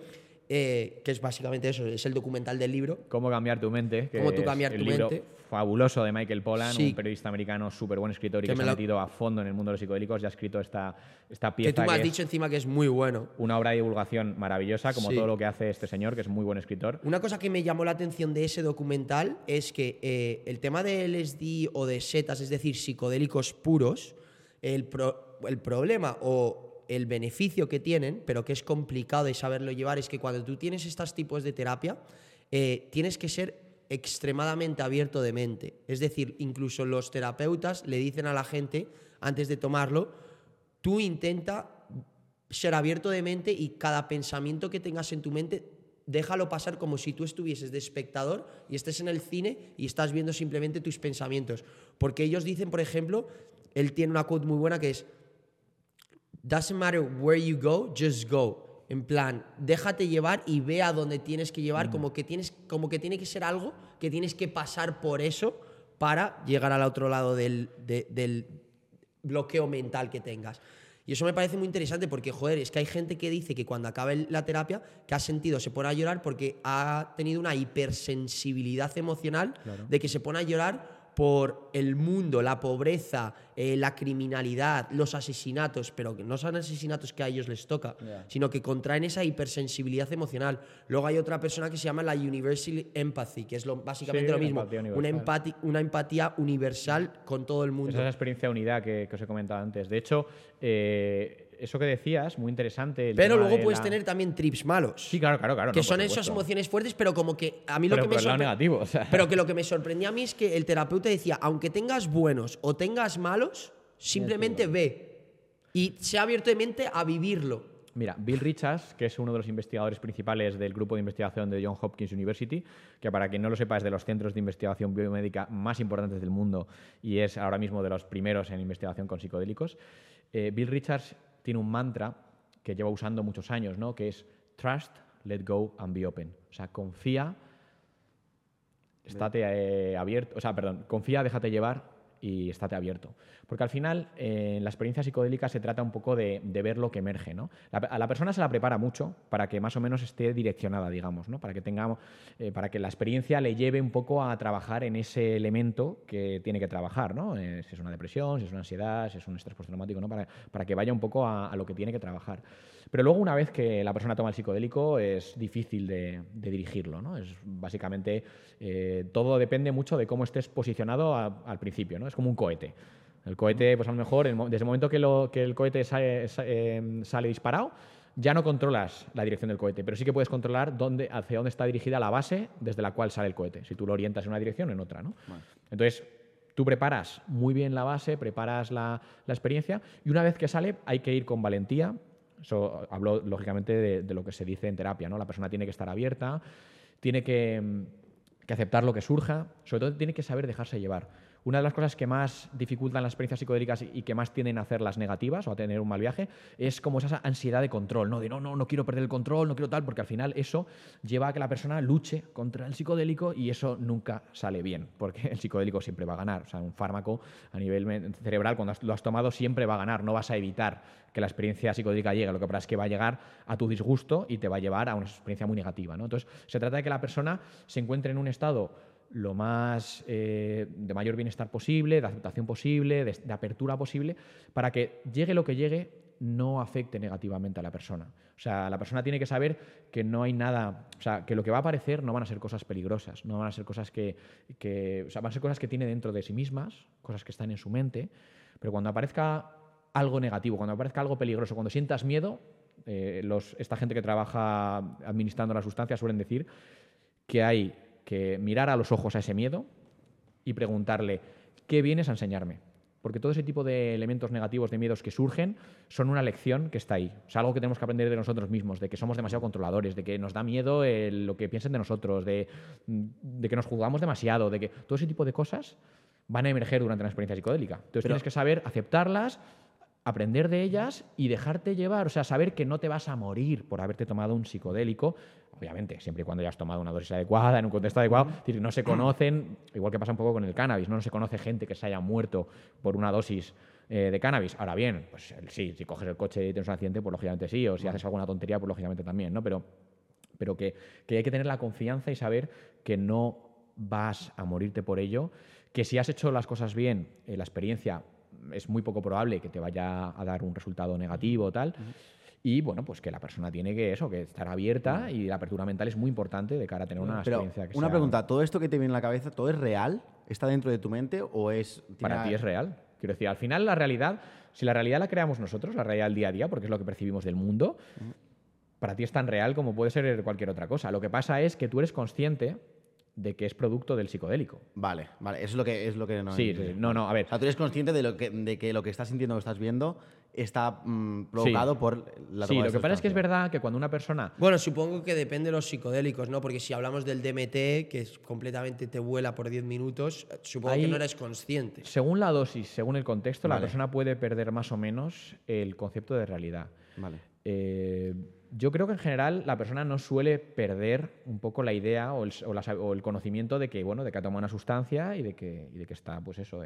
eh, que es básicamente eso, es el documental del libro. Cómo cambiar tu mente. Que Cómo tú es cambiar el tu libro mente. fabuloso de Michael Pollan, Sí. un periodista americano súper buen escritor y Que se ha metido a fondo en el mundo de los psicodélicos y ha escrito esta, esta pieza. Que tú me has dicho encima que es muy bueno. una obra de divulgación maravillosa, como Sí. todo lo que hace este señor, que es muy buen escritor. Una cosa que me llamó la atención de ese documental es que eh, el tema de LSD o de setas, es decir, psicodélicos puros, el, pro- el problema o el beneficio que tienen, pero que es complicado de saberlo llevar, es que cuando tú tienes estos tipos de terapia, eh, tienes que ser extremadamente abierto de mente. Es decir, incluso los terapeutas le dicen a la gente, antes de tomarlo, tú intenta ser abierto de mente y cada pensamiento que tengas en tu mente, déjalo pasar como si tú estuvieses de espectador y estés en el cine y estás viendo simplemente tus pensamientos. Porque ellos dicen, por ejemplo, él tiene una quote muy buena que es, doesn't matter where you go, just go. En plan, déjate llevar y ve a donde tienes que llevar, como, que tienes, como que tiene que ser algo que tienes que pasar por eso para llegar al otro lado del, de- del bloqueo mental que tengas. Y eso me parece muy interesante porque, joder, es que hay gente que dice que cuando acaba el- la terapia, que ha sentido, se pone a llorar porque ha tenido una hipersensibilidad emocional de que se pone a llorar por el mundo, la pobreza, eh, la criminalidad, los asesinatos, pero que no son asesinatos que a ellos les toca, sino que contraen esa hipersensibilidad emocional. Luego hay otra persona que se llama la Universal Empathy, que es lo, básicamente Sí, lo mismo, empatía una, empatía universal con todo el mundo. Esa es la experiencia de unidad que, que os he comentado antes. De hecho, eh, eso que decías, muy interesante. Pero luego de puedes la- tener también trips malos. Sí, claro, claro, claro. que no, son esas emociones fuertes, pero como que a mí lo Pero que me por el lado sorpre- negativo, o sea. Pero que lo que me sorprendía a mí es que el terapeuta decía, aunque tengas buenos o tengas malos, simplemente ve y se ha abierto de mente a vivirlo. Mira, Bill Richards, que es uno de los investigadores principales del grupo de investigación de John Hopkins University, que para quien no lo sepa es de los centros de investigación biomédica más importantes del mundo y es ahora mismo de los primeros en investigación con psicodélicos, eh, Bill Richards tiene un mantra que lleva usando muchos años, ¿no? que es Trust, Let Go and Be Open. O sea, confía, estate eh, abierto, o sea, perdón, confía, déjate llevar y estate abierto. Porque al final, eh, la experiencia psicodélica se trata un poco de, de ver lo que emerge. ¿no? La- a la persona se la prepara mucho para que más o menos esté direccionada, digamos, ¿no? para, que tengamos, eh, para que la experiencia le lleve un poco a trabajar en ese elemento que tiene que trabajar. ¿no? Eh, si es una depresión, si es una ansiedad, si es un estrés postraumático, ¿no? para, para que vaya un poco a, a lo que tiene que trabajar. Pero luego, una vez que la persona toma el psicodélico, es difícil de, de dirigirlo. ¿no? Es básicamente eh, todo depende mucho de cómo estés posicionado a- al principio. ¿no? Es como un cohete. El cohete, pues a lo mejor, desde el momento que, lo- que el cohete sale, eh, sale disparado, ya no controlas la dirección del cohete, pero sí que puedes controlar dónde, hacia dónde está dirigida la base desde la cual sale el cohete, si tú lo orientas en una dirección o en otra. ¿no? Entonces, tú preparas muy bien la base, preparas la, la experiencia y una vez que sale hay que ir con valentía. Eso hablo lógicamente de, de lo que se dice en terapia. ¿no? La persona tiene que estar abierta, tiene que, mm, que aceptar lo que surja, sobre todo tiene que saber dejarse llevar. Una de las cosas que más dificultan las experiencias psicodélicas y- que más tienden a hacer las negativas o a tener un mal viaje es como esa ansiedad de control, ¿no? De no, no, no quiero perder el control, no quiero tal, porque al final eso lleva a que la persona luche contra el psicodélico y eso nunca sale bien, porque el psicodélico siempre va a ganar. O sea, un fármaco a nivel cerebral, cuando lo has tomado, siempre va a ganar. No vas a evitar que la experiencia psicodélica llegue. Lo que pasa es que va a llegar a tu disgusto y te va a llevar a una experiencia muy negativa. ¿no? Entonces, se trata de que la persona se encuentre en un estado lo más eh, de mayor bienestar posible, de aceptación posible, de, apertura posible, para que llegue lo que llegue, no afecte negativamente a la persona. O sea, la persona tiene que saber que no hay nada, o sea, que lo que va a aparecer no van a ser cosas peligrosas, no van a ser cosas que, o sea, van a ser cosas que tiene dentro de sí mismas, cosas que están en su mente, pero cuando aparezca algo negativo, cuando aparezca algo peligroso, cuando sientas miedo, eh, esta gente que trabaja administrando la sustancia suelen decir que hay que mirar a los ojos a ese miedo y preguntarle, ¿qué vienes a enseñarme? porque todo ese tipo de elementos negativos, de miedos que surgen, son una lección que está ahí. Es algo que tenemos que aprender de nosotros mismos, de que somos demasiado controladores, de que nos da miedo lo que piensen de nosotros, de, de, que nos juzgamos demasiado, de que todo ese tipo de cosas van a emerger durante una experiencia psicodélica. Entonces tienes que saber aceptarlas, aprender de ellas y dejarte llevar, o sea, saber que no te vas a morir por haberte tomado un psicodélico, obviamente, siempre y cuando hayas tomado una dosis adecuada, en un contexto adecuado, no se conocen, igual que pasa un poco con el cannabis, no, se conoce gente que se haya muerto por una dosis eh, de cannabis. Ahora bien, pues sí, si coges el coche y tienes un accidente, pues lógicamente sí, o si haces alguna tontería, pues lógicamente también, ¿no? Pero, pero que, hay que tener la confianza y saber que no vas a morirte por ello, que si has hecho las cosas bien, eh, la experiencia es muy poco probable que te vaya a dar un resultado negativo o tal. Y bueno, pues que la persona tiene que eso, que estar abierta y la apertura mental es muy importante de cara a tener una experiencia que Una pregunta, ¿todo esto que te viene en la cabeza, todo es real? ¿Está dentro de tu mente o es...? Para ti es real. Quiero decir, al final la realidad, si la realidad la creamos nosotros, la realidad del día a día, porque es lo que percibimos del mundo, para ti es tan real como puede ser cualquier otra cosa. Lo que pasa es que tú eres consciente de que es producto del psicodélico. Vale, vale, eso es lo que, es lo que no... Sí, no, no, a ver. O sea, tú eres consciente de, lo que, de que lo que estás sintiendo o estás viendo está mm, provocado por la Sí, lo que pasa es que es verdad que cuando una persona... Bueno, supongo que depende de los psicodélicos, ¿no? Porque si hablamos del DMT, que es completamente te vuela por 10 minutos, supongo que no eres consciente. Según la dosis, según el contexto, la persona puede perder más o menos el concepto de realidad. Vale. Eh, yo creo que en general la persona no suele perder un poco la idea o el, conocimiento de que, bueno, de que ha tomado una sustancia y de que, está, pues eso,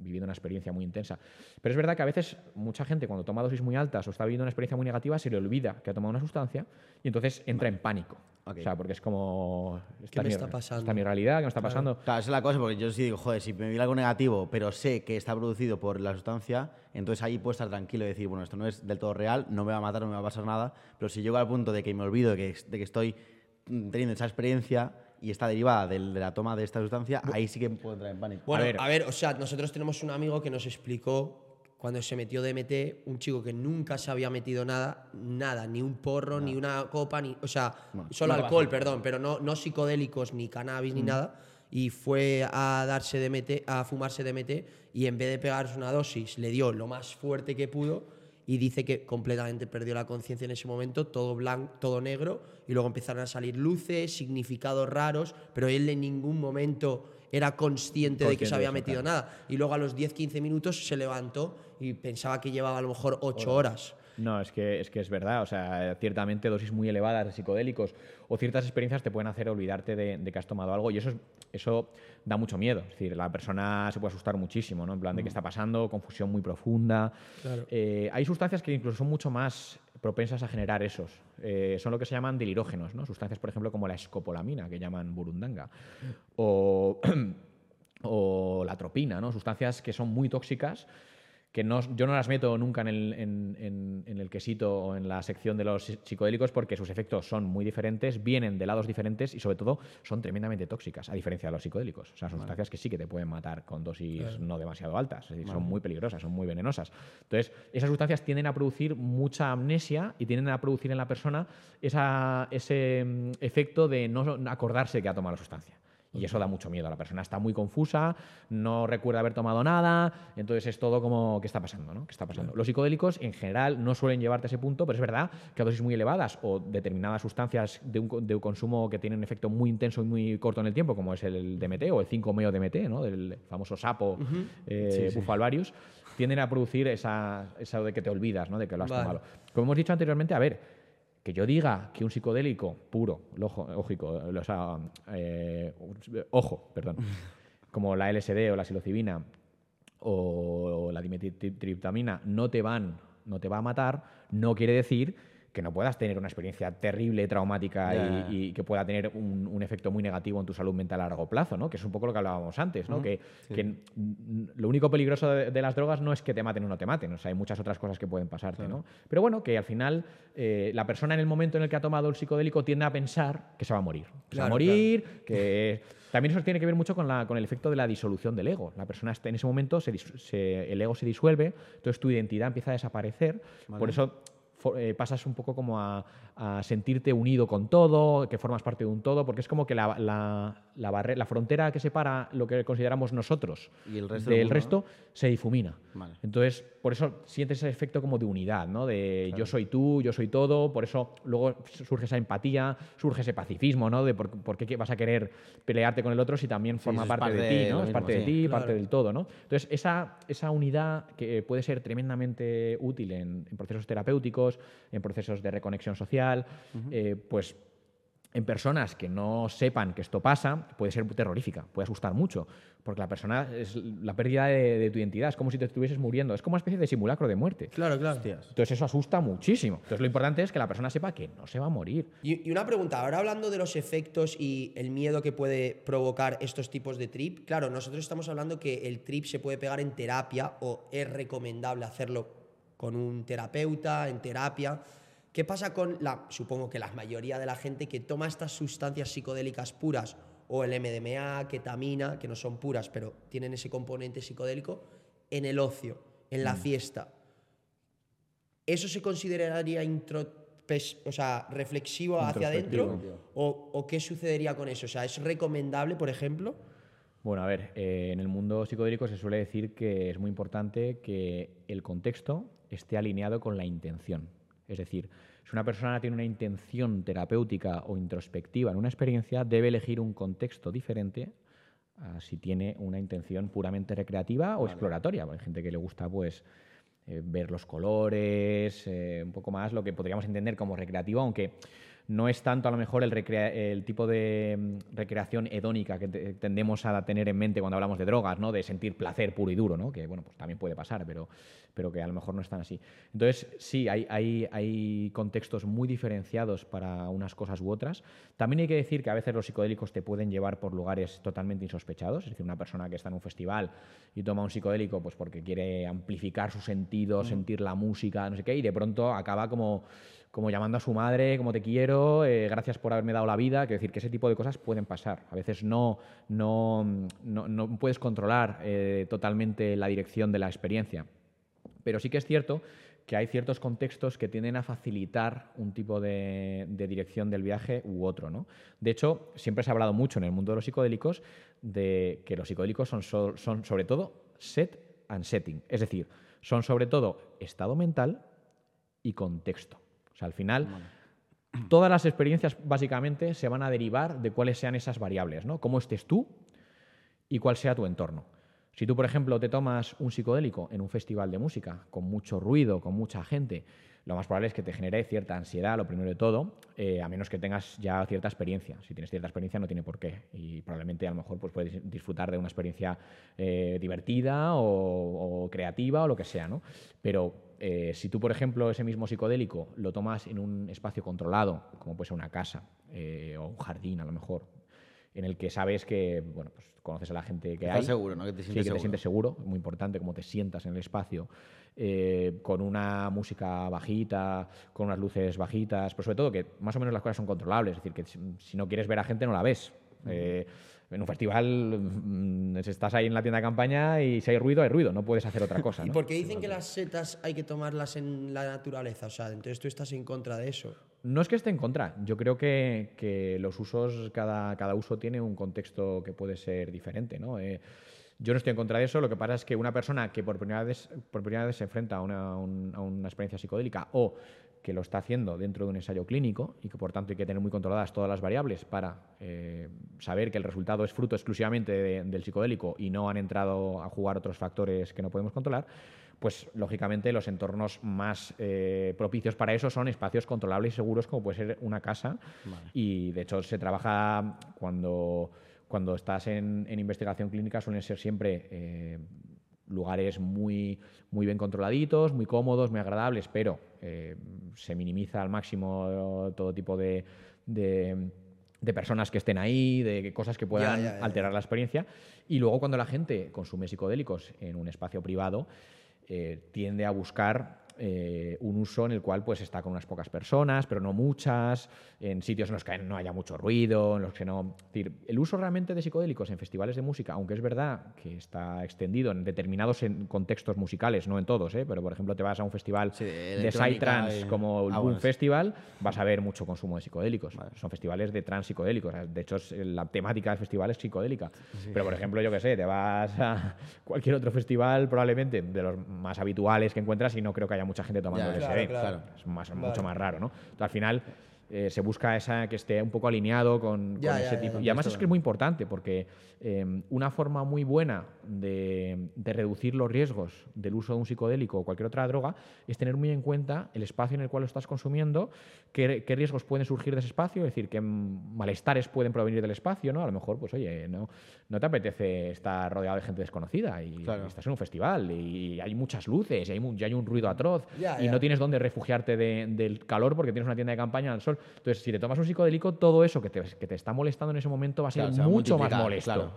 viviendo una experiencia muy intensa. Pero es verdad que a veces mucha gente cuando toma dosis muy altas o está viviendo una experiencia muy negativa se le olvida que ha tomado una sustancia y entonces entra en pánico. O sea, porque es como... ¿Qué me está pasando? Está mi realidad, ¿qué me está pasando? Claro, esa es la cosa, porque yo sí digo, joder, si me viene algo negativo, pero sé que está producido por la sustancia, entonces ahí puedo estar tranquilo y decir, bueno, esto no es del todo real, no me va a matar, no me va a pasar nada, pero si llego al punto de que me olvido de que, de que estoy teniendo esa experiencia y está derivada de, la toma de esta sustancia, ahí sí que puedo entrar en pánico. Bueno, a ver, a ver, o sea, nosotros tenemos un amigo que nos explicó cuando se metió DMT, un chico que nunca se había metido nada, nada, ni un porro, ni una copa, ni, o sea, solo alcohol, perdón, pero no, no psicodélicos, ni cannabis, ni mm. nada, y fue a darse DMT, a fumarse DMT, y en vez de pegarse una dosis, le dio lo más fuerte que pudo, y dice que completamente perdió la conciencia en ese momento, todo blanco, todo negro, y luego empezaron a salir luces, significados raros, pero él en ningún momento era consciente, de que se había metido nada. Y luego a los 10-15 minutos se levantó y pensaba que llevaba a lo mejor 8 horas. No, es que, es que es verdad. O sea, ciertamente dosis muy elevadas de psicodélicos o ciertas experiencias te pueden hacer olvidarte de, que has tomado algo y eso, eso da mucho miedo. Es decir, la persona se puede asustar muchísimo, ¿no? En plan de qué está pasando, confusión muy profunda. Eh, hay sustancias que incluso son mucho más propensas a generar esos. Eh, son lo que se llaman delirógenos, ¿no? Sustancias, por ejemplo, como la escopolamina, que llaman burundanga. O, o la tropina, ¿no? Sustancias que son muy tóxicas que no, yo no las meto nunca en el, en, el, quesito o en la sección de los psicodélicos porque sus efectos son muy diferentes, vienen de lados diferentes y sobre todo son tremendamente tóxicas, a diferencia de los psicodélicos. O sea, son sustancias que sí que te pueden matar con dosis no demasiado altas, son muy peligrosas, son muy venenosas. Entonces, esas sustancias tienden a producir mucha amnesia y tienden a producir en la persona esa, ese mm, efecto de no acordarse que ha tomado la sustancia. Y eso da mucho miedo. La persona está muy confusa, no recuerda haber tomado nada, entonces es todo como, ¿qué está pasando? ¿no? ¿Qué está pasando? Los psicodélicos en general no suelen llevarte a ese punto, pero es verdad que a dosis muy elevadas o determinadas sustancias de un, de consumo que tienen un efecto muy intenso y muy corto en el tiempo, como es el DMT o el 5-meo DMT, ¿no? del famoso sapo uh bufalvarius, tienden a producir esa, esa, de que te olvidas ¿no? de que lo has tomado. Como hemos dicho anteriormente, a ver, que yo diga que un psicodélico puro, ojo, o sea, eh, ojo, perdón, como la LSD o la psilocibina o la dimetriptamina no te van, no te va a matar, no quiere decir que no puedas tener una experiencia terrible, traumática y, que pueda tener un, efecto muy negativo en tu salud mental a largo plazo, ¿no? Que es un poco lo que hablábamos antes, ¿no? que, lo único peligroso de, las drogas no es que te maten o no te maten, o sea, hay muchas otras cosas que pueden pasarte, ¿no? Pero bueno, que al final eh, la persona en el momento en el que ha tomado el psicodélico tiende a pensar que se va a morir. Que se va a morir, que... También eso tiene que ver mucho con, la, con el efecto de la disolución del ego. La persona en ese momento, se, el ego se disuelve, entonces tu identidad empieza a desaparecer. Por eso pasas un poco como a, a sentirte unido con todo, que formas parte de un todo, porque es como que la, la, la, barre- la frontera que separa lo que consideramos nosotros Y el resto del del resto se difumina. Vale. Entonces, por eso sientes ese efecto como de unidad, ¿no? De yo soy tú, yo soy todo, por eso luego surge esa empatía, surge ese pacifismo, ¿no? De por, por qué vas a querer pelearte con el otro si también forma parte, parte de ti, ¿no? Es mismo, parte de sí. ti, Claro. parte del todo, ¿no? Entonces, esa, esa unidad que puede ser tremendamente útil en, en procesos terapéuticos, en procesos de reconexión social, eh, pues en personas que no sepan que esto pasa, puede ser terrorífica, puede asustar mucho, porque la persona es la pérdida de, de tu identidad, es como si te estuvieses muriendo, es como una especie de simulacro de muerte. Claro, claro. Entonces eso asusta muchísimo. Entonces lo importante es que la persona sepa que no se va a morir. Y, y una pregunta, ahora hablando de los efectos y el miedo que puede provocar estos tipos de trip, claro, nosotros estamos hablando que el trip se puede pegar en terapia o es recomendable hacerlo con un terapeuta, en terapia. ¿Qué pasa con la, supongo que la mayoría de la gente que toma estas sustancias psicodélicas puras o el MDMA, ketamina, que no son puras, pero tienen ese componente psicodélico, en el ocio, en la fiesta? ¿Eso se consideraría intropes- o sea, reflexivo hacia adentro? ¿O, o qué sucedería con eso? O sea, ¿es recomendable, por ejemplo? Bueno, a ver, eh, en el mundo psicodélico se suele decir que es muy importante que el contexto esté alineado con la intención. Es decir, si una persona tiene una intención terapéutica o introspectiva en una experiencia, debe elegir un contexto diferente a si tiene una intención puramente recreativa o exploratoria. Hay gente que le gusta, pues, eh, ver los colores, eh, un poco más lo que podríamos entender como recreativo, aunque no es tanto a lo mejor el, tipo de mm, recreación hedónica que te- tendemos a tener en mente cuando hablamos de drogas, ¿no? de sentir placer puro y duro, ¿no? que bueno, pues también puede pasar, pero, pero que a lo mejor no es tan así. Entonces, sí, hay, hay, hay contextos muy diferenciados para unas cosas u otras. También hay que decir que a veces los psicodélicos te pueden llevar por lugares totalmente insospechados, es decir, una persona que está en un festival y toma un psicodélico pues porque quiere amplificar su sentido, sentir la música, no sé qué, y de pronto acaba como como llamando a su madre, como te quiero, eh, gracias por haberme dado la vida. Quiero decir que ese tipo de cosas pueden pasar. A veces no, no, no, no puedes controlar eh, totalmente la dirección de la experiencia. Pero sí que es cierto que hay ciertos contextos que tienden a facilitar un tipo de, dirección del viaje u otro. ¿no? De hecho, siempre se ha hablado mucho en el mundo de los psicodélicos de que los psicodélicos son, so- son sobre todo set and setting. Es decir, son sobre todo estado mental y contexto. O sea, al final, todas las experiencias básicamente se van a derivar de cuáles sean esas variables, ¿no? Cómo estés tú y cuál sea tu entorno. Si tú, por ejemplo, te tomas un psicodélico en un festival de música, con mucho ruido, con mucha gente, lo más probable es que te genere cierta ansiedad, lo primero de todo, eh, a menos que tengas ya cierta experiencia. Si tienes cierta experiencia no tiene por qué. Y probablemente a lo mejor pues, puedes disfrutar de una experiencia eh, divertida o, o creativa o lo que sea. ¿no? Pero eh, si tú, por ejemplo, ese mismo psicodélico lo tomas en un espacio controlado, como puede ser una casa eh, o un jardín a lo mejor, en el que sabes que, bueno, pues conoces a la gente que Estás hay. seguro, ¿no? Que te sí, sientes que te seguro. sientes seguro, muy importante cómo te sientas en el espacio, eh, con una música bajita, con unas luces bajitas, pero sobre todo que más o menos las cosas son controlables, es decir, que si, no quieres ver a gente no la ves. En un festival mm, estás ahí en la tienda de campaña y si hay ruido, hay ruido, no puedes hacer otra cosa. ¿Y ¿no? por qué dicen que las setas hay que tomarlas en la naturaleza? O sea, entonces tú estás en contra de eso. No es que esté en contra. Yo creo que, que los usos, cada, cada uso tiene un contexto que puede ser diferente. ¿no? Eh, yo no estoy en contra de eso. Lo que pasa es que una persona que por primera vez, por primera vez se enfrenta a una, un- a una experiencia psicodélica o que lo está haciendo dentro de un ensayo clínico y que por tanto hay que tener muy controladas todas las variables para eh, saber que el resultado es fruto exclusivamente de- del psicodélico y no han entrado a jugar otros factores que no podemos controlar, pues lógicamente los entornos más eh, propicios para eso son espacios controlables y seguros como puede ser una casa. Y de hecho se trabaja cuando, cuando estás en, en investigación clínica suelen ser siempre eh, lugares muy, muy bien controladitos, muy cómodos, muy agradables, pero eh, se minimiza al máximo todo tipo de, de- de personas que estén ahí, de cosas que puedan ya, ya. alterar la experiencia. Y luego cuando la gente consume psicodélicos en un espacio privado, eh, tiende a buscar eh, un uso en el cual pues está con unas pocas personas, pero no muchas, en sitios en los que no haya mucho ruido, en los que no... Es decir, el uso realmente de psicodélicos en festivales de música, aunque es verdad que está extendido en determinados contextos musicales, no en todos, ¿eh? pero por ejemplo te vas a un festival Sí, de de psytrance y- como el Ah, Boom bueno, sí. Festival, vas a ver mucho consumo de psicodélicos. Son festivales de trans psicodélicos. De hecho, es- la temática del festival es psicodélica. Pero, por ejemplo, yo que sé, te vas a cualquier otro festival, probablemente de los más habituales que encuentras, y no creo que haya mucha gente tomando Ya, LSD. claro, claro. Es más, mucho más raro, ¿no? Entonces, al final. eh, se busca esa que esté un poco alineado con, Ya, con ya, ese tipo. y además es que es muy importante porque eh, una forma muy buena de, de reducir los riesgos del uso de un psicodélico o cualquier otra droga es tener muy en cuenta el espacio en el cual lo estás consumiendo, qué, qué riesgos pueden surgir de ese espacio, es decir, qué malestares pueden provenir del espacio, ¿no? A lo mejor, pues oye, no, no te apetece estar rodeado de gente desconocida y, Claro. y estás en un festival y hay muchas luces y hay, mu- y hay un ruido atroz y no tienes dónde refugiarte de- del calor porque tienes una tienda de campaña al sol. Entonces, si te tomas un psicodélico, todo eso que te, que te está molestando en ese momento va a ser Claro, mucho más molesto. claro.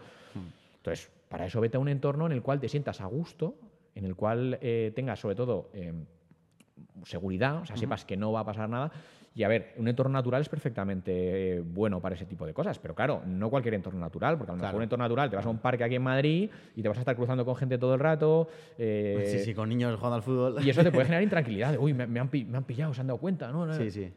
Entonces, para eso vete a un entorno en el cual te sientas a gusto, en el cual eh, tengas sobre todo eh, seguridad, o sea, sepas que no va a pasar nada. Y a ver, un entorno natural es perfectamente eh, bueno para ese tipo de cosas, pero claro, no cualquier entorno natural, porque a lo mejor Claro. un entorno natural te vas a un parque aquí en Madrid y te vas a estar cruzando con gente todo el rato. eh, Sí, sí, con niños jugando al fútbol. Y eso te puede generar intranquilidad. de, Uy, me, me han, me han pillado, se han dado cuenta. ¿no? Sí, sí.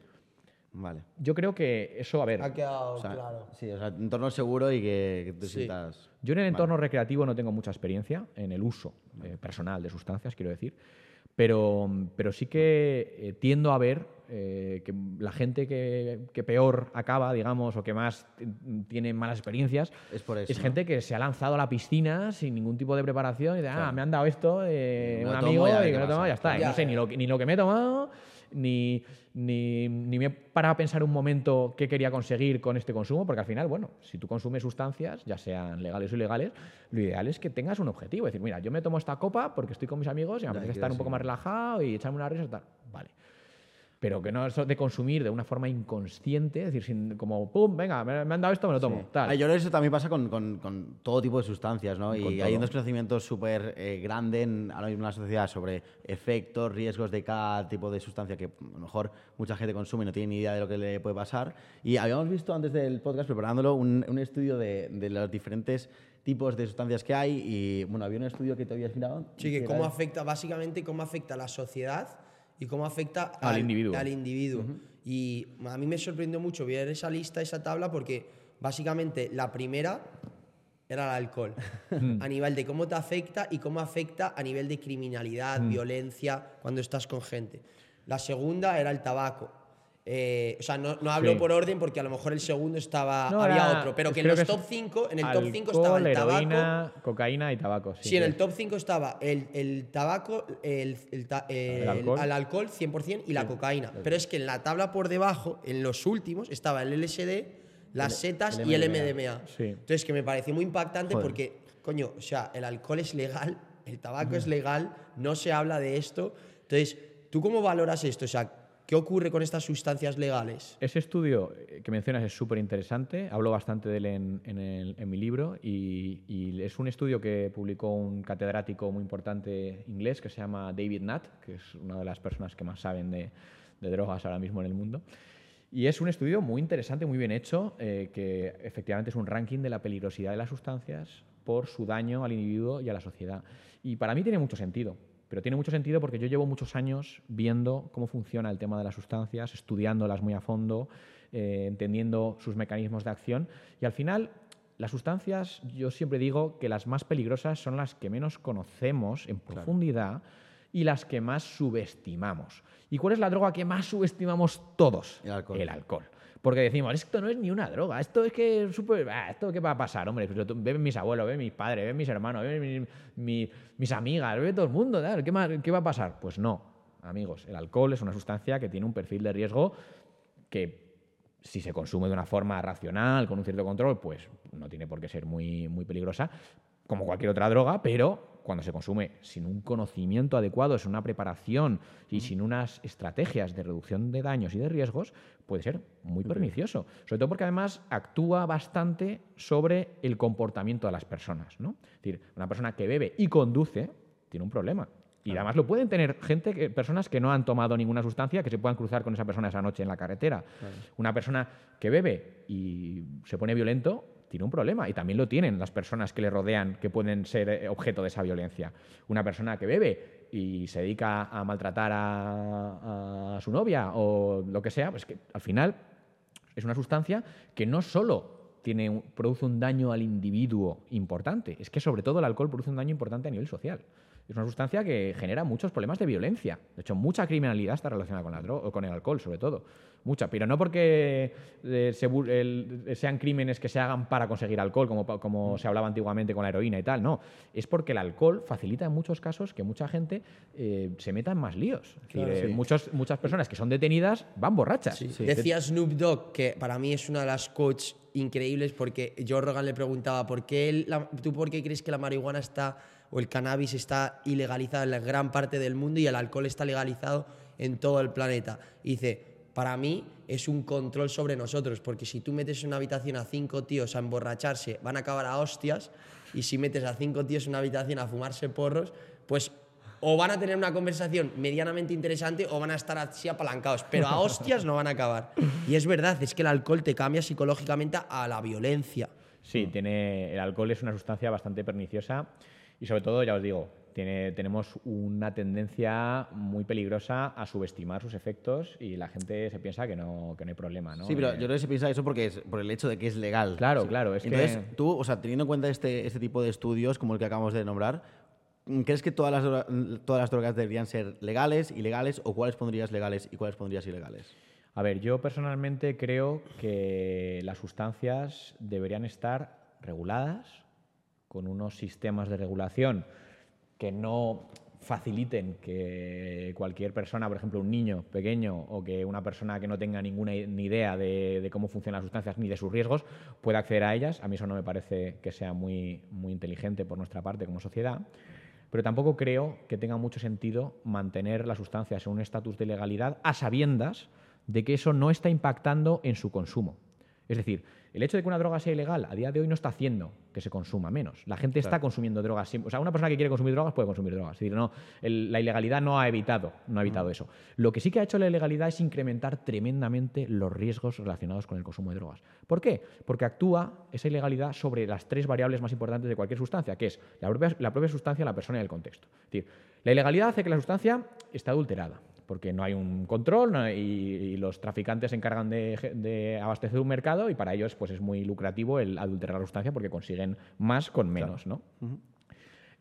Vale. Yo creo que eso, a ver, Ha quedado O sea, claro. Sí, o sea, entorno seguro y que, que te Sí. sientas... Yo en el entorno recreativo no tengo mucha experiencia en el uso eh, personal de sustancias, quiero decir, pero, pero sí que eh, tiendo a ver eh, que la gente que, que peor acaba, digamos, o que más t- tiene malas experiencias, Es por eso, es ¿no? gente que se ha lanzado a la piscina sin ningún tipo de preparación y de, ah, me han dado esto, eh, un tomo amigo, y me lo tomado, ya está. Y Ya, no sé ya. ni lo, que- ni lo que me he tomado, ni, ni, ni me he parado a pensar un momento qué quería conseguir con este consumo, porque al final, bueno, si tú consumes sustancias, ya sean legales o ilegales, lo ideal es que tengas un objetivo. Es decir, mira, yo me tomo esta copa porque estoy con mis amigos y me apetece estar un poco más relajado y echarme una risa y tal. Pero que no eso de consumir de una forma inconsciente, es decir, sin, como, pum, venga, me, me han dado esto, me lo tomo. Tal. Ah, yo creo que eso también pasa con, con- con todo tipo de sustancias, ¿no? Con Y todo. hay un desconocimiento súper eh, grande en, ahora mismo en la sociedad sobre efectos, riesgos de cada tipo de sustancia que a lo mejor mucha gente consume y no tiene ni idea de lo que le puede pasar. Y habíamos visto antes del podcast, preparándolo, un, un estudio de, de los diferentes tipos de sustancias que hay y, bueno, había un estudio que te habías mirado. Sí, que era- cómo afecta, básicamente, cómo afecta a la sociedad y cómo afecta Al individuo. al individuo. Y a mí me sorprendió mucho ver esa lista, esa tabla, porque básicamente la primera era el alcohol, a nivel de cómo te afecta y cómo afecta a nivel de criminalidad, violencia, cuando estás con gente. La segunda era el tabaco. Eh, o sea, no, no hablo Sí. por orden porque a lo mejor el segundo estaba, No, había era- otro, pero que en los que top 5, en el top 5 estaba el tabaco, heroína, cocaína y tabaco. Sí, Sí, en el top 5 estaba el, el tabaco, el, el, ta- el- alcohol. al alcohol 100% y la cocaína. Pero es que en la tabla por debajo, en los últimos, estaba el LSD, las setas y el MDMA. Entonces, que me pareció muy impactante Joder. porque, coño, o sea, el alcohol es legal, el tabaco es legal, no se habla de esto. Entonces, ¿tú cómo valoras esto? O sea, ¿qué ocurre con estas sustancias legales? Ese estudio eh, que mencionas es súper interesante. Hablo bastante de él en, en el- en mi libro y, y es un estudio que publicó un catedrático muy importante inglés que se llama David Nutt, que es una de las personas que más saben de, de drogas ahora mismo en el mundo. Y es un estudio muy interesante, muy bien hecho, eh, que efectivamente es un ranking de la peligrosidad de las sustancias por su daño al individuo y a la sociedad. Y para mí tiene mucho sentido. Pero tiene mucho sentido porque yo llevo muchos años viendo cómo funciona el tema de las sustancias, estudiándolas muy a fondo, eh, entendiendo sus mecanismos de acción. Y al final, las sustancias, yo siempre digo que las más peligrosas son las que menos conocemos en profundidad y las que más subestimamos. ¿Y cuál es la droga que más subestimamos todos? El alcohol. El alcohol. Porque decimos, esto no es ni una droga, esto es que es ah, ¿Esto qué va a pasar, hombre? Pues beben mis abuelos, beben mis padres, beben mis hermanos, beben mi- mi- mis amigas, bebe todo el mundo, ¿Qué, más- ¿qué va a pasar? Pues no, amigos, el alcohol es una sustancia que tiene un perfil de riesgo que si se consume de una forma racional, con un cierto control, pues no tiene por qué ser muy, muy peligrosa, como cualquier otra droga, pero cuando se consume sin un conocimiento adecuado, sin una preparación y sin unas estrategias de reducción de daños y de riesgos, puede ser muy pernicioso. Sobre todo porque además actúa bastante sobre el comportamiento de las personas. ¿no? Es decir, una persona que bebe y conduce tiene un problema. Y además lo pueden tener gente, que, personas que no han tomado ninguna sustancia, que se puedan cruzar con esa persona esa noche en la carretera. Una persona que bebe y se pone violento tiene un problema y también lo tienen las personas que le rodean que pueden ser eh, objeto de esa violencia. Una persona que bebe y se dedica a maltratar a, su novia o lo que sea, pues que al final es una sustancia que no solo tiene, produce un daño al individuo importante, es que sobre todo el alcohol produce un daño importante a nivel social. Es una sustancia que genera muchos problemas de violencia. De hecho, mucha criminalidad está relacionada con el alcohol, sobre todo. Mucha. Pero no porque eh, se el- sean crímenes que se hagan para conseguir alcohol, como, como se hablaba antiguamente con la heroína y tal. No. Es porque el alcohol facilita en muchos casos que mucha gente eh, se meta en más líos. Es decir, eh, muchos- muchas personas que son detenidas van borrachas. Decía Snoop Dogg que para mí es una de las coaches increíbles porque Joe Rogan le preguntaba ¿por qué la- tú por qué crees que la marihuana está o el cannabis está ilegalizado en la gran parte del mundo y el alcohol está legalizado en todo el planeta? Y dice, para mí es un control sobre nosotros porque si tú metes en una habitación a cinco tíos a emborracharse van a acabar a hostias y si metes a cinco tíos en una habitación a fumarse porros pues o van a tener una conversación medianamente interesante o van a estar así apalancados, pero a hostias no van a acabar. Y es verdad, es que el alcohol te cambia psicológicamente a la violencia. Sí, tiene, el alcohol es una sustancia bastante perniciosa y sobre todo, ya os digo, tiene, tenemos una tendencia muy peligrosa a subestimar sus efectos y la gente se piensa que no, que no hay problema. ¿no? Sí, pero Eh, yo creo que se piensa eso porque es por el hecho de que es legal. Claro, Sí. claro, es Entonces, que- tú, o sea, teniendo en cuenta este, este tipo de estudios como el que acabamos de nombrar, ¿crees que todas las, todas las drogas deberían ser legales, ilegales o cuáles pondrías legales y cuáles pondrías ilegales? A ver, yo personalmente creo que las sustancias deberían estar reguladas con unos sistemas de regulación que no faciliten que cualquier persona, por ejemplo un niño pequeño o que una persona que no tenga ninguna ni idea de, de cómo funcionan las sustancias ni de sus riesgos pueda acceder a ellas. A mí eso no me parece que sea muy, muy inteligente por nuestra parte como sociedad. Pero tampoco creo que tenga mucho sentido mantener las sustancias en un estatus de legalidad a sabiendas de que eso no está impactando en su consumo. Es decir, el hecho de que una droga sea ilegal a día de hoy no está haciendo que se consuma menos. La gente está consumiendo drogas. O sea, una persona que quiere consumir drogas puede consumir drogas. Es decir, no, el- la ilegalidad no ha evitado, no ha evitado eso. Lo que sí que ha hecho la ilegalidad es incrementar tremendamente los riesgos relacionados con el consumo de drogas. ¿Por qué? Porque actúa esa ilegalidad sobre las tres variables más importantes de cualquier sustancia, que es la propia, la propia sustancia, la persona y el contexto. Es decir, la ilegalidad hace que la sustancia esté adulterada porque no hay un control no hay- y, los traficantes se encargan de, abastecer un mercado y para ellos pues, es muy lucrativo el adulterar la sustancia porque consiguen más con menos. ¿no?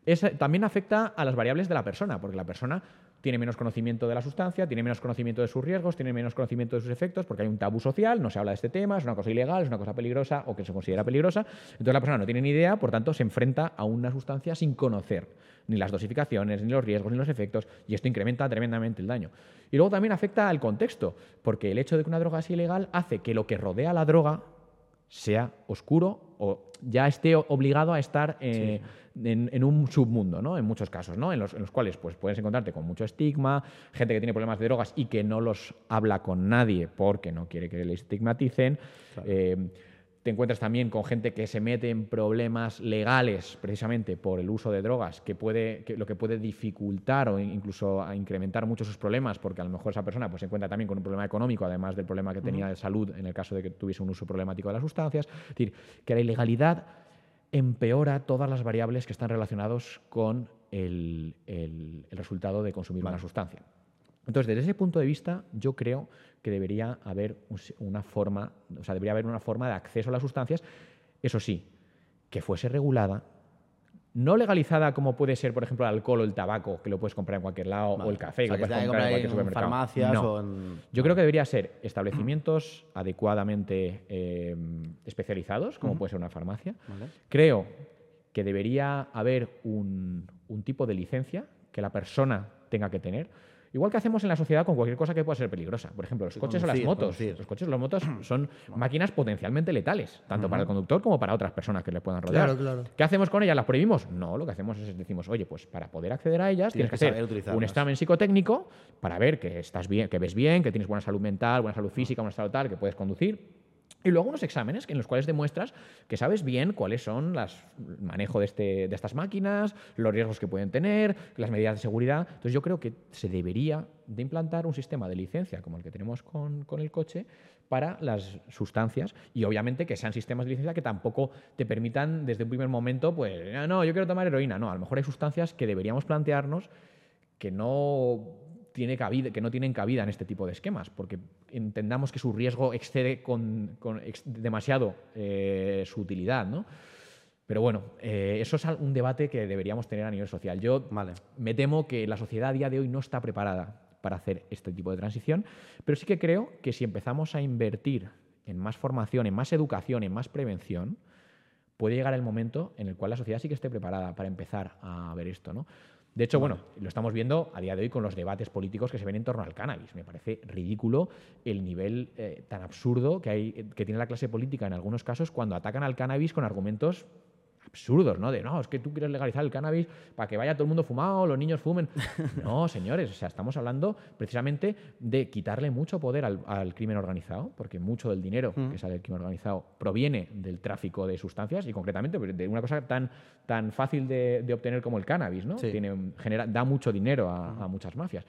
Es- también afecta a las variables de la persona, porque la persona tiene menos conocimiento de la sustancia, tiene menos conocimiento de sus riesgos, tiene menos conocimiento de sus efectos, porque hay un tabú social, no se habla de este tema, es una cosa ilegal, es una cosa peligrosa o que se considera peligrosa. Entonces la persona no tiene ni idea, por tanto se enfrenta a una sustancia sin conocer ni las dosificaciones, ni los riesgos, ni los efectos, y esto incrementa tremendamente el daño. Y luego también afecta al contexto, porque el hecho de que una droga sea ilegal hace que lo que rodea a la droga sea oscuro o ya esté obligado a estar eh, en, en un submundo, ¿no? En muchos casos, ¿no? En los, en los cuales pues, puedes encontrarte con mucho estigma, gente que tiene problemas de drogas y que no los habla con nadie porque no quiere que le estigmaticen. Eh, te encuentras también con gente que se mete en problemas legales precisamente por el uso de drogas, que puede, que lo que puede dificultar o incluso incrementar mucho sus problemas, porque a lo mejor esa persona pues, se encuentra también con un problema económico, además del problema que tenía de salud en el caso de que tuviese un uso problemático de las sustancias. Es decir, que la ilegalidad empeora todas las variables que están relacionados con el, el- el resultado de consumir una sustancia. Entonces, desde ese punto de vista, yo creo que debería haber una forma, o sea, debería haber una forma de acceso a las sustancias, eso sí, que fuese regulada, no legalizada como puede ser, por ejemplo, el alcohol o el tabaco, que lo puedes comprar en cualquier lado, o el café, O sea, que que puedes comprar en cualquier en supermercado. farmacias No. o en- Yo creo que debería ser establecimientos adecuadamente eh, especializados, como puede ser una farmacia. Creo que debería haber un, un tipo de licencia que la persona tenga que tener. Igual que hacemos en la sociedad con cualquier cosa que pueda ser peligrosa. Por ejemplo, los coches o las motos. conducir. Los coches o las motos son máquinas potencialmente letales, tanto para el conductor como para otras personas que le puedan rodear. Claro, claro. ¿Qué hacemos con ellas? ¿Las prohibimos? No, lo que hacemos es decimos, oye, pues para poder acceder a ellas Tienes tienes, que hacer un examen psicotécnico para ver que estás bien, que ves bien, que tienes buena salud mental, buena salud física, buena salud tal, que puedes conducir. Y luego unos exámenes en los cuales demuestras que sabes bien cuáles son las, el manejo de, este, de estas máquinas, los riesgos que pueden tener, las medidas de seguridad. Entonces yo creo que se debería de implantar un sistema de licencia como el que tenemos con, con el coche para las sustancias y obviamente que sean sistemas de licencia que tampoco te permitan desde un primer momento, pues, "Ah, no, yo quiero tomar heroína. No, a lo mejor hay sustancias que deberíamos plantearnos que no tiene cabida, que no tienen cabida en este tipo de esquemas, porque entendamos que su riesgo excede con, con ex- demasiado eh, su utilidad, ¿no? Pero bueno, eh, eso es un debate que deberíamos tener a nivel social. Yo Vale. me temo que la sociedad a día de hoy no está preparada para hacer este tipo de transición, pero sí que creo que si empezamos a invertir en más formación, en más educación, en más prevención, puede llegar el momento en el cual la sociedad sí que esté preparada para empezar a ver esto, ¿no? De hecho, bueno, lo estamos viendo a día de hoy con los debates políticos que se ven en torno al cannabis. Me parece ridículo el nivel eh, tan absurdo que, hay, que tiene la clase política en algunos casos cuando atacan al cannabis con argumentos absurdos, ¿no? De no, es que tú quieres legalizar el cannabis para que vaya todo el mundo fumado, los niños fumen. No, señores, o sea, estamos hablando precisamente de quitarle mucho poder al, al crimen organizado, porque mucho del dinero que sale del crimen organizado proviene del tráfico de sustancias y concretamente de una cosa tan, tan fácil de, de obtener como el cannabis, ¿no? Sí. Tiene, genera, da mucho dinero a, a muchas mafias.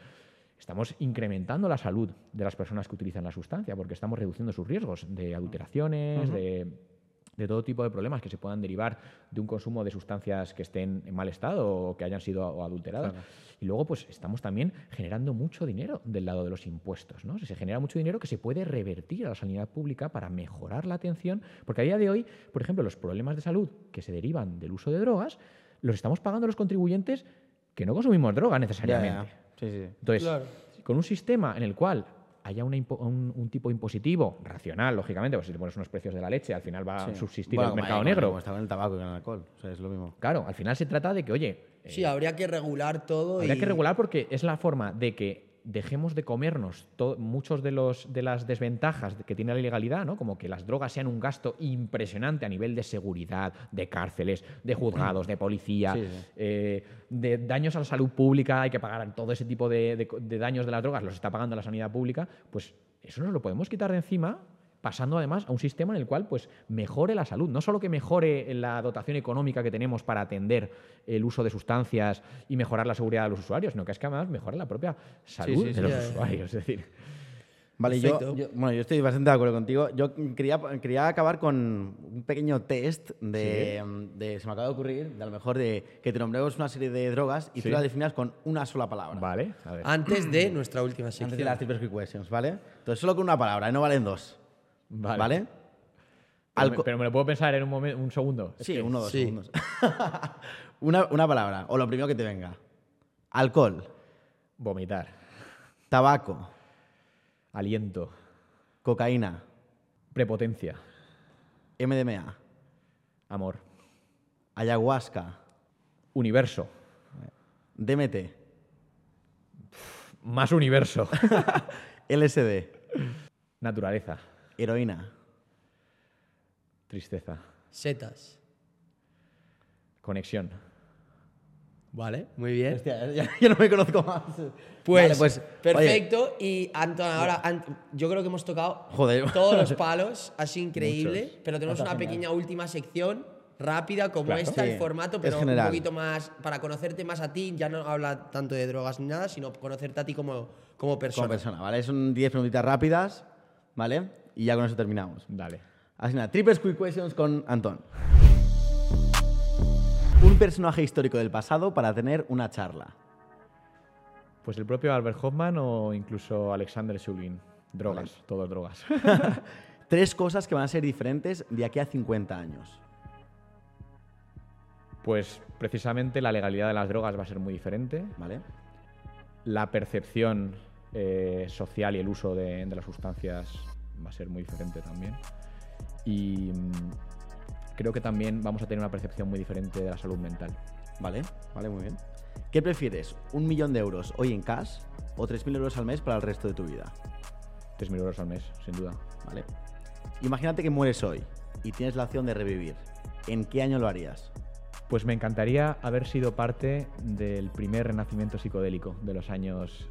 Estamos incrementando la salud de las personas que utilizan la sustancia, porque estamos reduciendo sus riesgos de adulteraciones, de de todo tipo de problemas que se puedan derivar de un consumo de sustancias que estén en mal estado o que hayan sido adulteradas. Y luego, pues estamos también generando mucho dinero del lado de los impuestos. ¿no? Se genera mucho dinero que se puede revertir a la sanidad pública para mejorar la atención, porque a día de hoy, por ejemplo, los problemas de salud que se derivan del uso de drogas, los estamos pagando los contribuyentes que no consumimos droga Ya, necesariamente. ya. Sí, sí. Entonces, Claro. con un sistema en el cual haya una un, un tipo impositivo racional, lógicamente, pues si te pones unos precios de la leche, al final va a subsistir Bueno, el mercado negro. Como está con el tabaco y con el alcohol. O sea, es lo mismo. Claro, al final se trata de que, oye, eh, Sí, habría que regular todo. habría y... que regular porque es la forma de que dejemos de comernos muchos de, los, de las desventajas que tiene la ilegalidad, ¿no? como que las drogas sean un gasto impresionante a nivel de seguridad, de cárceles, de juzgados, de policía, Sí, sí. eh, de daños a la salud pública, hay que pagar todo ese tipo de, de daños de las drogas, los está pagando la sanidad pública, pues eso nos lo podemos quitar de encima pasando además a un sistema en el cual pues mejore la salud, no solo que mejore la dotación económica que tenemos para atender el uso de sustancias y mejorar la seguridad de los usuarios, sino que es que además mejore la propia salud sí, de sí. los Ya, ya. usuarios, es decir, Vale, yo, yo- bueno, yo estoy bastante de acuerdo contigo. Yo quería, quería acabar con un pequeño test de, de- se me acaba de ocurrir, de a lo mejor de que te nombremos una serie de drogas y Sí. tú las definas con una sola palabra. vale, a ver. Antes de nuestra última sección. Antes de las triple questions, ¿vale? Entonces solo con una palabra, ¿eh? no valen dos. Vale. ¿Vale? Pero, me, Alco- pero me lo puedo pensar en un, momen- un segundo. Es sí, que- uno o dos sí. segundos. una, una palabra, o lo primero que te venga. Alcohol, Vomitar, tabaco, aliento, cocaína, prepotencia, MDMA, amor, ayahuasca, universo, DMT, más universo, LSD, naturaleza, heroína, tristeza, Setas. conexión. Vale, muy bien. Hostia, ya, ya no me conozco más. Pues, Vale, pues, perfecto. Y Anton, ahora Ant- yo creo que hemos tocado Joder. todos los palos, sido increíble, Muchos. pero tenemos Está una genial. pequeña última sección rápida como Claro. esta, Sí, el formato, pero un poquito más para conocerte más a ti, ya no habla tanto de drogas ni nada, sino conocerte a ti como, como persona. Como persona, ¿vale? Son 10 preguntitas rápidas, ¿vale? Y ya con eso terminamos. Dale. Así nada, triple quick questions con Antón. Un personaje histórico del pasado para tener una charla. Pues el propio Albert Hoffman o incluso Alexander Shulgin. Drogas, todos drogas. Tres cosas que van a ser diferentes de aquí a 50 años. pues precisamente la legalidad de las drogas va a ser muy diferente. ¿Vale? La percepción eh, social y el uso de, de las sustancias va a ser muy diferente también. Y mm, creo que también vamos a tener una percepción muy diferente de la salud mental. ¿Vale? Vale, muy bien. ¿Qué prefieres? ¿Un millón de euros hoy en cash o 3.000 euros al mes para el resto de tu vida? 3.000 euros al mes, sin duda. ¿Vale? Imagínate que mueres hoy y tienes la opción de revivir. ¿En qué año lo harías? Pues me encantaría haber sido parte del primer renacimiento psicodélico de los años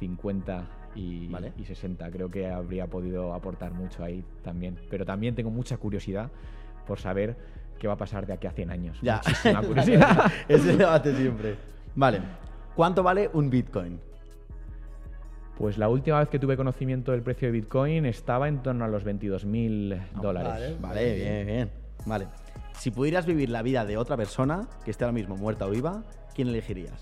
50 eh, y, y 60. Creo que habría podido aportar mucho ahí también. Pero también tengo mucha curiosidad por saber qué va a pasar de aquí a 100 años. Ya. Muchísima curiosidad. Ese debate siempre. Vale. ¿Cuánto vale un Bitcoin? Pues la última vez que tuve conocimiento del precio de Bitcoin estaba en torno a los 22.000 dólares. Vale, vale, bien, bien. Vale. Si pudieras vivir la vida de otra persona, que esté ahora mismo muerta o viva, ¿quién elegirías?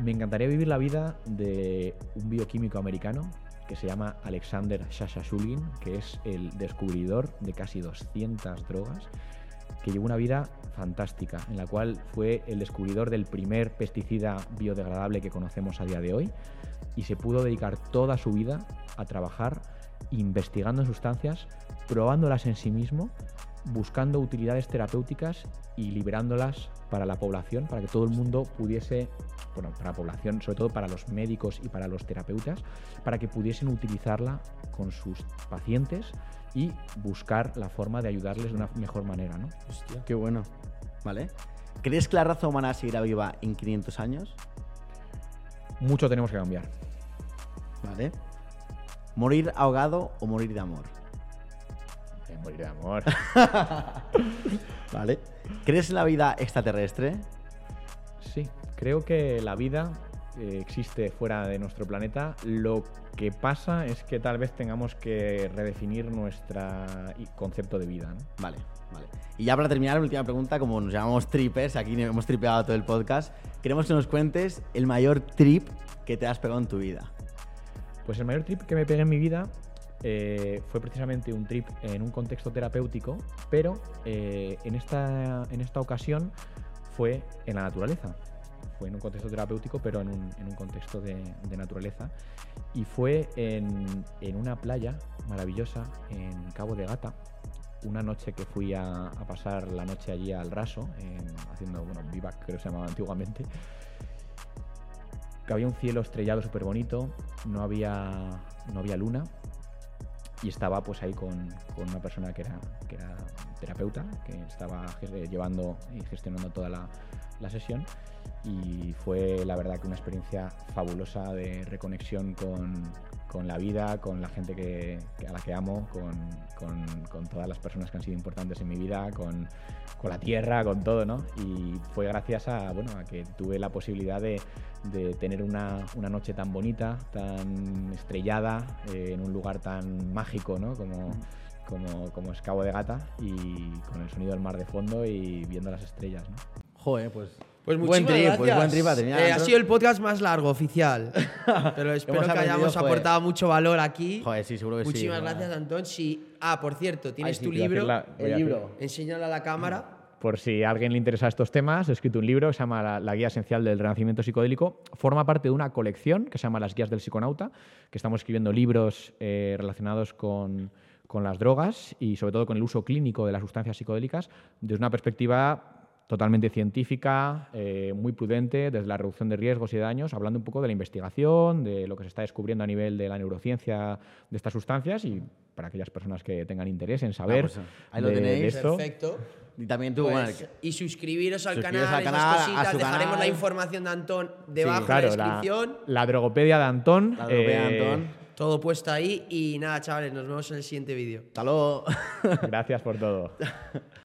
Me encantaría vivir la vida de un bioquímico americano que se llama Alexander Shashashulgin, que es el descubridor de casi 200 drogas, que llevó una vida fantástica, en la cual fue el descubridor del primer pesticida biodegradable que conocemos a día de hoy y se pudo dedicar toda su vida a trabajar investigando sustancias, probándolas en sí mismo, buscando utilidades terapéuticas y liberándolas para la población, para que todo el mundo pudiese, bueno, para la población, sobre todo para los médicos y para los terapeutas, para que pudiesen utilizarla con sus pacientes y buscar la forma de ayudarles de una mejor manera, ¿no? Hostia. Qué bueno. ¿Vale? ¿Crees que la raza humana seguirá viva en 500 años? Mucho tenemos que cambiar. ¿Vale? ¿Morir ahogado o morir de amor? Morir de amor. ¿Vale? ¿Crees en la vida extraterrestre? Sí, creo que la vida eh, existe fuera de nuestro planeta. Lo que pasa es que tal vez tengamos que redefinir nuestro concepto de vida. ¿no? Vale, vale. Y ya para terminar, última pregunta, como nos llamamos trippers, aquí hemos tripeado todo el podcast, queremos que nos cuentes el mayor trip que te has pegado en tu vida. Pues el mayor trip que me pegué en mi vida eh, fue precisamente un trip en un contexto terapéutico, pero eh, en, esta, en esta ocasión fue en la naturaleza. Fue en un contexto terapéutico, pero en un, en un contexto de, naturaleza. Y fue en, en, una playa maravillosa en Cabo de Gata. Una noche que fui a, pasar la noche allí al raso, en, haciendo, bueno, vivac creo que se llamaba antiguamente. Que había un cielo estrellado súper bonito, no había, no había luna, y estaba pues ahí con, con una persona que era, que era, terapeuta, que estaba llevando y gestionando toda la, la, sesión. Y fue la verdad que una experiencia fabulosa de reconexión con, con la vida, con la gente que, a la que amo, con, todas las personas que han sido importantes en mi vida, con, la tierra, con todo, ¿no? Y fue gracias a, bueno, a que tuve la posibilidad de, tener una, una, noche tan bonita, tan estrellada, eh, en un lugar tan mágico, ¿no? Como, como, como es Cabo de Gata y con el sonido del mar de fondo y viendo las estrellas, ¿no? Joder, pues pues buen trip, pues buen trip eh, ha sido el podcast más largo oficial. Pero espero que hayamos aportado mucho valor aquí. Joder, sí, seguro que Muchísimas sí. Muchísimas gracias, Antón. Sí. Ah, por cierto, tienes Ay, sí, tu libro. La, el libro. Enséñalo a la cámara. Por si a alguien le interesa estos temas, he escrito un libro que se llama La, la Guía Esencial del Renacimiento Psicodélico. Forma parte de una colección que se llama Las Guías del Psiconauta, que estamos escribiendo libros eh, relacionados con, con las drogas y sobre todo con el uso clínico de las sustancias psicodélicas desde una perspectiva totalmente científica, eh, muy prudente, desde la reducción de riesgos y daños, hablando un poco de la investigación, de lo que se está descubriendo a nivel de la neurociencia de estas sustancias y para aquellas personas que tengan interés en saber Ah, pues, ahí lo de, tenéis. de esto. Perfecto. Y también tú, Pues, bueno, y suscribiros al suscribiros canal, al esas canal, a cositas. su Dejaremos canal. la información de Antón debajo Claro, en la la, descripción. la drogopedia de Antón. la dropedia, eh, Antón. Todo puesto ahí. Y nada, chavales, nos vemos en el siguiente vídeo. Hasta luego. Gracias por todo.